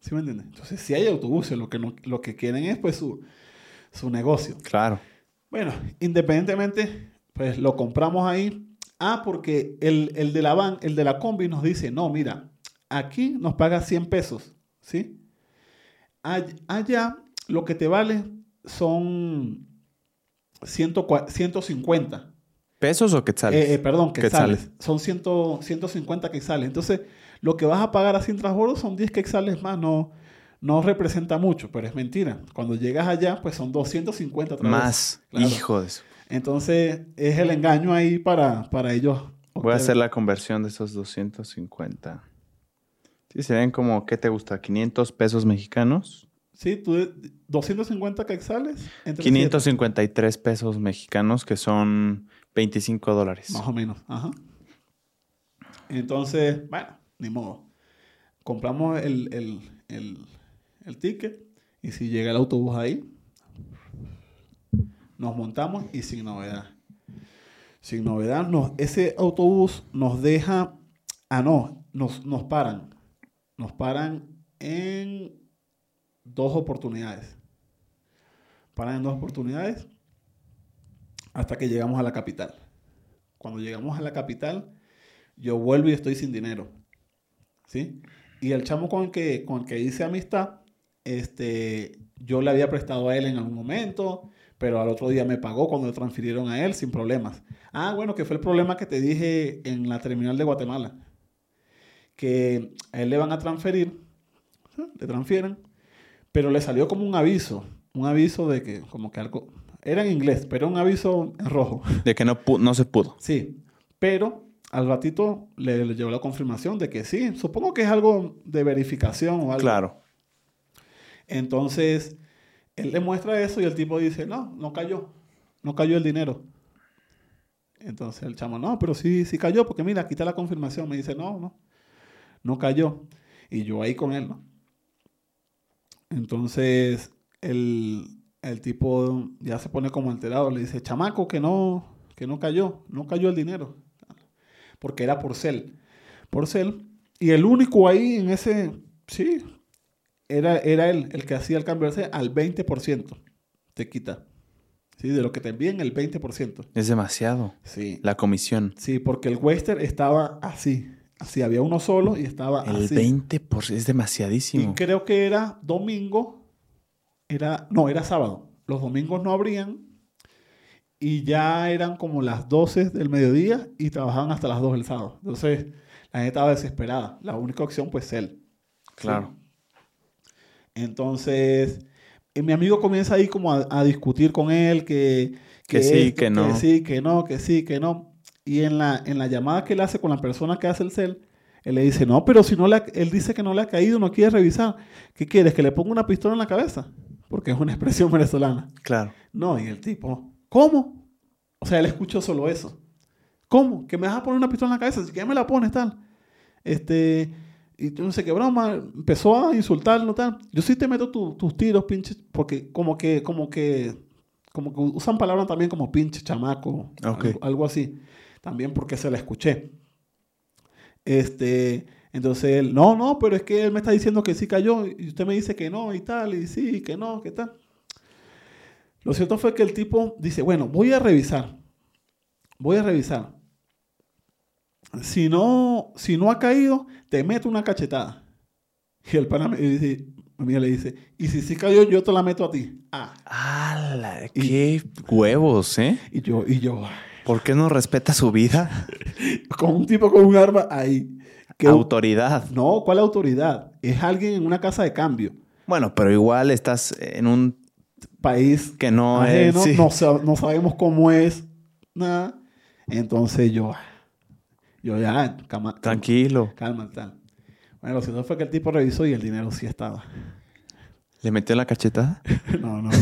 ¿Sí me entiendes? Entonces, si hay autobuses, lo que, no- lo que quieren es pues su, su negocio. Claro. Bueno, independientemente, pues lo compramos ahí. Ah, porque el, el de la van, el de la combi nos dice, no, mira, aquí nos paga 100 pesos, ¿sí? All- Allá lo que te vale son 100 150. ¿Pesos o quetzales? Eh, eh, perdón, quetzales. Quetzales. Son 100, 150 quetzales. Entonces, lo que vas a pagar así en transbordo son 10 quetzales más. No, no representa mucho, pero es mentira. Cuando llegas allá, pues son 250 otra vez. Más. Claro. Hijo de eso. Entonces, es el engaño ahí para, para ellos. Voy a hacer la conversión de esos 250. Sí, serían como, ¿qué te gusta? ¿500 pesos mexicanos? Sí, tú, 250 quetzales. entre 553 pesos mexicanos, que son 25 dólares. Más o menos. Ajá. Entonces, bueno, ni modo. Compramos el, el, el, el ticket y si llega el autobús ahí, nos montamos y sin novedad. Sin novedad, ese autobús nos deja, ah no, nos, nos paran. Nos paran en dos oportunidades. Paran en dos oportunidades hasta que llegamos a la capital. Cuando llegamos a la capital, yo vuelvo y estoy sin dinero. ¿Sí? Y el chamo con el que, con el que hice amistad, este, yo le había prestado a él en algún momento, pero al otro día me pagó cuando le transfirieron a él sin problemas. Ah, bueno, que fue el problema que te dije en la terminal de Guatemala. Que a él le van a transferir, le transfieren, pero le salió como un aviso, un aviso de que como que algo, era en inglés, pero un aviso en rojo. De que no, no se pudo. Sí, pero al ratito le, le llegó la confirmación de que sí, supongo que es algo de verificación o algo. Claro. Entonces, él le muestra eso y el tipo dice, no, no cayó, no cayó el dinero. Entonces el chamo, no, pero sí, sí cayó, porque mira, aquí está la confirmación. Me dice, no, no, no cayó. Y yo ahí con él, ¿no? Entonces, el, el tipo ya se pone como alterado, le dice, chamaco, que no, que no cayó, no cayó el dinero. Porque era por cel. Por cel. Y el único ahí en ese, sí, era, era él el que hacía el cambio de al 20%. Te quita. Sí, de lo que te envían, el 20%. Es demasiado. Sí. La comisión. Sí, porque el Western estaba así. Así, había uno solo y estaba El así. 20% es Y demasiadísimo. creo que era domingo. Era, no, era sábado. Los domingos no abrían. Y ya eran como las 12 del mediodía y trabajaban hasta las 2 del sábado. Entonces, la gente estaba desesperada. La única opción, pues, él. Claro. Entonces, eh, mi amigo comienza ahí como a, a discutir con él que, Que sí, que no. Que sí, que no, que sí, que no. Y en la, en la llamada que él hace con la persona que hace el cel, él le dice, no, pero si no le ha- él dice que no le ha caído, no quiere revisar. ¿Qué quieres? ¿Que le ponga una pistola en la cabeza? Porque es una expresión venezolana. Claro. No, y el tipo, ¿cómo? O sea, él escuchó solo eso. ¿Cómo? ¿Que me vas a poner una pistola en la cabeza? Si que me la pones, tal. Este, y no sé qué broma, empezó a insultarlo, tal. Yo sí te meto tu- tus tiros, pinche, porque como que, como que, como que usan palabras también como pinche, chamaco, algo así. También porque se la escuché. Este, entonces él, no, no, pero es que él me está diciendo que sí cayó y usted me dice que no y tal, y sí, que no, que tal. Lo cierto fue que el tipo dice, bueno, voy a revisar. Voy a revisar. Si no, si no ha caído, te meto una cachetada. Y el pana me dice, le dice, y si sí cayó, yo te la meto a ti. Ah, ¡Hala! ¡Qué huevos, eh! y yo, y yo, ¿Por qué no respeta su vida? con un tipo con un arma ahí. Que, Autoridad. no, ¿cuál autoridad? Es alguien en una casa de cambio. Bueno, pero igual estás en un país Que no ajeno, es. sí. no, no sabemos cómo es, nada. Entonces yo, yo ya, cama- Tranquilo. calma, tal. Bueno, lo cierto fue que el tipo revisó y el dinero sí estaba. ¿Le metió la cachetada? No, no, no.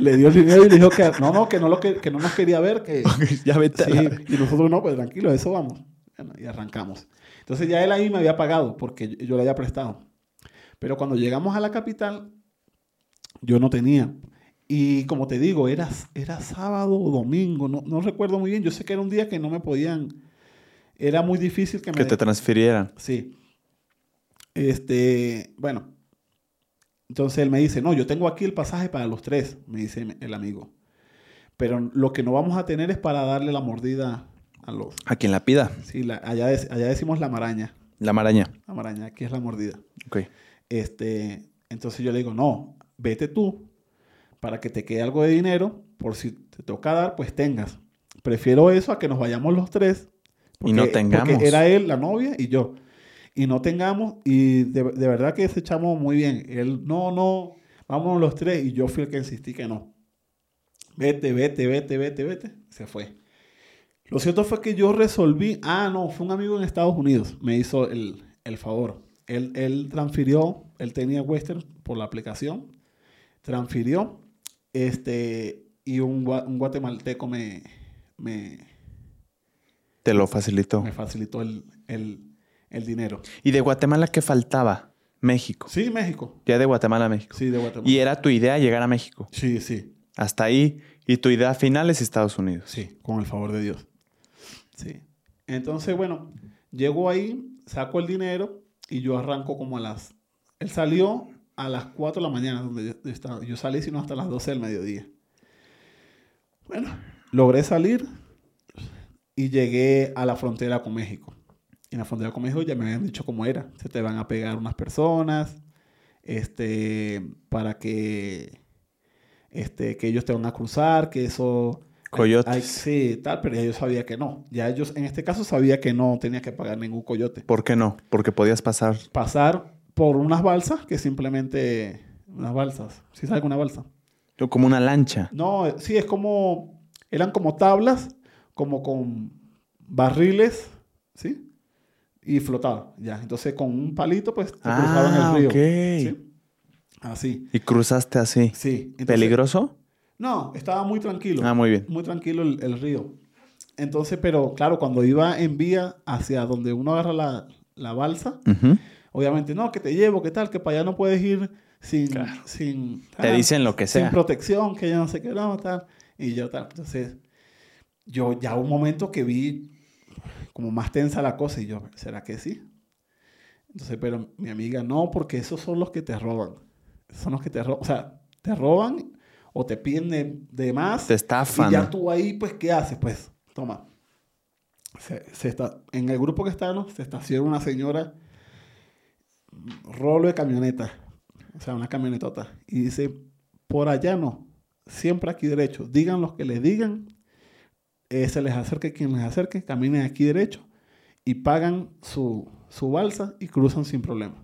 le dio el dinero y le dijo que no, no, que no, lo que, que no nos quería ver, que ya vete. sí. Y nosotros no, pues tranquilo, eso vamos. Bueno, y arrancamos. Entonces ya él ahí me había pagado porque yo, yo le había prestado. Pero cuando llegamos a la capital, yo no tenía. Y como te digo, era, era sábado o domingo, no, no recuerdo muy bien. Yo sé que era un día que no me podían, era muy difícil que me... Que te transfirieran. Sí. Este, bueno. Entonces él me dice, no, yo tengo aquí el pasaje para los tres, me dice el amigo. Pero lo que no vamos a tener es para darle la mordida a los... A quien la pida. Sí, la- allá, allá decimos la maraña. La maraña. La maraña, aquí es la mordida. Ok. Este, entonces yo le digo, no, vete tú para que te quede algo de dinero, por si te toca dar, pues tengas. Prefiero eso a que nos vayamos los tres. Y no tengamos. Porque era él, la novia y yo. Y no tengamos, y de, de verdad que ese chamo muy bien. Él, no, no, vámonos los tres. Y yo fui el que insistí que no. Vete, vete, vete, vete, vete. Se fue. Lo cierto fue que yo resolví, ah, no, fue un amigo en Estados Unidos, me hizo el, el favor. Él, él transfirió, él tenía Western por la aplicación, transfirió, este, y un, un guatemalteco me, me, Te lo facilitó. me facilitó el, el, el dinero. ¿Y de Guatemala qué faltaba? México. Sí, México. Ya de Guatemala a México. Sí, de Guatemala. Y era tu idea llegar a México. Sí, sí, Hasta ahí. Y tu idea final es Estados Unidos. sí, con el favor de Dios. Sí. Entonces, bueno, llego ahí, saco el dinero y yo arranco como a las... Él salió a las 4 de la mañana, donde yo, yo estaba. Yo salí sino hasta las 12 del mediodía. Bueno, logré salir y llegué a la frontera con México. Y en la frontera con México ya me habían dicho cómo era. Se te van a pegar unas personas, este, para que, este, que ellos te van a cruzar, que eso... Coyotes. Ay, sí, tal, pero ya yo sabía que no. Ya ellos, en este caso, sabía que no tenía que pagar ningún coyote. ¿Por qué no? Porque podías pasar. Pasar por unas balsas que simplemente... Unas balsas. ¿Sí sabes una balsa? Como una lancha. No, sí, es como... Eran como tablas, como con barriles, ¿sí? Y flotaba, ya. Entonces, con un palito, pues, cruzaban Ah, el río. ok. ¿sí? Así, Y cruzaste así. sí. Entonces- ¿Peligroso? No, estaba muy tranquilo. Ah, muy bien. muy tranquilo el, el río. Entonces, pero claro, cuando iba en vía hacia donde uno agarra la, la balsa, Ujú. obviamente, no, que te llevo, que tal, que para allá no puedes ir sin... Claro. sin Te ah, dicen lo que Sin sea. protección, que ya no sé qué, no, tal. Y yo tal. Entonces, yo ya un momento que vi como más tensa la cosa y yo, ¿será que sí? Entonces, pero mi amiga, no, porque esos son los que te roban. Esos son los que te roban. O sea, te roban o te piden de, de más. Te estafan. Y ya tú ahí, pues, ¿qué haces? Pues, toma. Se, se está, en el grupo que estábamos, se estaciona una señora, rolo de camioneta, o sea, una camionetota, y dice, por allá no, siempre aquí derecho, digan los que les digan, eh, se les acerque quien les acerque, caminen aquí derecho, y pagan su, su balsa y cruzan sin problema.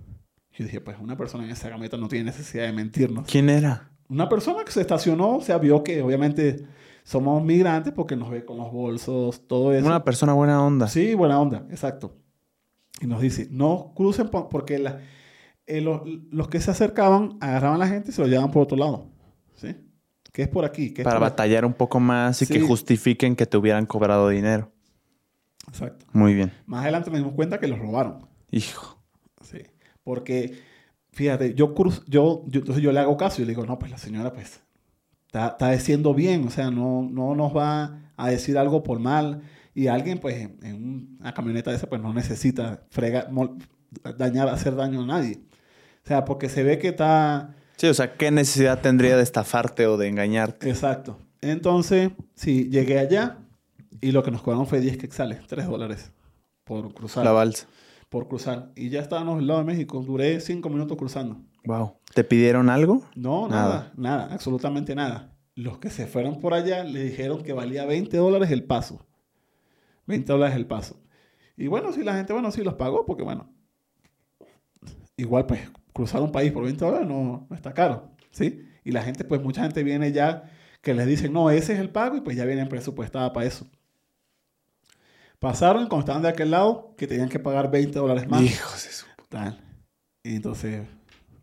Yo dije, pues una persona en esa camioneta no tiene necesidad de mentirnos ¿Quién era? una persona que se estacionó, o sea, vio que obviamente somos migrantes porque nos ve con los bolsos, todo eso. Una persona buena onda. Sí, buena onda, exacto. Y nos dice, no crucen po- porque la- eh, los, los que se acercaban agarraban a la gente y se lo llevaban por otro lado. ¿Sí? Que es por aquí. Es Para por aquí. batallar un poco más y que justifiquen que te hubieran cobrado dinero. Exacto. Muy bien. Más adelante nos dimos cuenta que los robaron. Hijo. Sí. Porque, fíjate, yo, cruz, yo, yo, entonces yo le hago caso y le digo, no, pues la señora, pues, está, está diciendo bien, o sea, no, no nos va a decir algo por mal. Y alguien, pues, en, una camioneta de esa, pues, no necesita frega, mol- dañar, hacer daño a nadie. O sea, porque se ve que está... Sí, o sea, ¿qué necesidad tendría de estafarte o de engañarte? Exacto. Entonces, sí, llegué allá y lo que nos cobraron fue 10 quetzales, 3 dólares por cruzar. La balsa. por cruzar. Y ya estábamos al lado de México. Duré 5 minutos cruzando. Wow. ¿Te pidieron algo? No, Nada. nada, nada, absolutamente nada. Los que se fueron por allá le dijeron que valía 20 dólares el paso. 20 dólares el paso. Y bueno, sí, la gente, bueno, sí los pagó porque, bueno, igual pues cruzar un país por 20 dólares no, no está caro, ¿sí? Y la gente, pues mucha gente viene ya que les dicen, no, ese es el pago y pues ya vienen presupuestada para eso. Pasaron cuando estaban de aquel lado que tenían que pagar 20 dólares más. Hijos de su... Tal. Y entonces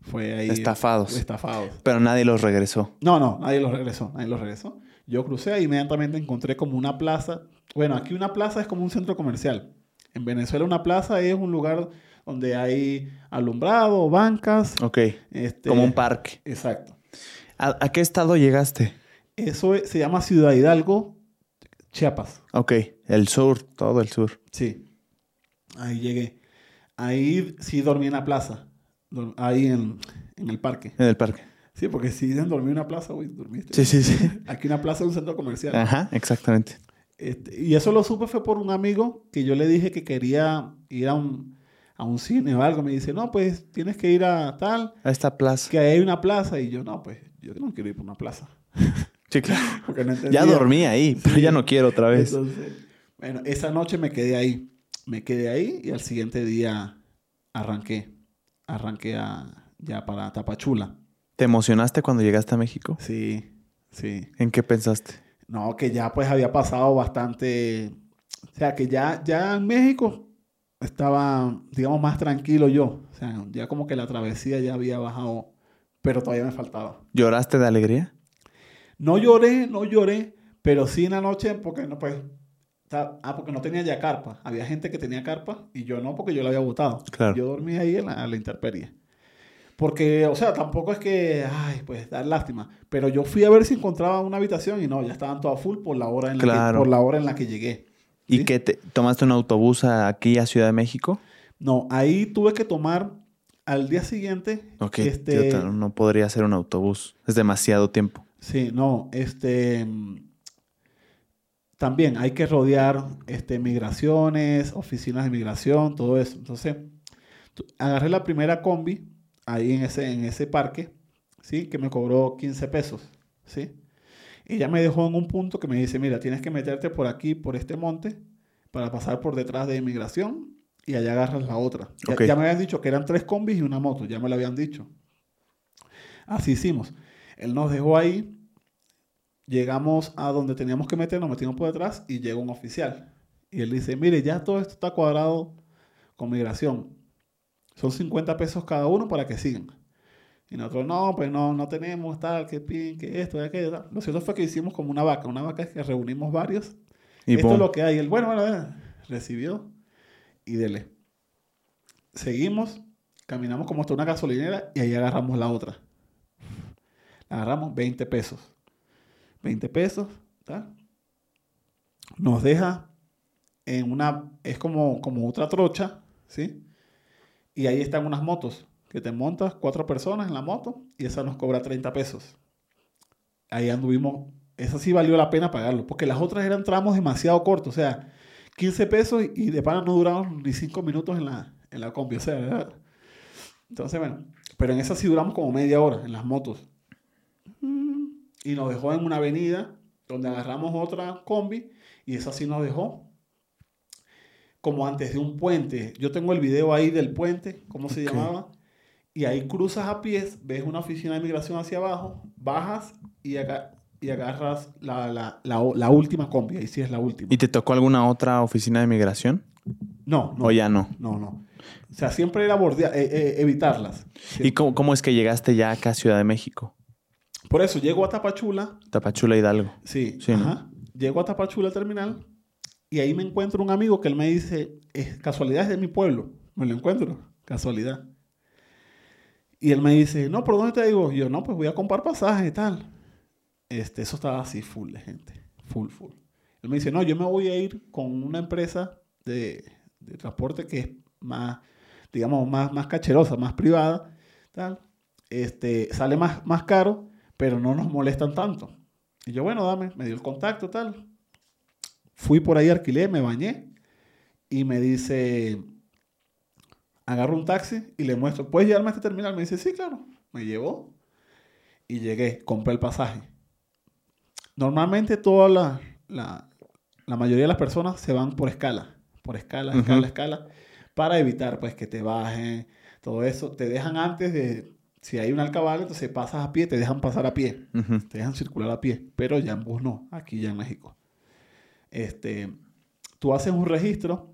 fue ahí. Estafados. Estafados. Pero nadie los regresó. No, no, nadie los regresó. Nadie los regresó. Yo crucé e inmediatamente encontré como una plaza. Bueno, aquí una plaza es como un centro comercial. En Venezuela una plaza es un lugar donde hay alumbrado, bancas. Ok. este- Como un parque. Exacto. ¿A, a qué estado llegaste? Eso es- se llama Ciudad Hidalgo, Chiapas. Ok. El sur, todo el sur. Sí. Ahí llegué. Ahí sí dormí en la plaza. Ahí en, en el parque. En el parque. Sí, porque si dicen dormir en una plaza, güey, dormiste. Sí, sí, sí. Aquí una plaza es un centro comercial. Ajá, exactamente. Este, y eso lo supe fue por un amigo que yo le dije que quería ir a un, a un cine o algo. Me dice, no, pues tienes que ir a tal, A esta plaza. que ahí hay una plaza. Y yo, no, pues yo no quiero ir por una plaza. Sí, claro. Porque no entendía. Ya dormí ahí, pero ya no quiero otra vez. Entonces, bueno, esa noche me quedé ahí. Me quedé ahí y al siguiente día arranqué. Arranqué a, ya para Tapachula. ¿Te emocionaste cuando llegaste a México? Sí, sí. ¿En qué pensaste? No, que ya pues había pasado bastante. O sea, que ya, ya en México estaba, digamos, más tranquilo yo. O sea, ya como que la travesía ya había bajado, pero todavía me faltaba. ¿Lloraste de alegría? No lloré, no lloré, pero sí en la noche, porque no, pues. Ah, porque no tenía ya carpa. Había gente que tenía carpa y yo no, porque yo la había botado. Claro. Yo dormí ahí en la, en la intemperie. Porque, o sea, tampoco es que, ay, pues dar lástima. Pero yo fui a ver si encontraba una habitación y no, ya estaban todas full por la hora en la, Claro. que, por la hora en la que llegué. ¿Y ¿Sí? qué te, tomaste un autobús a- aquí a Ciudad de México? No, ahí tuve que tomar al día siguiente. Ok, este, no podría hacer un autobús. Es demasiado tiempo. Sí, no, este. También hay que rodear este, migraciones, oficinas de migración, todo eso. Entonces, agarré la primera combi ahí en ese, en ese parque, ¿sí? Que me cobró 15 pesos, ¿sí? Y ya me dejó en un punto que me dice, mira, tienes que meterte por aquí, por este monte, para pasar por detrás de inmigración y allá agarras la otra. Ya- me habían dicho que eran tres combis y una moto, ya me lo habían dicho. Así hicimos. Él nos dejó ahí, llegamos a donde teníamos que meter, nos metimos por detrás y llega un oficial. Y él dice, mire, ya todo esto está cuadrado con migración. Son 50 pesos cada uno para que sigan. Y nosotros, no, pues no, no tenemos tal, que pin, que esto, que aquello. tal". Lo cierto fue que hicimos como una vaca. Una vaca es que reunimos varios. Y esto es lo que hay. El bueno, bueno, eh, recibió y dele. Seguimos, caminamos como hasta una gasolinera y ahí agarramos la otra. La agarramos 20 pesos. 20 pesos, tal. Nos deja en una, es como, como otra trocha, ¿sí? Y ahí están unas motos que te montas cuatro personas en la moto y esa nos cobra 30 pesos. Ahí anduvimos, esa sí valió la pena pagarlo, porque las otras eran tramos demasiado cortos, o sea, 15 pesos y, de pana no duraron ni 5 minutos en la, en la combi, o sea, era- entonces bueno, pero en esa sí duramos como media hora, en las motos. Mm, Y nos dejó en una avenida donde agarramos otra combi y esa sí nos dejó como antes de un puente. Yo tengo el video ahí del puente, ¿cómo se llamaba? Y ahí cruzas a pies, ves una oficina de migración hacia abajo, bajas y, aga- y agarras la, la, la, la última combi. Ahí sí es la última. ¿Y te tocó alguna otra oficina de migración? No, no. ¿O ya no? No, no. O sea, siempre era bordear, eh, eh, evitarlas. ¿Y cómo, cómo es que llegaste ya acá a Ciudad de México? Por eso llego a Tapachula. Tapachula Hidalgo. Sí, Sí. Llego a Tapachula al terminal y ahí me encuentro un amigo que él me dice, es casualidad es de mi pueblo. Me lo encuentro, casualidad. Y él me dice, no, ¿por dónde te digo? Yo, no, pues voy a comprar pasajes y tal. Este, eso estaba así full de gente, full, full. Él me dice, no, yo me voy a ir con una empresa de, de transporte que es más, digamos, más, más cacherosa, más privada, tal. Este, sale más, más caro, pero no nos molestan tanto. Y yo, bueno, dame, me dio el contacto, tal. Fui por ahí, alquilé, me bañé y me dice, agarro un taxi y le muestro, ¿puedes llevarme a este terminal? Me dice, sí, claro. Me llevó y llegué, compré el pasaje. Normalmente toda la, la, la mayoría de las personas se van por escala, por escala, escala, Ujú. escala, para evitar pues que te bajen, todo eso. Te dejan antes de, Si hay un alcabala, entonces pasas a pie, te dejan pasar a pie, te dejan circular a pie, pero ya en bus no, aquí ya en México. Este, tú haces un registro,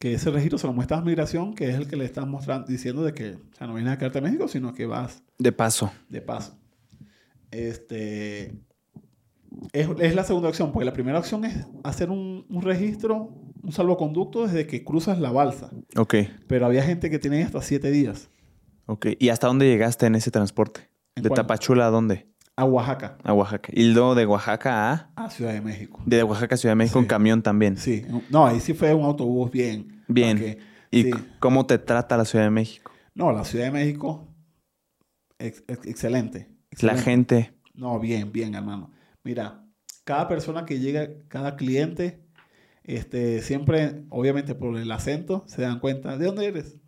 que ese registro se lo muestras a migración, que es el que le estás mostrando, diciendo de que, o sea, no vienes a quedarte a México, sino que vas De paso. de paso. Este, es, es la segunda opción, porque la primera opción es hacer un, un registro, un salvoconducto desde que cruzas la balsa. Ok, Pero había gente que tenía hasta siete días ok. ¿Y hasta dónde llegaste en ese transporte? ¿En ¿De cuál? Tapachula a dónde? A Oaxaca, A Oaxaca. ¿Y luego de Oaxaca a...? a Ciudad de México. De Oaxaca a Ciudad de México en camión también. Sí, no, ahí sí fue un autobús bien. Bien. ¿Y sí. cómo te trata la Ciudad de México? No, la Ciudad de México, ex- ex- excelente, La gente... No, bien, bien, hermano. Mira, cada persona que llega, cada cliente, este, siempre, obviamente por el acento, se dan cuenta, ¿de dónde eres?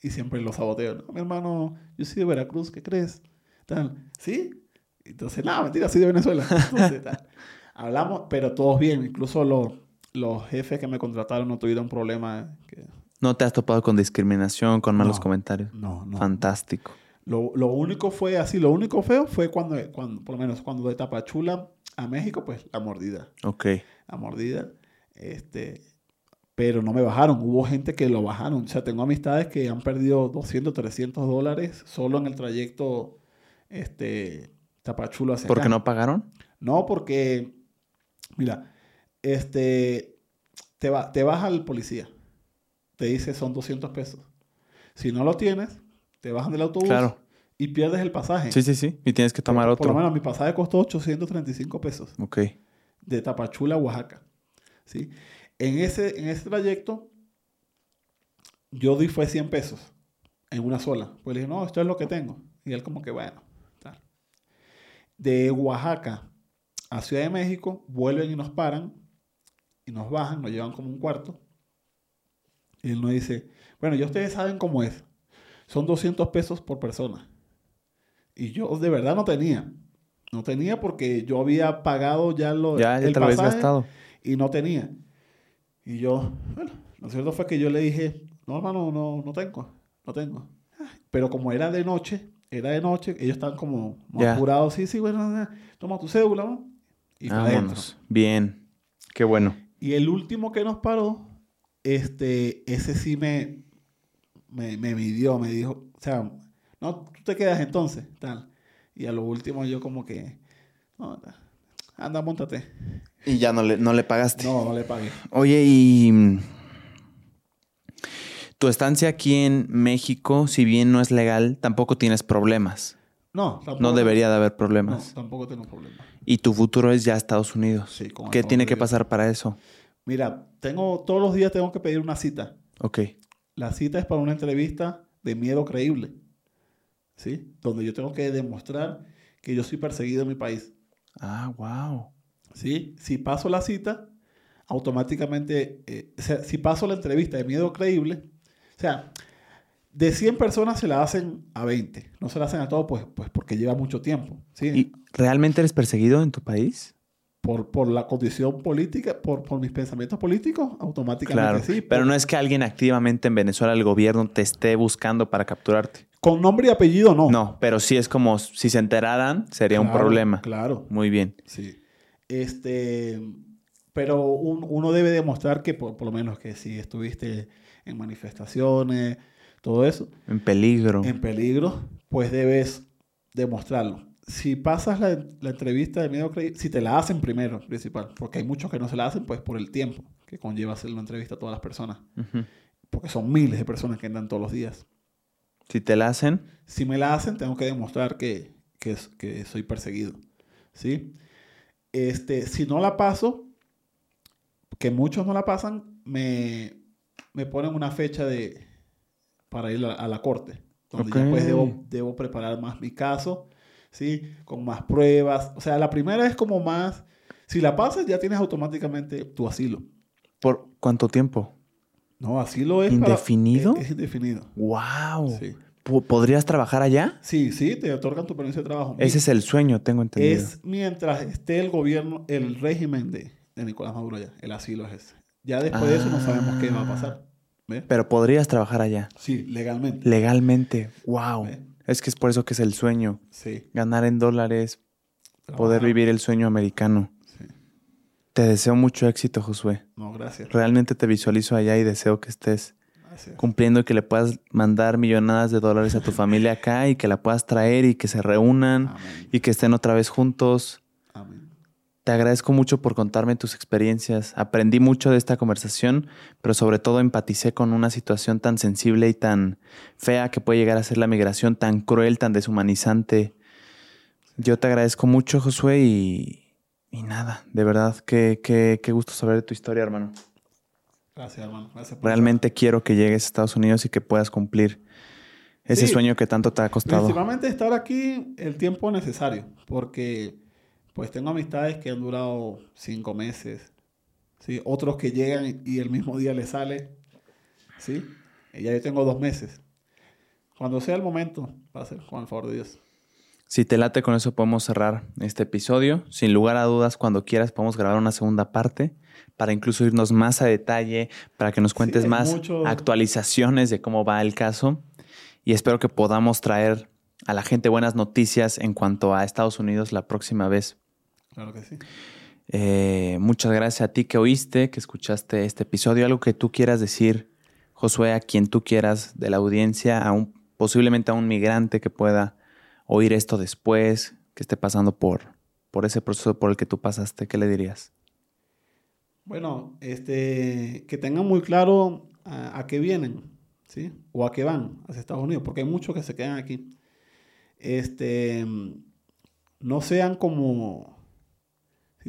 Y siempre los saboteo. No, mi hermano, yo soy de Veracruz, ¿qué crees? Tal. ¿Sí? Entonces, nada, mentira, soy de Venezuela. Entonces. Hablamos, pero todos bien. Incluso los, los jefes que me contrataron no tuvieron problema. que- ¿No te has topado con discriminación, con malos No. comentarios? no, no. Fantástico. Lo, lo único fue así, lo único feo fue cuando, cuando, por lo menos cuando de Tapachula a México, pues la mordida. Ok. La mordida. Este, pero no me bajaron. Hubo gente que lo bajaron. O sea, tengo amistades que han perdido 200, 300 dólares solo en el trayecto este, Tapachula hacia ¿Por qué no pagaron? No, porque, mira, este, te, va, te baja el policía. Te dice son 200 pesos. Si no lo tienes, te bajan del autobús Claro. y pierdes el pasaje. Sí, sí, sí. Y tienes que tomar por, por otro. lo menos mi pasaje costó 835 pesos Ok. de Tapachula a Oaxaca. ¿sí? En, ese, en ese trayecto, yo di fue 100 pesos en una sola. Pues le dije, no, esto es lo que tengo. Y él como que, bueno. De Oaxaca a Ciudad de México, vuelven y nos paran y nos bajan, nos llevan como un cuarto. Y él nos dice, bueno, ya ustedes saben cómo es. Son 200 pesos por persona. Y yo de verdad no tenía. No tenía porque yo había pagado ya lo, Ya, ya el habías pasaje gastado. y no tenía. Y yo, bueno, lo cierto fue que yo le dije, no, hermano, no, no tengo, no tengo. Pero como era de noche, era de noche, ellos estaban como apurados, sí, sí, bueno, toma tu cédula, ¿no? Y. Vámonos. Bien. Qué bueno. Y el último que nos paró, este, ese sí me, me, me midió, me dijo, o sea, no, tú te quedas entonces, tal. Y a lo último yo como que, no, anda, montate. Y ya no le, no le pagaste. No, no le pagué. Oye, y tu estancia aquí en México, si bien no es legal, tampoco tienes problemas. No, tampoco. No debería de haber No, problemas. tampoco tengo problema. Y tu futuro es ya Estados Unidos. Sí, con ¿Qué tiene que pasar para eso? Mira, tengo, todos los días tengo que pedir una cita. Ok. La cita es para una entrevista de miedo creíble. ¿Sí? Donde yo tengo que demostrar que yo soy perseguido en mi país. Ah, wow. ¿Sí? Si paso la cita, automáticamente, eh, o sea, si paso la entrevista de miedo creíble, o sea, de 100 personas se la hacen a 20. No se la hacen a todos, pues, pues porque lleva mucho tiempo. ¿sí? ¿Y realmente eres perseguido en tu país? por, por la condición política, por, por mis pensamientos políticos, automáticamente Claro. sí. Pero por- no es que alguien activamente en Venezuela, el gobierno, te esté buscando para capturarte. Con nombre y apellido no. No, pero sí es como si se enteraran, sería un problema. Claro, Muy bien. sí. Este, pero un- uno debe demostrar que por, por lo menos que si estuviste en manifestaciones, todo eso, En peligro. en peligro, pues debes demostrarlo. Si pasas la, la entrevista de miedo creíble, si te la hacen primero, principal, porque hay muchos que no se la hacen, pues por el tiempo que conlleva hacer una entrevista a todas las personas, porque son miles de personas que andan todos los días. Si te la hacen, Si me la hacen, tengo que demostrar que, que, que soy perseguido. ¿Sí? Este, si no la paso, que muchos no la pasan, me, me ponen una fecha de, para ir a, a la corte. Donde ya pues debo, debo preparar más mi caso, ¿sí? Con más pruebas. O sea, la primera es como más... Si la pasas, ya tienes automáticamente tu asilo. ¿por cuánto tiempo? No, asilo es... para- ¿Indefinido? es, es indefinido. ¡Wow! Sí. ¿Podrías trabajar allá? sí, sí, te otorgan tu permiso de trabajo. Ese es el sueño, tengo entendido. Es mientras esté el gobierno, el régimen de, de Nicolás Maduro allá. El asilo es ese. Ya después de eso no sabemos qué va a pasar. Pero podrías trabajar allá. Sí, legalmente. Legalmente. Wow. Es que es por eso que es el sueño. Sí. Ganar en dólares, poder trabajar. vivir el sueño americano. Sí. Te deseo mucho éxito, Josué. No, gracias. Realmente te visualizo allá y deseo que estés Gracias. cumpliendo y que le puedas mandar millonadas de dólares a tu familia acá y que la puedas traer y que se reúnan Amén. y que estén otra vez juntos. Amén. Te agradezco mucho por contarme tus experiencias. Aprendí mucho de esta conversación, pero sobre todo empaticé con una situación tan sensible y tan fea que puede llegar a ser la migración, tan cruel, tan deshumanizante. Yo te agradezco mucho, Josué, y, y nada, de verdad, qué, qué, qué gusto saber de tu historia, hermano. Gracias, hermano. Gracias por Realmente quiero que llegues a Estados Unidos y que puedas cumplir ese Sí. sueño que tanto te ha costado. Principalmente estar aquí el tiempo necesario, porque pues tengo amistades que han durado cinco meses, ¿sí? otros que llegan y el mismo día les sale, ¿sí? Y ya yo tengo dos meses. Cuando sea el momento, va a ser con el favor de Dios. Si te late, con eso podemos cerrar este episodio. Sin lugar a dudas, cuando quieras podemos grabar una segunda parte para incluso irnos más a detalle, para que nos cuentes más mucho- actualizaciones de cómo va el caso. Y espero que podamos traer a la gente buenas noticias en cuanto a Estados Unidos la próxima vez. Claro que sí. Eh, muchas gracias a ti que oíste, que escuchaste este episodio. Algo que tú quieras decir, Josué, a quien tú quieras de la audiencia, a un, posiblemente a un migrante que pueda oír esto después, que esté pasando por, por ese proceso por el que tú pasaste, ¿qué le dirías? Bueno, este, que tengan muy claro a, a qué vienen, ¿sí? O a qué van hacia Estados Unidos, porque hay muchos que se quedan aquí. Este, no sean como,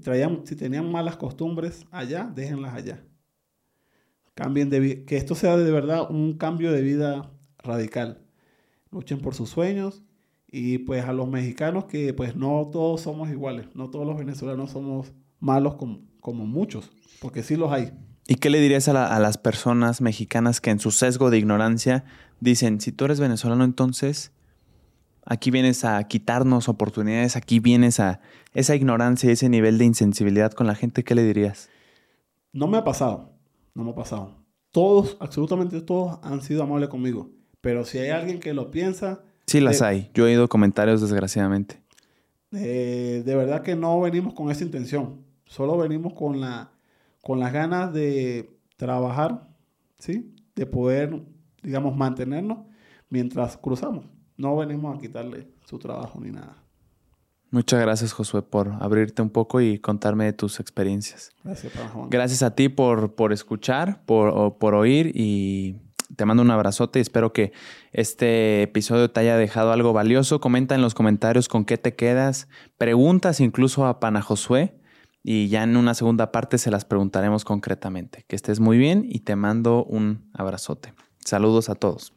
si, si tenían malas costumbres allá, déjenlas allá. Cambien de que esto sea de verdad un cambio de vida radical. Luchen por sus sueños y pues a los mexicanos que pues no todos somos iguales, no todos los venezolanos somos malos como, como muchos, porque sí los hay. ¿Y qué le dirías a, a las personas mexicanas que en su sesgo de ignorancia dicen, si tú eres venezolano entonces, aquí vienes a quitarnos oportunidades, aquí vienes a esa ignorancia y ese nivel de insensibilidad con la gente, ¿qué le dirías? No me ha pasado, no me ha pasado. Todos, absolutamente todos han sido amables conmigo, pero si hay alguien que lo piensa, Sí las hay. Yo he oído comentarios desgraciadamente. eh, de verdad que no venimos con esa intención, solo venimos con, la, con las ganas de trabajar, ¿sí? De poder, digamos, mantenernos mientras cruzamos. No venimos a quitarle su trabajo ni nada. Muchas gracias, Josué, por abrirte un poco y contarme de tus experiencias. Gracias, Juan. Gracias a ti por, por escuchar, por, por oír y te mando un abrazote y espero que este episodio te haya dejado algo valioso. Comenta en los comentarios con qué te quedas. Preguntas incluso a Pana Josué y ya en una segunda parte se las preguntaremos concretamente. Que estés muy bien y te mando un abrazote. Saludos a todos.